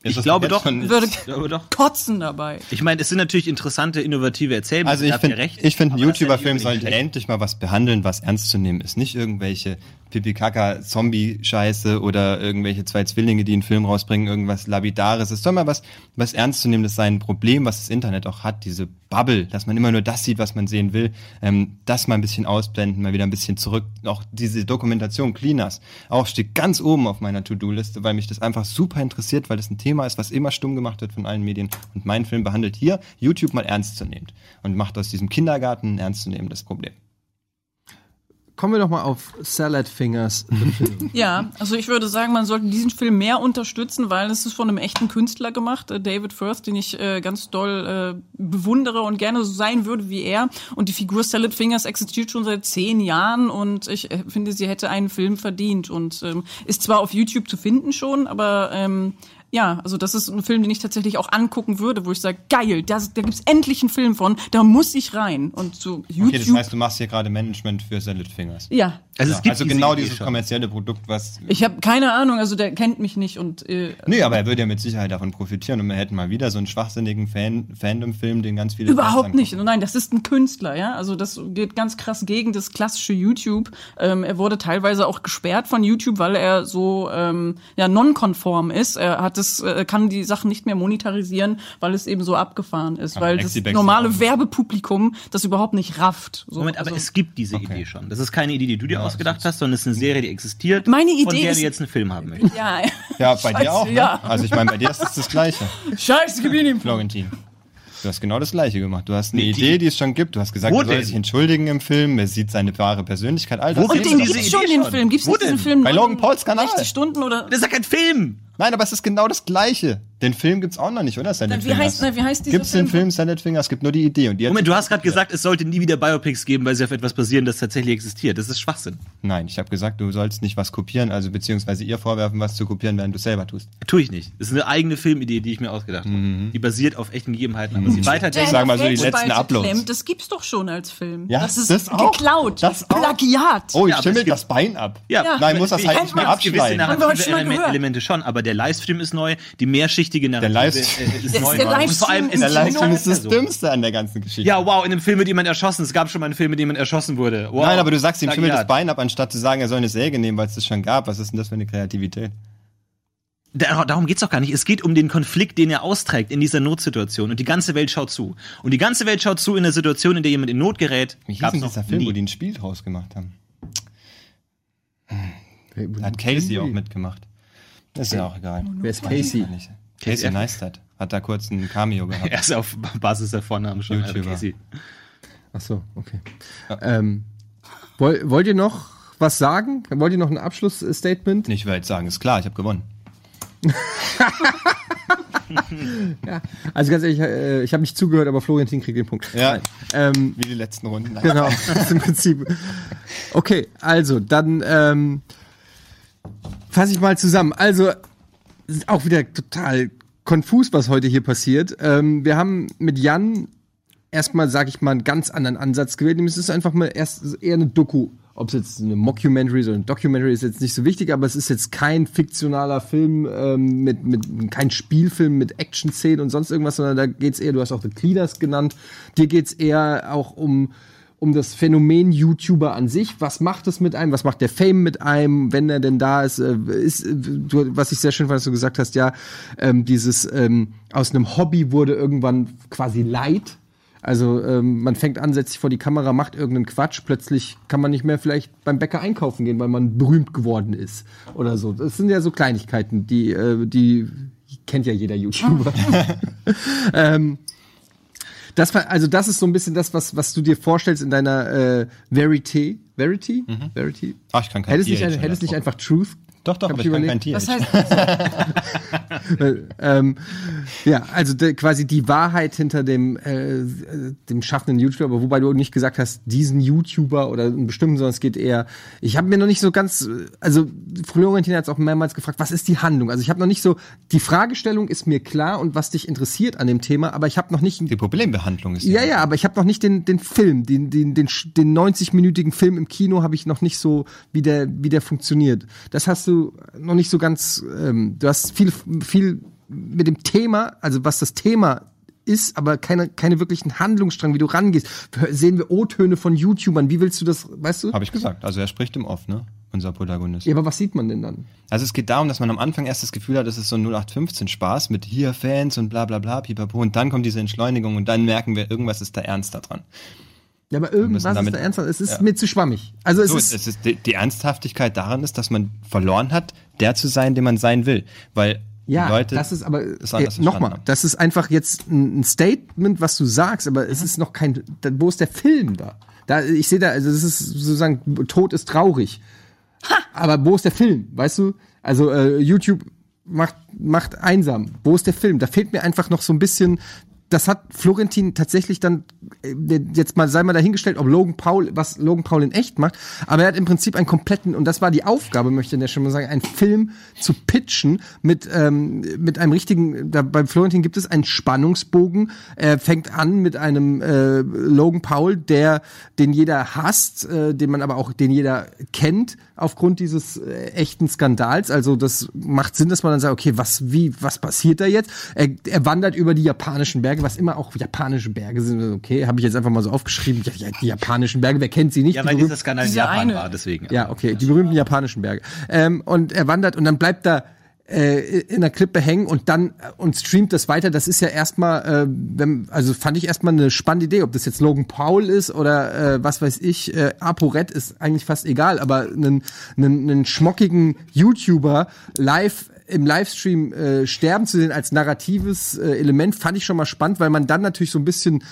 Ist Ich glaube doch. Würde Ich glaube doch. kotzen dabei. Ich meine, es sind natürlich interessante, innovative Erzählungen. Also ich finde, ich finde, YouTuber-Film sollte endlich mal was behandeln, was ernst zu nehmen ist. Nicht irgendwelche Pipi-Kaka-Zombie-Scheiße oder irgendwelche zwei Zwillinge, die einen Film rausbringen, irgendwas Labidares. Es soll mal was, was Ernstzunehmendes sein, ein Problem, was das Internet auch hat, diese Bubble, dass man immer nur das sieht, was man sehen will, ähm, das mal ein bisschen ausblenden, mal wieder ein bisschen zurück. Auch diese Dokumentation Cleaners, auch steht ganz oben auf meiner To-Do-Liste, weil mich das einfach super interessiert, weil das ein Thema ist, was immer stumm gemacht wird von allen Medien. Und mein Film behandelt hier YouTube mal ernstzunehmend und macht aus diesem Kindergarten ein ernstzunehmendes Problem. Kommen wir doch mal auf Salad Fingers. Ja, also ich würde sagen, man sollte diesen Film mehr unterstützen, weil es ist von einem echten Künstler gemacht, äh, David Firth, den ich äh, ganz doll äh, bewundere und gerne so sein würde wie er. Und die Figur Salad Fingers existiert schon seit zehn Jahren und ich äh, finde, sie hätte einen Film verdient und ähm, ist zwar auf YouTube zu finden schon, aber ähm, ja, also das ist ein Film, den ich tatsächlich auch angucken würde, wo ich sage, geil, das, da gibt's endlich einen Film von, da muss ich rein. Und so YouTube. Okay, das heißt, du machst hier gerade Management für Salad Fingers. ja, Also Ja, es gibt also genau dieses schon. kommerzielle Produkt, was. ich habe keine Ahnung, also der kennt mich nicht und äh, Nee, aber er würde ja mit Sicherheit davon profitieren und wir hätten mal wieder so einen schwachsinnigen Fan Fandom-Film, den ganz viele Überhaupt nicht. Nein, das ist ein Künstler, ja. Also das geht ganz krass gegen das klassische YouTube. Ähm, er wurde teilweise auch gesperrt von YouTube, weil er so ähm, ja non-konform ist. Er hat es, äh, kann die Sachen nicht mehr monetarisieren, weil es eben so abgefahren ist, Aber weil das normale. Werbepublikum das überhaupt nicht rafft. So, Moment, aber also, es gibt diese Idee schon. Das ist keine Idee, die du dir ausgedacht hast, sondern es ist eine Serie, die existiert. Meine von Idee der ist- du jetzt einen Film haben möchtest. ja, Ja, bei Scheiße, dir auch. Ne? ja. Also ich meine, bei dir ist es das Gleiche, Scheiße, gib ihn ihm. Florentin. Du hast genau das Gleiche gemacht. Du hast eine Nee, Idee, die es schon gibt. Du hast gesagt, Wo er soll denn? sich entschuldigen im Film. Er sieht seine wahre Persönlichkeit. All das Wo Und den diese gibt's schon, Idee den? Film. Gibt's Wo nicht diesen? Film? Bei Logan Pauls Kanal. 60 Stunden oder? Das ist ja kein Film! Nein, aber es ist genau das Gleiche. Den Film gibt's auch noch nicht, oder? Salad Wie Fingers. heißt, na, wie heißt dieser Gibt's den Film Salad Fingers? Es gibt nur die Idee. Und die Moment, du hast gerade gesagt, es sollte nie wieder Biopics geben, weil sie auf etwas basieren, das tatsächlich existiert. Das ist Schwachsinn. Nein, ich habe gesagt, du sollst nicht was kopieren, also beziehungsweise ihr vorwerfen, was zu kopieren, während du selber tust. Tue ich nicht. Das ist eine eigene Filmidee, die ich mir ausgedacht habe. Die basiert auf echten Gegebenheiten, aber sie Der weiterdenkt. Sag mal so, die letzten Uploads. Das gibt's doch schon als Film. Ja, das ist das auch. geklaut. Das auch. Plagiat. Oh, ich Ja, aber schimmel es gibt- das Bein ab. Ja, Nein, muss das halt nicht mehr gewisse abschneiden. Wir heute narrative. Elemente schon, aber der Livestream ist neu, die mehrschichtige narrative Livestream- äh, ist Der- neu. der Und vor allem Livestream ist ist Der Livestream ist das Person. Dümmste an der ganzen Geschichte. Ja, wow, in einem Film mit jemand erschossen. Es gab schon mal einen Film, mit jemand erschossen wurde. Wow. Nein, aber du sagst ihm schimmel das. Bein ab, anstatt zu sagen, er soll eine Säge nehmen, weil es das schon gab. Was ist denn das für eine Kreativität? Da- Darum geht's doch gar nicht. Es geht um den Konflikt, den er austrägt in dieser Notsituation. Und die ganze Welt schaut zu. Und die ganze Welt schaut zu in der Situation, in der jemand in Not gerät. Wie hieß denn dieser Film, nie. wo die ein Spiel draus gemacht haben? Da hat Casey auch mitgemacht. Ist ja auch egal. Wer ist Casey? Nicht. Casey Neistat hat da kurz ein Cameo gehabt. Er ist auf Basis der Vornamen schon. Also YouTuber. Casey. Ach so, okay. Ähm, woll, wollt ihr noch was sagen? Wollt ihr noch ein Abschlussstatement? Ich will jetzt sagen, ist klar, ich habe gewonnen. Also ganz ehrlich, äh, ich habe nicht zugehört, aber Florentin kriegt den Punkt. Ja. Ähm, Wie die letzten Runden. genau, das ist im Prinzip. Okay, also dann ähm, fasse ich mal zusammen. Also es ist auch wieder total konfus, was heute hier passiert. Ähm, wir haben mit Jan erstmal, sage ich mal, einen ganz anderen Ansatz gewählt. Nämlich Es ist einfach mal erst eher eine Doku. Ob es jetzt eine Mockumentary ist oder eine Documentary ist jetzt nicht so wichtig, aber es ist jetzt kein fiktionaler Film ähm, mit, mit kein Spielfilm mit Action-Szenen und sonst irgendwas, sondern da geht's eher, du hast auch The Cleaners genannt, dir geht's eher auch um um das Phänomen YouTuber an sich. Was macht es mit einem? Was macht der Fame mit einem, wenn er denn da ist? Äh, ist du, was ich sehr schön fand, dass du gesagt hast, ja, ähm, dieses ähm, aus einem Hobby wurde irgendwann quasi Leid. Also ähm, man fängt an, setzt sich vor die Kamera, macht irgendeinen Quatsch, plötzlich kann man nicht mehr vielleicht beim Bäcker einkaufen gehen, weil man berühmt geworden ist oder so. Das sind ja so Kleinigkeiten, die, äh, die kennt ja jeder YouTuber. ähm, das war, also das ist so ein bisschen das, was, was du dir vorstellst in deiner äh, Verity. Verity? Verity? Ach, ich kann kein Hättest nicht, hättest nicht einfach Truth? Doch, doch, Hab aber ich ich kann kein Was TH. heißt ähm, ja, also de, quasi die Wahrheit hinter dem, äh, dem schaffenden YouTuber, wobei du nicht gesagt hast, diesen YouTuber oder einen bestimmten, sondern es geht eher, ich habe mir noch nicht so ganz, also Florentin hat es auch mehrmals gefragt, was ist die Handlung? Also ich habe noch nicht so, die Fragestellung ist mir klar und was dich interessiert an dem Thema, aber ich habe noch nicht Die Problembehandlung ist ja, ja, aber ich habe noch nicht den, den Film, den, den, den, den 90-minütigen Film im Kino habe ich noch nicht so, wie der, wie der funktioniert. Das hast du noch nicht so ganz, ähm, du hast viel, viel mit dem Thema, also was das Thema ist, aber keine, keine wirklichen Handlungsstrang, wie du rangehst. Sehen wir O-Töne von YouTubern, wie willst du das, weißt du? Habe ich gesagt. Also er spricht im Off, ne? unser Protagonist. Ja, aber was sieht man denn dann? Also es geht darum, dass man am Anfang erst das Gefühl hat, das ist so ein 0815 Spaß mit hier Fans und bla bla bla, pipapo. Und dann kommt diese Entschleunigung und dann merken wir, irgendwas ist da ernst daran. Ja, aber irgendwas damit- ist da ernsthaft. Es ist Ja. mir zu schwammig. Also es So, ist, es ist die, die Ernsthaftigkeit daran ist, dass man verloren hat, der zu sein, der man sein will. Weil ja, die Leute das ist aber es äh, nochmal, das ist einfach jetzt ein Statement, was du sagst, aber es ist noch kein. da- Wo ist der Film da? Da ich sehe da, also das ist sozusagen Tod ist traurig. Aber wo ist der Film? Weißt du? Also äh, YouTube macht macht einsam. Wo ist der Film? Da fehlt mir einfach noch so ein bisschen. Das hat Florentin tatsächlich dann äh, jetzt mal sei mal dahingestellt, ob Logan Paul was Logan Paul in echt macht, aber er hat im Prinzip einen kompletten und das war die Aufgabe, möchte ich der Stelle mal sagen, einen Film zu pitchen mit ähm, mit einem richtigen. Da, beim Florentin gibt es einen Spannungsbogen. Er fängt an mit einem äh, Logan Paul, der den jeder hasst, äh, den man aber auch den jeder kennt aufgrund dieses äh, echten Skandals. Also das macht Sinn, dass man dann sagt, okay, was wie was passiert da jetzt? Er, er wandert über die japanischen Berge, was immer auch japanische Berge sind. Okay, habe ich jetzt einfach mal so aufgeschrieben. Ja, ja, die japanischen Berge, wer kennt sie nicht? Ja, Die weil dieser Skandal in Diese Japan eine- war, deswegen. ja, okay, die berühmten japanischen Berge. Ähm, und er wandert und dann bleibt er äh, in der Klippe hängen und dann äh, und streamt das weiter. Das ist ja erstmal, äh, wenn, also fand ich erstmal eine spannende Idee, ob das jetzt Logan Paul ist oder äh, was weiß ich, äh, ApoRed ist eigentlich fast egal, aber einen, einen, einen schmockigen YouTuber live im Livestream äh, sterben zu sehen als narratives äh, Element, fand ich schon mal spannend, weil man dann natürlich so ein bisschen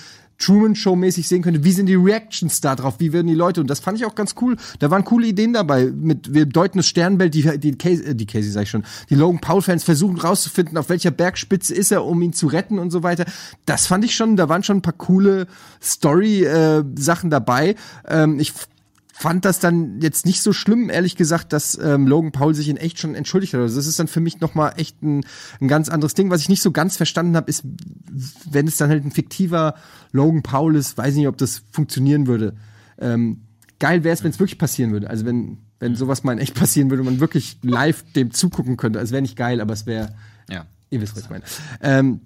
Truman Show mäßig sehen könnte, wie sind die Reactions da drauf, wie werden die Leute und das fand ich auch ganz cool. Da waren coole Ideen dabei mit wir deuten das Sternbild, die die Casey, äh, die Casey sag ich schon, die Logan Paul Fans versuchen rauszufinden, auf welcher Bergspitze ist er, um ihn zu retten und so weiter. Das fand ich schon, da waren schon ein paar coole Story äh, Sachen dabei. Ähm, ich fand das dann jetzt nicht so schlimm, ehrlich gesagt, dass ähm, Logan Paul sich in echt schon entschuldigt hat. Also das ist dann für mich nochmal echt ein, ein ganz anderes Ding. Was ich nicht so ganz verstanden habe, ist, wenn es dann halt ein fiktiver Logan Paul ist, weiß ich nicht, ob das funktionieren würde. Ähm, geil wäre es, wenn es wirklich passieren würde. Also wenn, wenn sowas mal in echt passieren würde, man wirklich live dem zugucken könnte. Also wäre nicht geil, aber es wäre, Ja. ihr wisst, was ich meine. Ähm,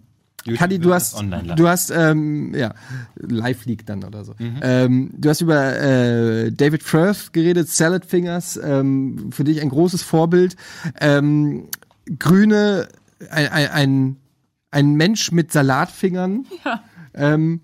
Kadi, du hast, das online live. du hast, ähm, ja, Live League dann oder so. Mhm. Ähm, du hast über äh, David Firth geredet, Salad Fingers, ähm, für dich ein großes Vorbild. Ähm, Grüne, ein, ein, ein, Mensch mit Salatfingern. Ja. Ähm,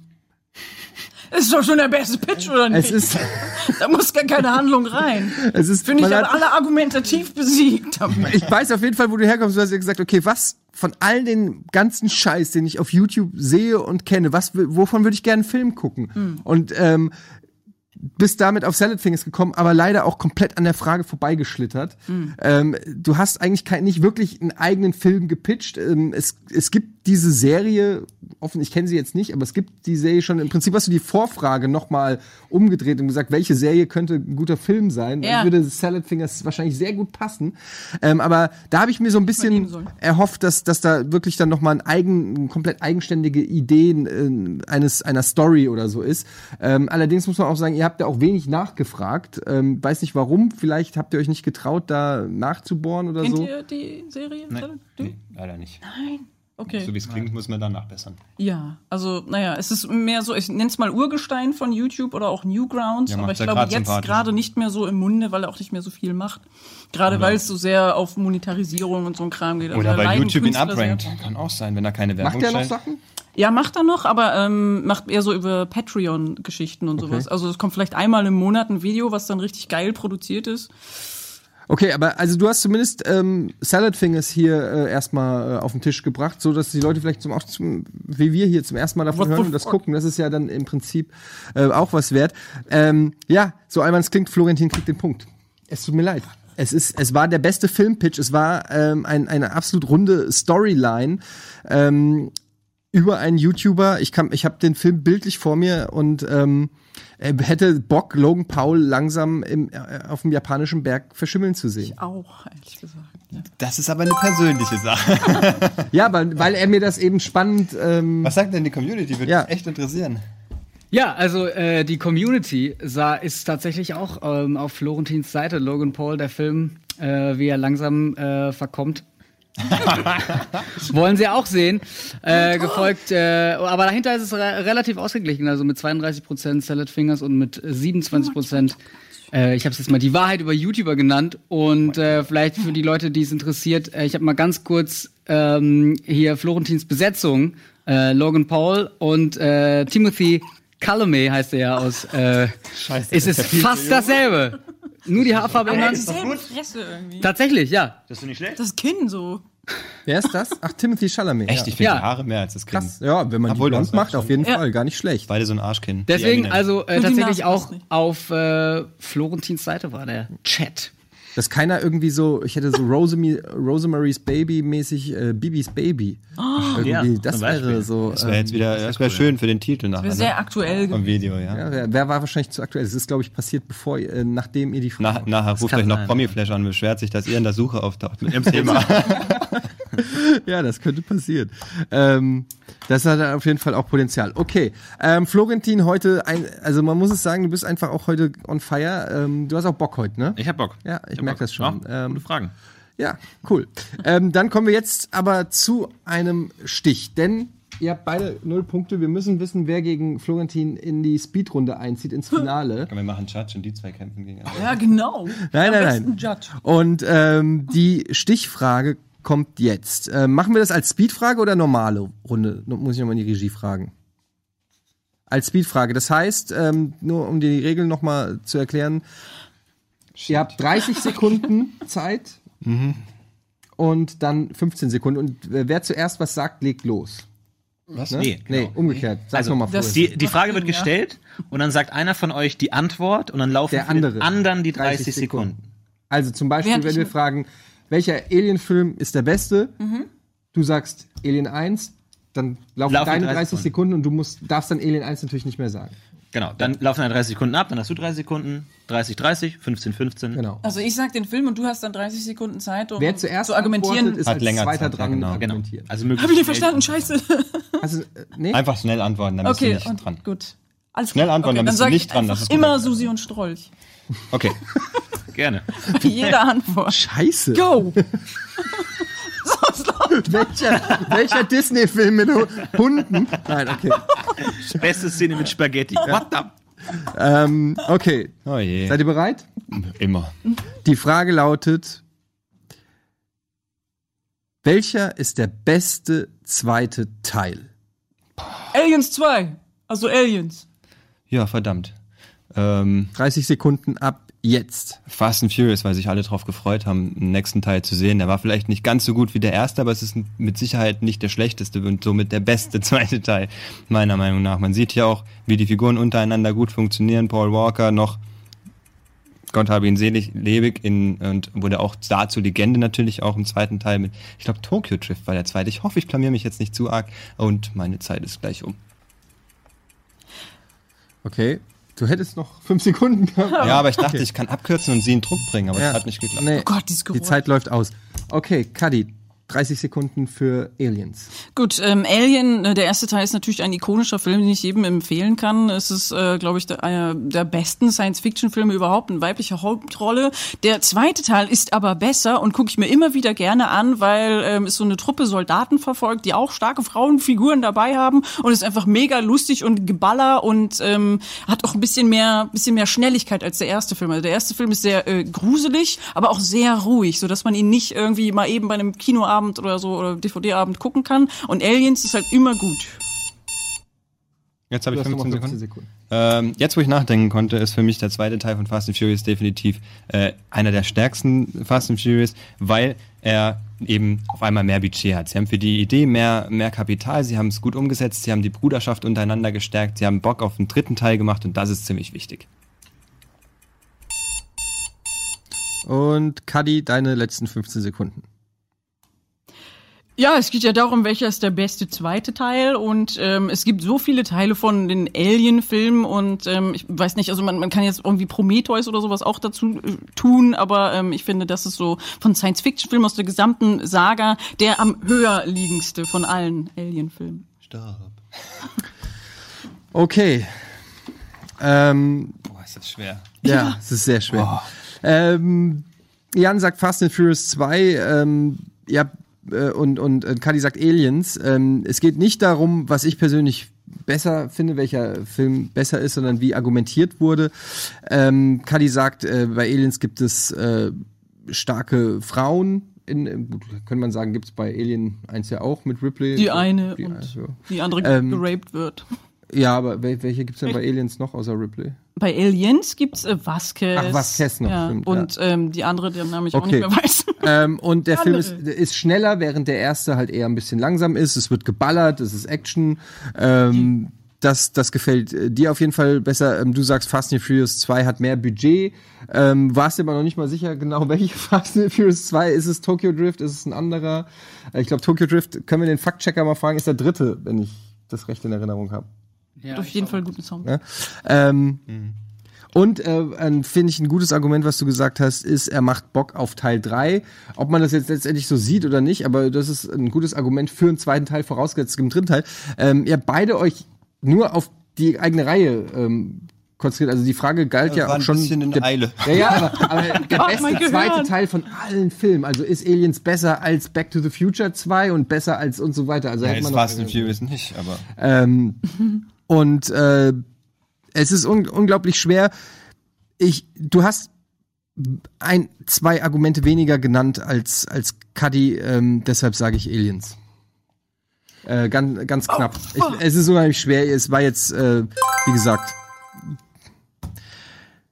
Ist doch schon der beste Pitch, oder nicht? es ist, da muss gar keine Handlung rein. es ist, Finde ich hat- alle argumentativ besiegt. ich weiß auf jeden Fall, wo du herkommst. Du hast ja gesagt, okay, was von all den ganzen Scheiß, den ich auf YouTube sehe und kenne, was, wovon würde ich gerne einen Film gucken? Und ähm, bist damit auf Salad Fingers gekommen, aber leider auch komplett an der Frage vorbeigeschlittert. Ähm, du hast eigentlich kein, nicht wirklich einen eigenen Film gepitcht. Ähm, es, es gibt diese Serie, offen, ich kenne sie jetzt nicht, aber es gibt die Serie schon. Im Prinzip hast du die Vorfrage nochmal umgedreht und gesagt, welche Serie könnte ein guter Film sein? Ja. Dann würde Salad Fingers wahrscheinlich sehr gut passen. Ähm, aber da habe ich mir so ein bisschen erhofft, dass, dass da wirklich dann nochmal ein eigen, komplett eigenständige Ideen äh, eines, einer Story oder so ist. Ähm, allerdings muss man auch sagen, ihr habt da auch wenig nachgefragt. Ähm, weiß nicht warum, vielleicht habt ihr euch nicht getraut, da nachzubohren oder Kennt so. ihr die Serie? Nee, nee, leider nicht. Nein. Okay. So wie es klingt, muss man dann nachbessern. Ja, also naja, es ist mehr so, ich nenne es mal Urgestein von YouTube oder auch Newgrounds, Ja, aber ich glaube jetzt gerade nicht mehr so im Munde, weil er auch nicht mehr so viel macht. Gerade weil es so sehr auf Monetarisierung und so ein Kram geht. Also Oder da weil YouTube ihn Künstler sehr. abrankt. Kann auch sein, wenn er keine Werbung Macht der noch stellt. Sachen? Ja, macht er noch, aber ähm, macht eher so über Patreon-Geschichten und sowas. Also es kommt vielleicht einmal im Monat ein Video, was dann richtig geil produziert ist. Okay, aber also du hast zumindest ähm, Salad Fingers hier äh, erstmal äh, auf den Tisch gebracht, so dass die Leute vielleicht zum, auch zum, wie wir hier zum ersten Mal davon the hören und das gucken. Das ist ja dann im Prinzip äh, auch was wert. Ähm, ja, so albern es klingt, Florentin kriegt den Punkt. Es tut mir leid. Es ist, es war der beste Filmpitch. Es war ähm, ein, eine absolut runde Storyline. Ähm, über einen YouTuber. Ich kann, ich habe den Film bildlich vor mir und ähm, er hätte Bock, Logan Paul langsam im, äh, auf dem japanischen Berg verschimmeln zu sehen. Auch, ehrlich gesagt. Ja. Das ist aber eine persönliche Sache. Ja, aber weil er mir das eben spannend. Ähm, Was sagt denn die Community? Würde Ja. mich echt interessieren. Ja, also äh, die Community sah, ist tatsächlich auch ähm, auf Florentins Seite. Logan Paul, der Film, äh, wie er langsam äh, verkommt. Wollen sie auch sehen. Äh, gefolgt, äh, aber dahinter ist es re relativ ausgeglichen, also mit 32% Salad Fingers und mit 27% Äh, ich habe es jetzt mal die Wahrheit über YouTuber genannt und äh, vielleicht für die Leute, die es interessiert, äh, ich habe mal ganz kurz ähm, hier Florentins Besetzung, äh, Logan Paul und äh, Timothy Chalamet heißt er ja aus. Äh, Scheiße, ist es fast dasselbe. Nur die Haarfarbe ändern. Dieselbe Fresse irgendwie. Tatsächlich, ja. Das ist nicht schlecht. Das Kinn so. Wer ist das? Ach, Timothy Chalamet. Echt, ich finde Ja. die Haare mehr als das Kind. Krass. Ja, wenn man Obwohl, die das blond macht, auf jeden Ja. Fall. Gar nicht schlecht. Beide so ein Arschkind. wie Deswegen, also äh, tatsächlich auch auf äh, Florentins Seite war der Chat. Dass keiner irgendwie so, ich hätte so Rosemi, Rosemary's Baby mäßig äh, Bibis Baby. irgendwie, Ja, das wäre so. Das wäre jetzt ähm, wieder, das wäre schön für den Titel nachher. Wäre sehr aktuell. Vom Video, ja. ja, wer, wer war wahrscheinlich zu aktuell? Es ist, glaube ich, passiert, bevor, äh, nachdem ihr die Frage. Nach, nachher ruft euch noch sein. Promiflash an beschwert sich, dass ihr in der Suche auftaucht mit ihrem Thema. Ja, das könnte passieren. Ähm, das hat auf jeden Fall auch Potenzial. Okay, ähm, Florentin heute, ein, also man muss es sagen, du bist einfach auch heute on fire. Ähm, du hast auch Bock heute, ne? Ich hab Bock. Ja, ich hab merk Bock. das schon. Ja, Ähm, gute Fragen. Ja, cool. ähm, dann kommen wir jetzt aber zu einem Stich, denn ihr habt beide null Punkte. Wir müssen wissen, wer gegen Florentin in die Speedrunde einzieht, ins Finale. wir machen Judge und die zwei kämpfen gegeneinander. Ja, genau. Nein, Am nein, nein. Judge. Und ähm, die Stichfrage kommt jetzt. Ähm, machen wir das als Speedfrage oder normale Runde? Muss ich nochmal in die Regie fragen. Als Speedfrage. Das heißt, ähm, nur um die Regeln nochmal zu erklären, ihr habt 30 Sekunden Zeit und dann 15 Sekunden. Und äh, wer zuerst was sagt, legt los. Was? Ne? Nee, nee, genau. umgekehrt. Sag Also, nochmal das- vorher. Die, die Frage wird gestellt und dann sagt einer von euch die Antwort und dann laufen Der den andere. anderen die 30, 30 Sekunden. Also zum Beispiel, Während wenn wir fragen, welcher Alien-Film ist der beste? Du sagst Alien 1, dann laufen Laufen deine 30 30 Sekunden und du musst, darfst dann Alien 1 natürlich nicht mehr sagen. Genau, dann laufen dann 30 Sekunden ab, dann hast du 30 Sekunden, 30, 30, 15, 15. Genau. Also ich sag den Film und du hast dann 30 Sekunden Zeit, um Wer zuerst zu argumentieren. ist Hat als länger zweiter Zeit, dran genau. Genau. argumentieren. Also möglichst Hab ich nicht verstanden, scheiße. Also, äh, nee? Einfach schnell antworten, dann bist Okay, du nicht und dran. gut. Alles Schnell antworten, dann bist du nicht dran, das ist gut. Immer Susi und Strolch. Okay. Gerne. Bei jeder Antwort. Scheiße. Go! Welcher, welcher Disney-Film mit Hu- Hunden? Nein, okay. Beste Szene mit Spaghetti. What the? Ähm, okay. Oh je. Seid ihr bereit? Immer. Die Frage lautet: Welcher ist der beste zweite Teil? Aliens 2. Also Aliens. Ja, verdammt. Ähm, 30 Sekunden ab jetzt. Fast and Furious, weil sich alle drauf gefreut haben, den nächsten Teil zu sehen. Der war vielleicht nicht ganz so gut wie der erste, aber es ist mit Sicherheit nicht der schlechteste und somit der beste zweite Teil, meiner Meinung nach. Man sieht ja auch, wie die Figuren untereinander gut funktionieren. Paul Walker noch, Gott habe ihn selig, lebig in, und wurde auch da zur Legende natürlich auch im zweiten Teil mit, ich glaube, Tokyo Drift war der zweite. Ich hoffe, ich blamier mich jetzt nicht zu arg und meine Zeit ist gleich um. Okay. Du hättest noch fünf Sekunden gehabt. Ja, aber ich dachte, ich kann abkürzen und sie in Druck bringen, aber Ja. es hat nicht geklappt. Nee, Oh Gott, dieses die. Zeit läuft aus. Okay, Kadi, 30 Sekunden für Aliens. Gut, ähm, Alien, äh, der erste Teil ist natürlich ein ikonischer Film, den ich jedem empfehlen kann. Es ist, äh, glaube ich, der, einer der besten Science-Fiction-Filme überhaupt, eine weibliche Hauptrolle. Der zweite Teil ist aber besser und gucke ich mir immer wieder gerne an, weil ähm, es so eine Truppe Soldaten verfolgt, die auch starke Frauenfiguren dabei haben und ist einfach mega lustig und geballer und ähm, hat auch ein bisschen mehr, bisschen mehr Schnelligkeit als der erste Film. Also der erste Film ist sehr äh, gruselig, aber auch sehr ruhig, so man ihn nicht irgendwie mal eben bei einem Kinoabend oder so oder DVD-Abend gucken kann. Und Aliens ist halt immer gut. Jetzt habe ich hast noch 15 mal Sekunden. Sekunden. Ähm, jetzt, wo ich nachdenken konnte, ist für mich der zweite Teil von Fast and Furious definitiv äh, einer der stärksten Fast and Furious, weil er eben auf einmal mehr Budget hat. Sie haben für die Idee mehr, mehr Kapital, sie haben es gut umgesetzt, sie haben die Bruderschaft untereinander gestärkt, sie haben Bock auf den dritten Teil gemacht und das ist ziemlich wichtig. Und Kadi, deine letzten 15 Sekunden. Ja, es geht ja darum, welcher ist der beste zweite Teil und ähm, es gibt so viele Teile von den Alien-Filmen und ähm, ich weiß nicht, also man, man kann jetzt irgendwie Prometheus oder sowas auch dazu äh, tun, aber ähm, ich finde, das ist so von Science-Fiction-Filmen aus der gesamten Saga der am höher liegendste von allen Alien-Filmen. Stopp. Okay. Ähm, Boah, ist das schwer. ja, es ist sehr schwer. Ähm, Jan sagt Fast and Furious 2, ähm, ja, äh, und, und äh, Kadi sagt Aliens. Ähm, es geht nicht darum, was ich persönlich besser finde, welcher Film besser ist, sondern wie argumentiert wurde. Ähm, Kadi sagt, äh, bei Aliens gibt es äh, starke Frauen. In, in, gut, könnte man sagen, gibt es bei Alien 1 ja auch mit Ripley. Die eine Die, und also, die andere Ähm, geraped wird. Ja, aber wel- welche gibt es denn bei Aliens noch außer Ripley? Bei Aliens gibt's äh, Vasquez. Ach, Vasquez noch, ja. stimmt, Und ähm, die andere, deren Namen ich auch Okay. nicht mehr weiß. Ähm, und der Film ist, ist schneller, während der erste halt eher ein bisschen langsam ist. Es wird geballert, es ist Action. Ähm, das, das gefällt äh, dir auf jeden Fall besser. Ähm, du sagst, Fast and Furious 2 hat mehr Budget. Ähm, warst dir aber noch nicht mal sicher, genau welche Fast and Furious 2. Ist es Tokyo Drift? Ist es ein anderer? Äh, Ich glaube, Tokyo Drift, können wir den Faktchecker mal fragen, ist der dritte, wenn ich das recht in Erinnerung habe. Ja, Auf jeden Fall guten Song. Ja. Ähm, Und äh, ein- finde ich ein gutes Argument, was du gesagt hast, ist, er macht Bock auf Teil 3. Ob man das jetzt letztendlich so sieht oder nicht, aber das ist ein gutes Argument für einen zweiten Teil, vorausgesetzt im dritten Teil. Ähm, ihr habt beide euch nur auf die eigene Reihe ähm, konzentriert. Also die Frage galt ja war auch ein schon. bisschen in der, Eile. Ja, ja, aber, aber der Ach, beste zweite Teil von allen Filmen. Also ist Aliens besser als Back to the Future 2 und besser als und so weiter. Also Ja, hätte jetzt man Fast and Furious nicht, aber. ähm, und äh, es ist un unglaublich schwer. Ich, du hast ein, zwei Argumente weniger genannt als, als Cuddy, ähm, deshalb sage ich Aliens. Äh, ganz, ganz knapp. ich, es ist unheimlich schwer. Es war jetzt, äh, wie gesagt,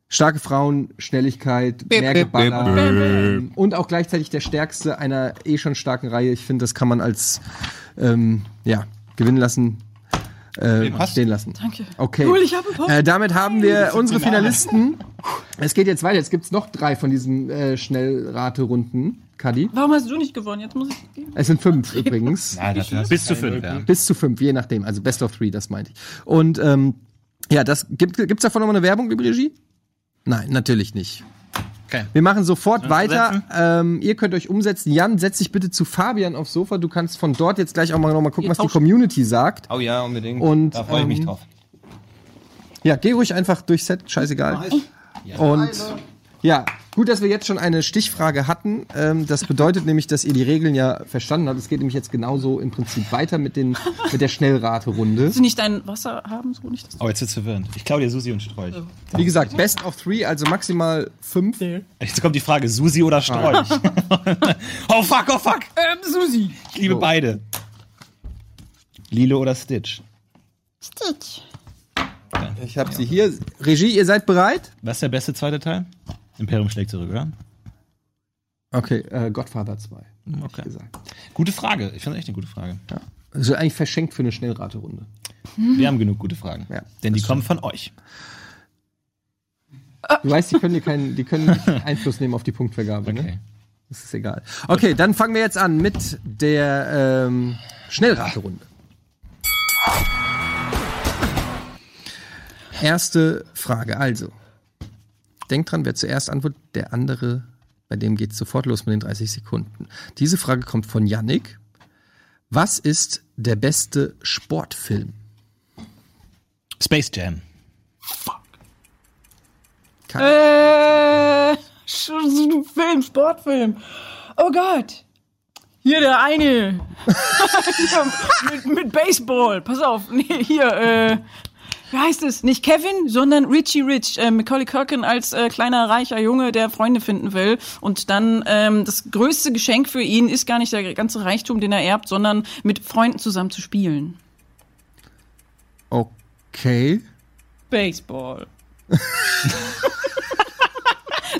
starke Frauen, Schnelligkeit, mehr Geballer und auch gleichzeitig der stärkste einer eh schon starken Reihe. Ich finde, das kann man als ähm, ja, gewinnen lassen. Äh, stehen lassen. Danke. Okay. Cool, ich hab einen Punkt. äh, damit haben wir unsere Finalisten. Es geht jetzt weiter. Jetzt gibt's noch drei von diesen äh, Schnellraterunden. Kadi. Warum hast du nicht gewonnen? Jetzt muss ich gehen. Es sind fünf übrigens. Ja, dafür hast Bis zu fünf, ja. Bis zu fünf, je nachdem. Also Best of Three, das meinte ich. Und ähm, ja, das gibt gibt's davon nochmal eine Werbung, liebe Regie? Nein, natürlich nicht. Okay. Wir machen sofort weiter. Ähm, ihr könnt euch umsetzen. Jan, setz dich bitte zu Fabian aufs Sofa. Du kannst von dort jetzt gleich auch mal noch mal gucken, was die. Community sagt. Oh ja, unbedingt. Und, da freue ich mich ähm, drauf. Ja, geh ruhig einfach durchs Set, scheißegal. Und ja, gut, dass wir jetzt schon eine Stichfrage hatten. Ähm, das bedeutet nämlich, dass ihr die Regeln ja verstanden habt. Es geht nämlich jetzt genauso im Prinzip weiter mit, den, mit der Schnellraterunde. Willst du nicht dein Wasser haben? So nicht das Oh, jetzt wird's verwirrend. Ich klaue dir Susi und Sträuch. Wie gesagt, Best of Three, also maximal fünf. Jetzt kommt die Frage, Susi oder Sträuch? oh fuck, oh fuck. Ähm, Susi. Ich liebe beide. Lilo oder Stitch? Stitch. Ich habe sie hier. Regie, ihr seid bereit? Was ist der beste zweite Teil? Imperium schlägt zurück, oder? Okay, äh, Godfather 2. Okay. Gute Frage. Ich finde echt eine gute Frage. Also eigentlich verschenkt für eine Schnellraterunde. Wir haben genug gute Fragen. Ja. Denn die kommen von euch. Du weißt, die können dir keinen, die können nicht Einfluss nehmen auf die Punktvergabe, ne? Okay. Das ist egal. Okay, dann fangen wir jetzt an mit der ähm, Schnellraterunde. Erste Frage, also. Denkt dran, wer zuerst antwortet, der andere, bei dem geht's sofort los mit den 30 Sekunden. Diese Frage kommt von Yannick. Was ist der beste Sportfilm? Space Jam. Äh, Sch- Film, Sportfilm. Oh Gott. Hier der eine. hier, mit, mit Baseball. Pass auf. Nee, hier, äh, wie heißt es? Nicht Kevin, sondern Richie Rich. Äh, Macaulay Culkin als äh, kleiner reicher Junge, der Freunde finden will. Und dann ähm, das größte Geschenk für ihn ist gar nicht der ganze Reichtum, den er erbt, sondern mit Freunden zusammen zu spielen. Okay. Baseball.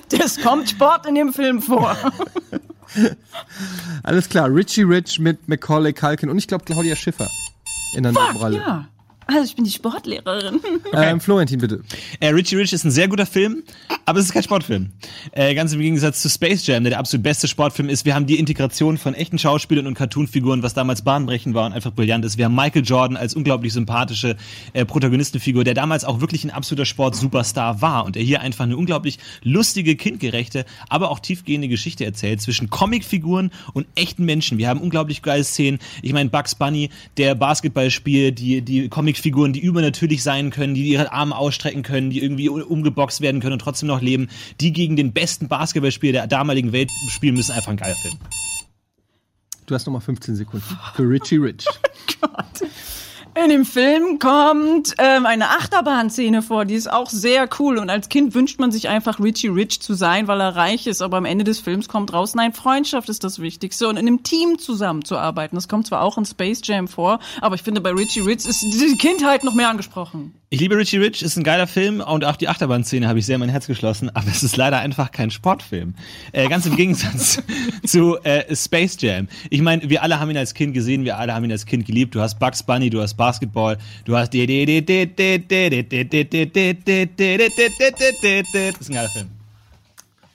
das kommt Sport in dem Film vor. Alles klar, Richie Rich mit Macaulay Culkin und ich glaube Claudia Schiffer in der Nebenrolle. Ja. Also ich bin die Sportlehrerin. Ähm, Florentin, bitte. Äh, Richie Rich ist ein sehr guter Film, aber es ist kein Sportfilm. Äh, ganz im Gegensatz zu Space Jam, der der absolut beste Sportfilm ist. Wir haben die Integration von echten Schauspielern und Cartoonfiguren, was damals bahnbrechend war und einfach brillant ist. Wir haben Michael Jordan als unglaublich sympathische äh, Protagonistenfigur, der damals auch wirklich ein absoluter Sport-Superstar war und der hier einfach eine unglaublich lustige, kindgerechte, aber auch tiefgehende Geschichte erzählt zwischen Comicfiguren und echten Menschen. Wir haben unglaublich geile Szenen. Ich meine, Bugs Bunny, der Basketball spielt, die, die Comicfiguren, die übernatürlich sein können, die ihre Arme ausstrecken können, die irgendwie umgeboxt werden können und trotzdem noch leben, die gegen den besten Basketballspieler der damaligen Welt spielen müssen. Einfach ein geiler Film. Du hast nochmal 15 Sekunden für Richie Rich. In dem Film kommt ähm, eine Achterbahnszene vor, die ist auch sehr cool. Und als Kind wünscht man sich einfach Richie Rich zu sein, weil er reich ist. Aber am Ende des Films kommt raus, nein, Freundschaft ist das Wichtigste. Und in einem Team zusammenzuarbeiten. Das kommt zwar auch in Space Jam vor, aber ich finde, bei Richie Rich ist die Kindheit noch mehr angesprochen. Ich liebe Richie Rich, ist ein geiler Film und auch die Achterbahnszene habe ich sehr in mein Herz geschlossen, aber es ist leider einfach kein Sportfilm. Äh, ganz im Gegensatz zu äh, Space Jam. Ich meine, wir alle haben ihn als Kind gesehen, wir alle haben ihn als Kind geliebt. Du hast Bugs Bunny, du hast Basketball, du hast das ist ein geiler Film.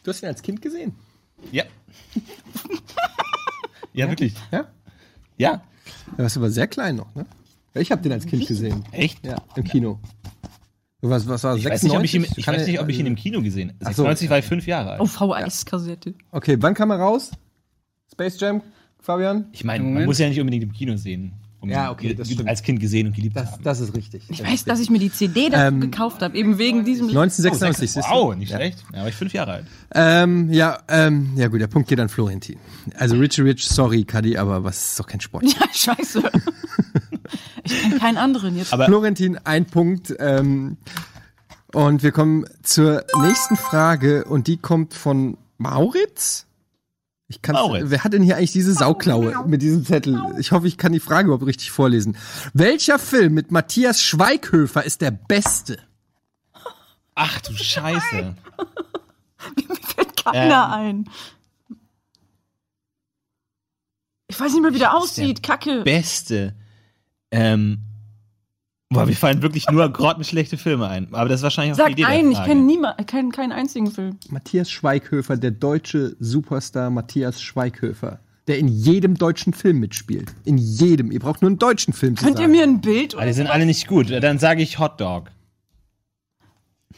Du hast ihn als Kind gesehen? Ja. Ja, wirklich. Ja? Ja. Ja, warst aber sehr klein noch, ne? Ich habe den als Kind gesehen. Echt? Ja, im Kino. Du warst, was war Ich weiß nicht, ob ich ihn, ich weiß er- nicht, ob ich ihn im Kino gesehen habe. Ach so. 96 war ich fünf Jahre alt. Oh, VHS-Kassette. Okay, wann kam er raus? Space Jam, Fabian? Ich meine, man muss ja nicht unbedingt im Kino sehen. Um Ja, okay, das stimmt. als Kind gesehen und geliebt Das, haben. das ist richtig. Ich weiß, dass ich mir die CD dazu Ähm, gekauft habe, eben wegen diesem. 1996, siehst du? Wow, nicht schlecht. Ja, war ich fünf Jahre alt. Ähm, ja, ähm, ja gut, der Punkt geht an Florentin. Also Richie Rich, sorry, Kadi, aber was ist doch kein Sport. Ja, scheiße. ich kenne keinen anderen jetzt. Aber- Florentin, ein Punkt. Ähm, und wir kommen zur nächsten Frage und die kommt von Mauritz. Ich kann, Mauritz. wer hat denn hier eigentlich diese Sauklaue mit diesem Zettel? Ich hoffe, ich kann die Frage überhaupt richtig vorlesen. Welcher Film mit Matthias Schweighöfer ist der beste? Ach du Scheiße. Mir fällt keiner Ähm. ein. Ich weiß nicht mehr, wie der aussieht. Kacke. Beste. Ähm. Boah, mir fallen wirklich nur grottenschlechte Filme ein. Aber das ist wahrscheinlich auch die Sag Idee der einen, ich kenne niemanden, keinen, keinen einzigen Film. Matthias Schweighöfer, der deutsche Superstar Matthias Schweighöfer, der in jedem deutschen Film mitspielt. In jedem. Ihr braucht nur einen deutschen Film zu Könnt ihr sagen. mir ein Bild? Aber die sind alle nicht gut. Dann sage ich Hot Dog.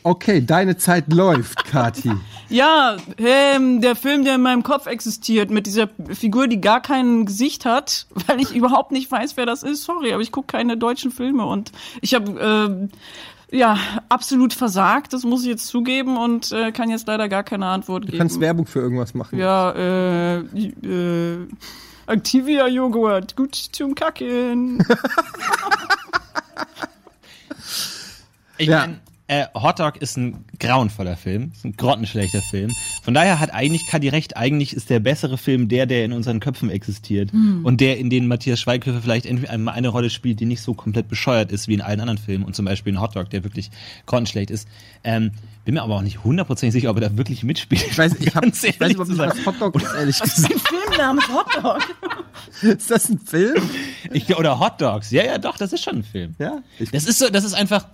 Okay, deine Zeit läuft, Kati. Ja, ähm, der Film, der in meinem Kopf existiert, mit dieser Figur, die gar kein Gesicht hat, weil ich überhaupt nicht weiß, wer das ist. Sorry, aber ich gucke keine deutschen Filme und ich habe ähm, ja absolut versagt. Das muss ich jetzt zugeben und äh, kann jetzt leider gar keine Antwort Du geben. kannst Werbung für irgendwas machen. ja, äh, äh, Activia Joghurt, gut zum Kacken. Ich Ja. mein, äh, Hot Dog ist ein grauenvoller Film, ist ein grottenschlechter Film. Von daher hat eigentlich Kadi recht, eigentlich ist der bessere Film der, der in unseren Köpfen existiert. Und der, in dem Matthias Schweighöfer vielleicht entweder einmal eine Rolle spielt, die nicht so komplett bescheuert ist wie in allen anderen Filmen. Und zum Beispiel in Hot Dog, der wirklich grottenschlecht ist. Ähm, bin mir aber auch nicht hundertprozentig sicher, ob er da wirklich mitspielt. Ich weiß, ich, hab, Ganz ich weiß ehrlich überhaupt zu nicht, was Hotdog ist, ehrlich gesagt. Ein Film namens Hotdog. Ist das ein Film? Ich, oder Hot Dogs. Ja, ja, doch, das ist schon ein Film. Ja. Ich, Das ist so, das ist einfach.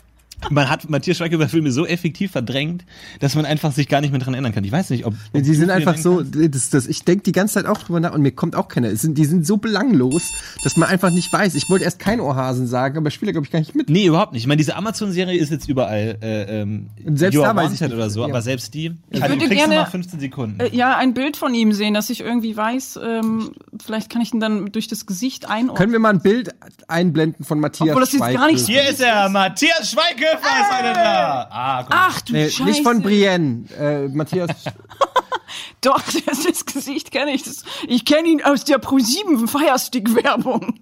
Man hat Matthias Schweighöfer Filme so effektiv verdrängt, dass man einfach sich gar nicht mehr dran erinnern kann. Ich weiß nicht, ob. ob die sind einfach so, das, das, ich denke die ganze Zeit auch drüber nach und mir kommt auch keiner. Sind, die sind so belanglos, dass man einfach nicht weiß. Ich wollte erst kein Ohrhasen sagen, aber spielt glaube ich gar nicht mit. Nee, überhaupt nicht. Ich meine, diese Amazon-Serie ist jetzt überall. Äh, ähm, selbst You da weiß ich nicht. oder so, Ja. aber selbst die. Ich würde gerne- noch 15 Sekunden. Äh, ja, ein Bild von ihm sehen, dass ich irgendwie weiß, ähm, vielleicht kann ich ihn dann durch das Gesicht einordnen. Können wir mal ein Bild einblenden von Matthias Obwohl das jetzt gar nicht so- Hier ist er, Matthias Schweighöfer ist heute da. Ah, mal. Ach du Nee, Scheiße. nicht von Brienne. Äh, Matthias. Doch, das, das Gesicht kenne ich. Das, ich kenne ihn aus der Pro7 Firestick-Werbung.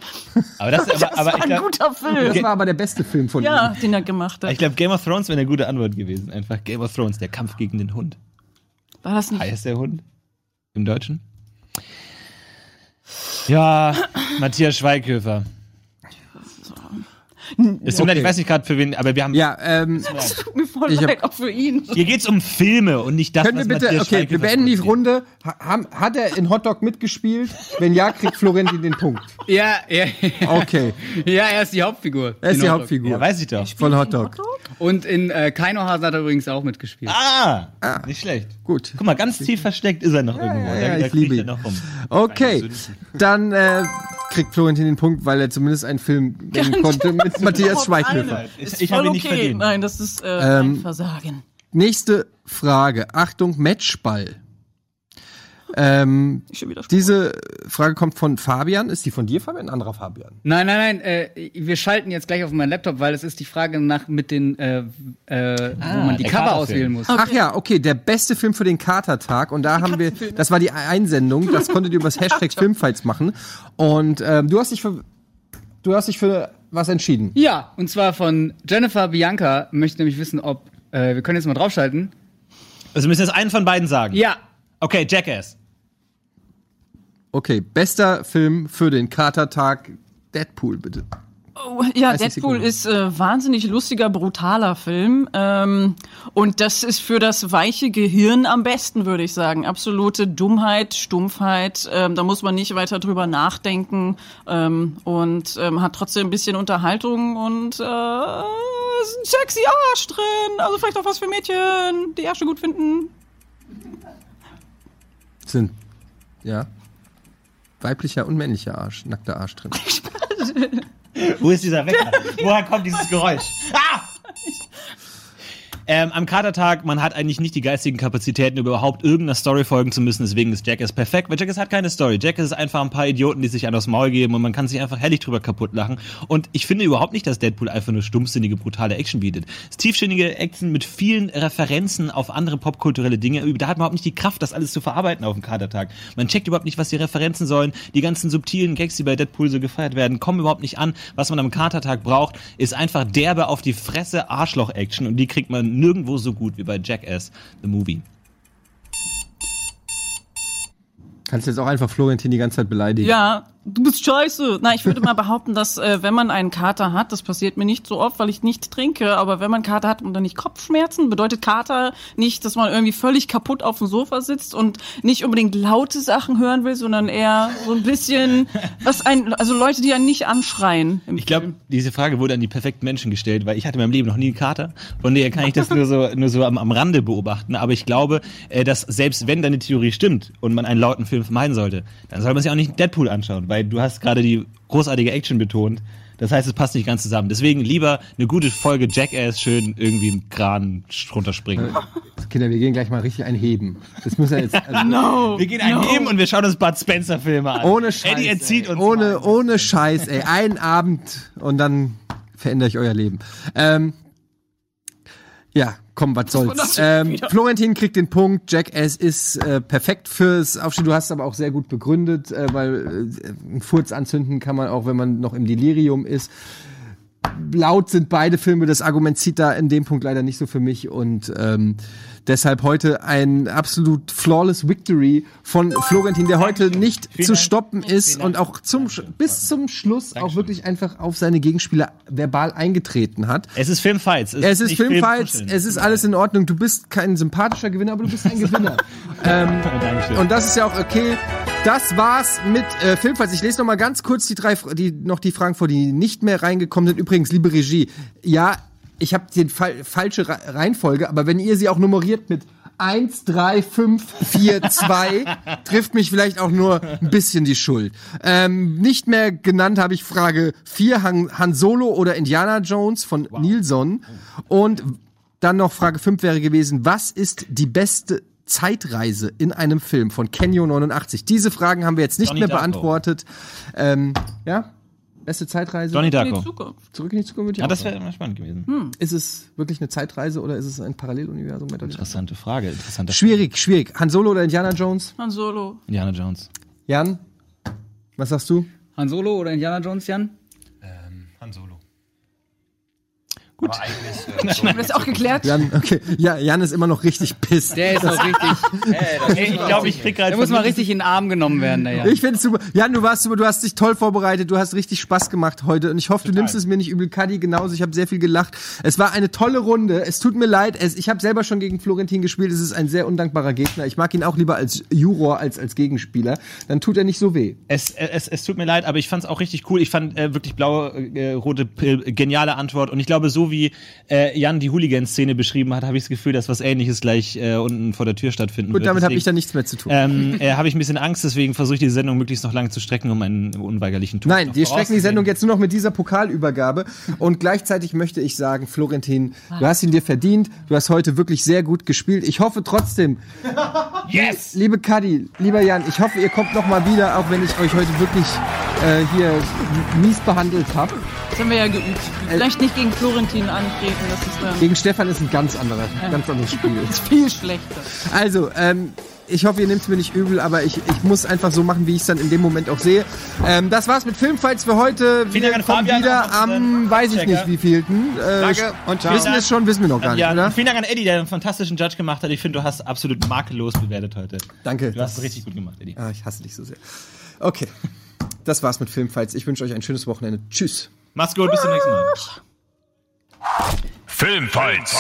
Aber das, Das aber, aber war ich ein glaube, guter Film. Das war aber der beste Film von Ja, ihm. den er gemacht hat. ich glaub, Game of Thrones wäre eine gute Antwort gewesen. Einfach Game of Thrones, der Kampf gegen den Hund. War das nicht? Heißt der Hund? Im Deutschen? Ja, Matthias Schweighöfer. Es tut mir leid, ich weiß nicht gerade für wen, aber wir haben. Ja, ähm, Das tut mir voll Ich hab- leid, auch für ihn. Hier geht's um Filme und nicht das, können wir bitte, Matthias okay, wir beenden die. Runde. Ha, hat er in Hotdog mitgespielt? Wenn ja, kriegt Florentin den Punkt. Ja, ja, Okay, ja, er ist die Hauptfigur. er ist die Hotdog. Hauptfigur Ja, weiß ich doch. von Hotdog. Und in äh, Keinohasen hat er übrigens auch mitgespielt. Ah, nicht schlecht. Gut. Guck mal, ganz tief versteckt ist er noch irgendwo. ja, ja, da ich liebe ihn. noch rum. Okay, dann äh, kriegt Florentin den Punkt, weil er zumindest einen Film nennen konnte mit Matthias Schweighöfer. Ich, Ist ich voll habe ihn nicht okay. verdient. Nein, das ist äh, Ähm, ein Versagen. Nächste Frage. Achtung, Matchball. Ähm, Ich schon wieder diese Frage kommt von Fabian. Ist die von dir, Fabian? Ein anderer Fabian. Nein, nein, nein, äh, wir schalten jetzt gleich auf meinen Laptop, weil es ist die Frage nach mit den, äh, äh, wo man die Cover auswählen muss. Ach ja, okay, der beste Film für den Katertag. Und da haben wir, das war die Einsendung, das konntet ihr übers Hashtag Filmfights machen. Und ähm, du hast dich für, du hast dich für was entschieden. Ja, und zwar von Jennifer Bianca. Möchte nämlich wissen, ob. Äh, wir können jetzt mal draufschalten. Also wir müssen jetzt einen von beiden sagen. Ja. Okay, Jackass. Okay, bester Film für den Katertag. Deadpool, bitte. Oh, ja, 30 Deadpool Sekunden. ist äh, wahnsinnig lustiger, brutaler Film. Ähm, und das ist für das weiche Gehirn am besten, würde ich sagen. Absolute Dummheit, Stumpfheit. Ähm, da muss man nicht weiter drüber nachdenken. Ähm, und ähm, hat trotzdem ein bisschen Unterhaltung und äh, ist ein sexy Arsch drin. Also vielleicht auch was für Mädchen, die Ärsche gut finden. Sind, ja. Weiblicher und männlicher Arsch, nackter Arsch drin. Wo ist dieser Wecker? Woher kommt dieses Geräusch? Ah! Ähm, am Katertag, man hat eigentlich nicht die geistigen Kapazitäten, überhaupt irgendeiner Story folgen zu müssen, deswegen ist Jackass perfekt, weil Jackass hat keine Story. Jackass ist einfach ein paar Idioten, die sich an das Maul geben und man kann sich einfach herrlich drüber kaputt lachen. Und ich finde überhaupt nicht, dass Deadpool einfach nur stumpfsinnige, brutale Action bietet. Es tiefsinnige Action mit vielen Referenzen auf andere popkulturelle Dinge. Da hat man überhaupt nicht die Kraft, das alles zu verarbeiten auf dem Katertag. Man checkt überhaupt nicht, was die Referenzen sollen. Die ganzen subtilen Gags, die bei Deadpool so gefeiert werden, kommen überhaupt nicht an. Was man am Katertag braucht, ist einfach derbe auf die Fresse Arschloch-Action und die kriegt man nirgendwo so gut wie bei Jackass, the movie. Kannst jetzt auch einfach Florentin die ganze Zeit beleidigen. Ja, du bist scheiße. Na, ich würde mal behaupten, dass äh, wenn man einen Kater hat, das passiert mir nicht so oft, weil ich nicht trinke, aber wenn man Kater hat und dann nicht Kopfschmerzen, bedeutet Kater nicht, dass man irgendwie völlig kaputt auf dem Sofa sitzt und nicht unbedingt laute Sachen hören will, sondern eher so ein bisschen, was ein, also Leute, die einen nicht anschreien. Ich glaube, diese Frage wurde an die perfekten Menschen gestellt, weil ich hatte in meinem Leben noch nie einen Kater. Von daher kann ich das nur so, nur so am, am Rande beobachten. Aber ich glaube, äh, dass selbst wenn deine Theorie stimmt und man einen lauten Film vermeiden sollte, dann soll man sich auch nicht Deadpool anschauen, weil du hast gerade die großartige Action betont. Das heißt, es passt nicht ganz zusammen. Deswegen lieber eine gute Folge Jackass schön irgendwie im Kran runterspringen. Kinder, wir gehen gleich mal richtig einheben. Das muss ja jetzt. Also, No. Wir gehen einen Heben und wir schauen uns Bud Spencer Filme an. Ohne Scheiß. Eddie erzieht ey. uns. Ohne, mal. ohne Scheiß, ey. Einen Abend und dann verändere ich euer Leben. Ähm, ja, komm, was soll's. Ähm? Florentin kriegt den Punkt. Jackass ist äh, perfekt fürs Aufstehen. Du hast es aber auch sehr gut begründet, äh, weil äh, einen Furz anzünden kann man auch, wenn man noch im Delirium ist. Laut sind beide Filme. Das Argument zieht da in dem Punkt leider nicht so für mich und ähm, deshalb heute ein absolut flawless Victory von Florentin, der heute nicht zu stoppen ist und auch zum bis zum Schluss auch wirklich einfach auf seine Gegenspieler verbal eingetreten hat. Es ist Filmfights. Es ist nicht Filmfights, Filmkuscheln. es ist alles in Ordnung. Du bist kein sympathischer Gewinner, aber du bist ein Gewinner. ähm, Dankeschön. und das ist ja auch okay. Das war's mit äh, Filmfights. Ich lese noch mal ganz kurz die drei, die noch die Fragen vor, die nicht mehr reingekommen sind. Übrigens, liebe Regie, ja, ich habe die fal falsche Re Reihenfolge, aber wenn ihr sie auch nummeriert mit 1, 3, 5, 4, 2, trifft mich vielleicht auch nur ein bisschen die Schuld. Ähm, nicht mehr genannt habe ich Frage 4, Han, Han Solo oder Indiana Jones von Nilsson. Und dann noch Frage 5 wäre gewesen, was ist die beste Zeitreise in einem Film von Kenyo 89? Diese Fragen haben wir jetzt nicht Donnie mehr beantwortet. Ähm, ja, beste Zeitreise. Johnny in die Darko. Zukunft. Zurück in die Zukunft. würde ich Ja, das wäre immer spannend gewesen. Hm. Ist es wirklich eine Zeitreise oder ist es ein Paralleluniversum? Interessante Frage. Interessanter Schwierig, schwierig. Han Solo oder Indiana Jones? Han Solo. Indiana Jones. Jan, was sagst du? Han Solo oder Indiana Jones, Jan? Han Solo. Gut. Aber eigentlich, äh, Haben wir das auch geklärt? Jan, okay. Ja, Jan ist immer noch richtig pisst. Der ist noch richtig. Ey, ich glaube, ich krieg gerade Der muss mal richtig in den Arm genommen werden, der Jan. Ich finde es super. Jan, du warst super, du hast dich toll vorbereitet, du hast richtig Spaß gemacht heute und ich hoffe, du nimmst es mir nicht übel. Kadi genauso, ich habe sehr viel gelacht. Es war eine tolle Runde. Es tut mir leid, es, ich habe selber schon gegen Florentin gespielt. Es ist ein sehr undankbarer Gegner. Ich mag ihn auch lieber als Juror als als Gegenspieler. Dann tut er nicht so weh. Es, es, es tut mir leid, aber ich fand es auch richtig cool. Ich fand äh, wirklich blaue, äh, rote Pill, geniale Antwort. Und ich glaube, so wie äh, Jan die Hooligan-Szene beschrieben hat, habe ich das Gefühl, dass was ähnliches gleich äh, unten vor der Tür stattfinden Gut, wird. damit habe ich dann nichts mehr zu tun. ähm, äh, habe ich ein bisschen Angst, deswegen versuche ich die Sendung möglichst noch lange zu strecken, um einen unweigerlichen Tod Nein, wir strecken die. Sendung jetzt nur noch mit dieser Pokalübergabe. Und gleichzeitig möchte ich sagen, Florentin, du hast ihn dir verdient. Du hast heute wirklich sehr gut gespielt. Ich hoffe trotzdem, Yes! liebe Kadi, lieber Jan, ich hoffe, ihr kommt noch mal wieder, auch wenn ich euch heute wirklich äh, hier mies behandelt habe. Das haben wir ja geübt. Vielleicht nicht gegen Florentin antreten, das ist dann Gegen Stefan ist ein ganz anderer, ganz anderes Spiel. viel schlechter. Also, ähm, ich hoffe, ihr nehmt es mir nicht übel, aber ich, ich muss einfach so machen, wie ich es dann in dem Moment auch sehe. Ähm, das war's mit Filmfights für heute. Vielen wir Dank an kommen Fabian wieder am, weiß ich nicht, wie vielten. Äh, Danke und ciao. Wissen wir es schon, wissen wir noch gar nicht, Ja, oder? vielen Dank an Eddie, der einen fantastischen Judge gemacht hat. Ich finde, du hast absolut makellos bewertet heute. Danke. Du hast es richtig gut gemacht, Eddie. Ah, ich hasse dich so sehr. Okay, das war's mit Filmfights. Ich wünsche euch ein schönes Wochenende. Tschüss. Mach's gut, bis zum nächsten Mal. Filmfights.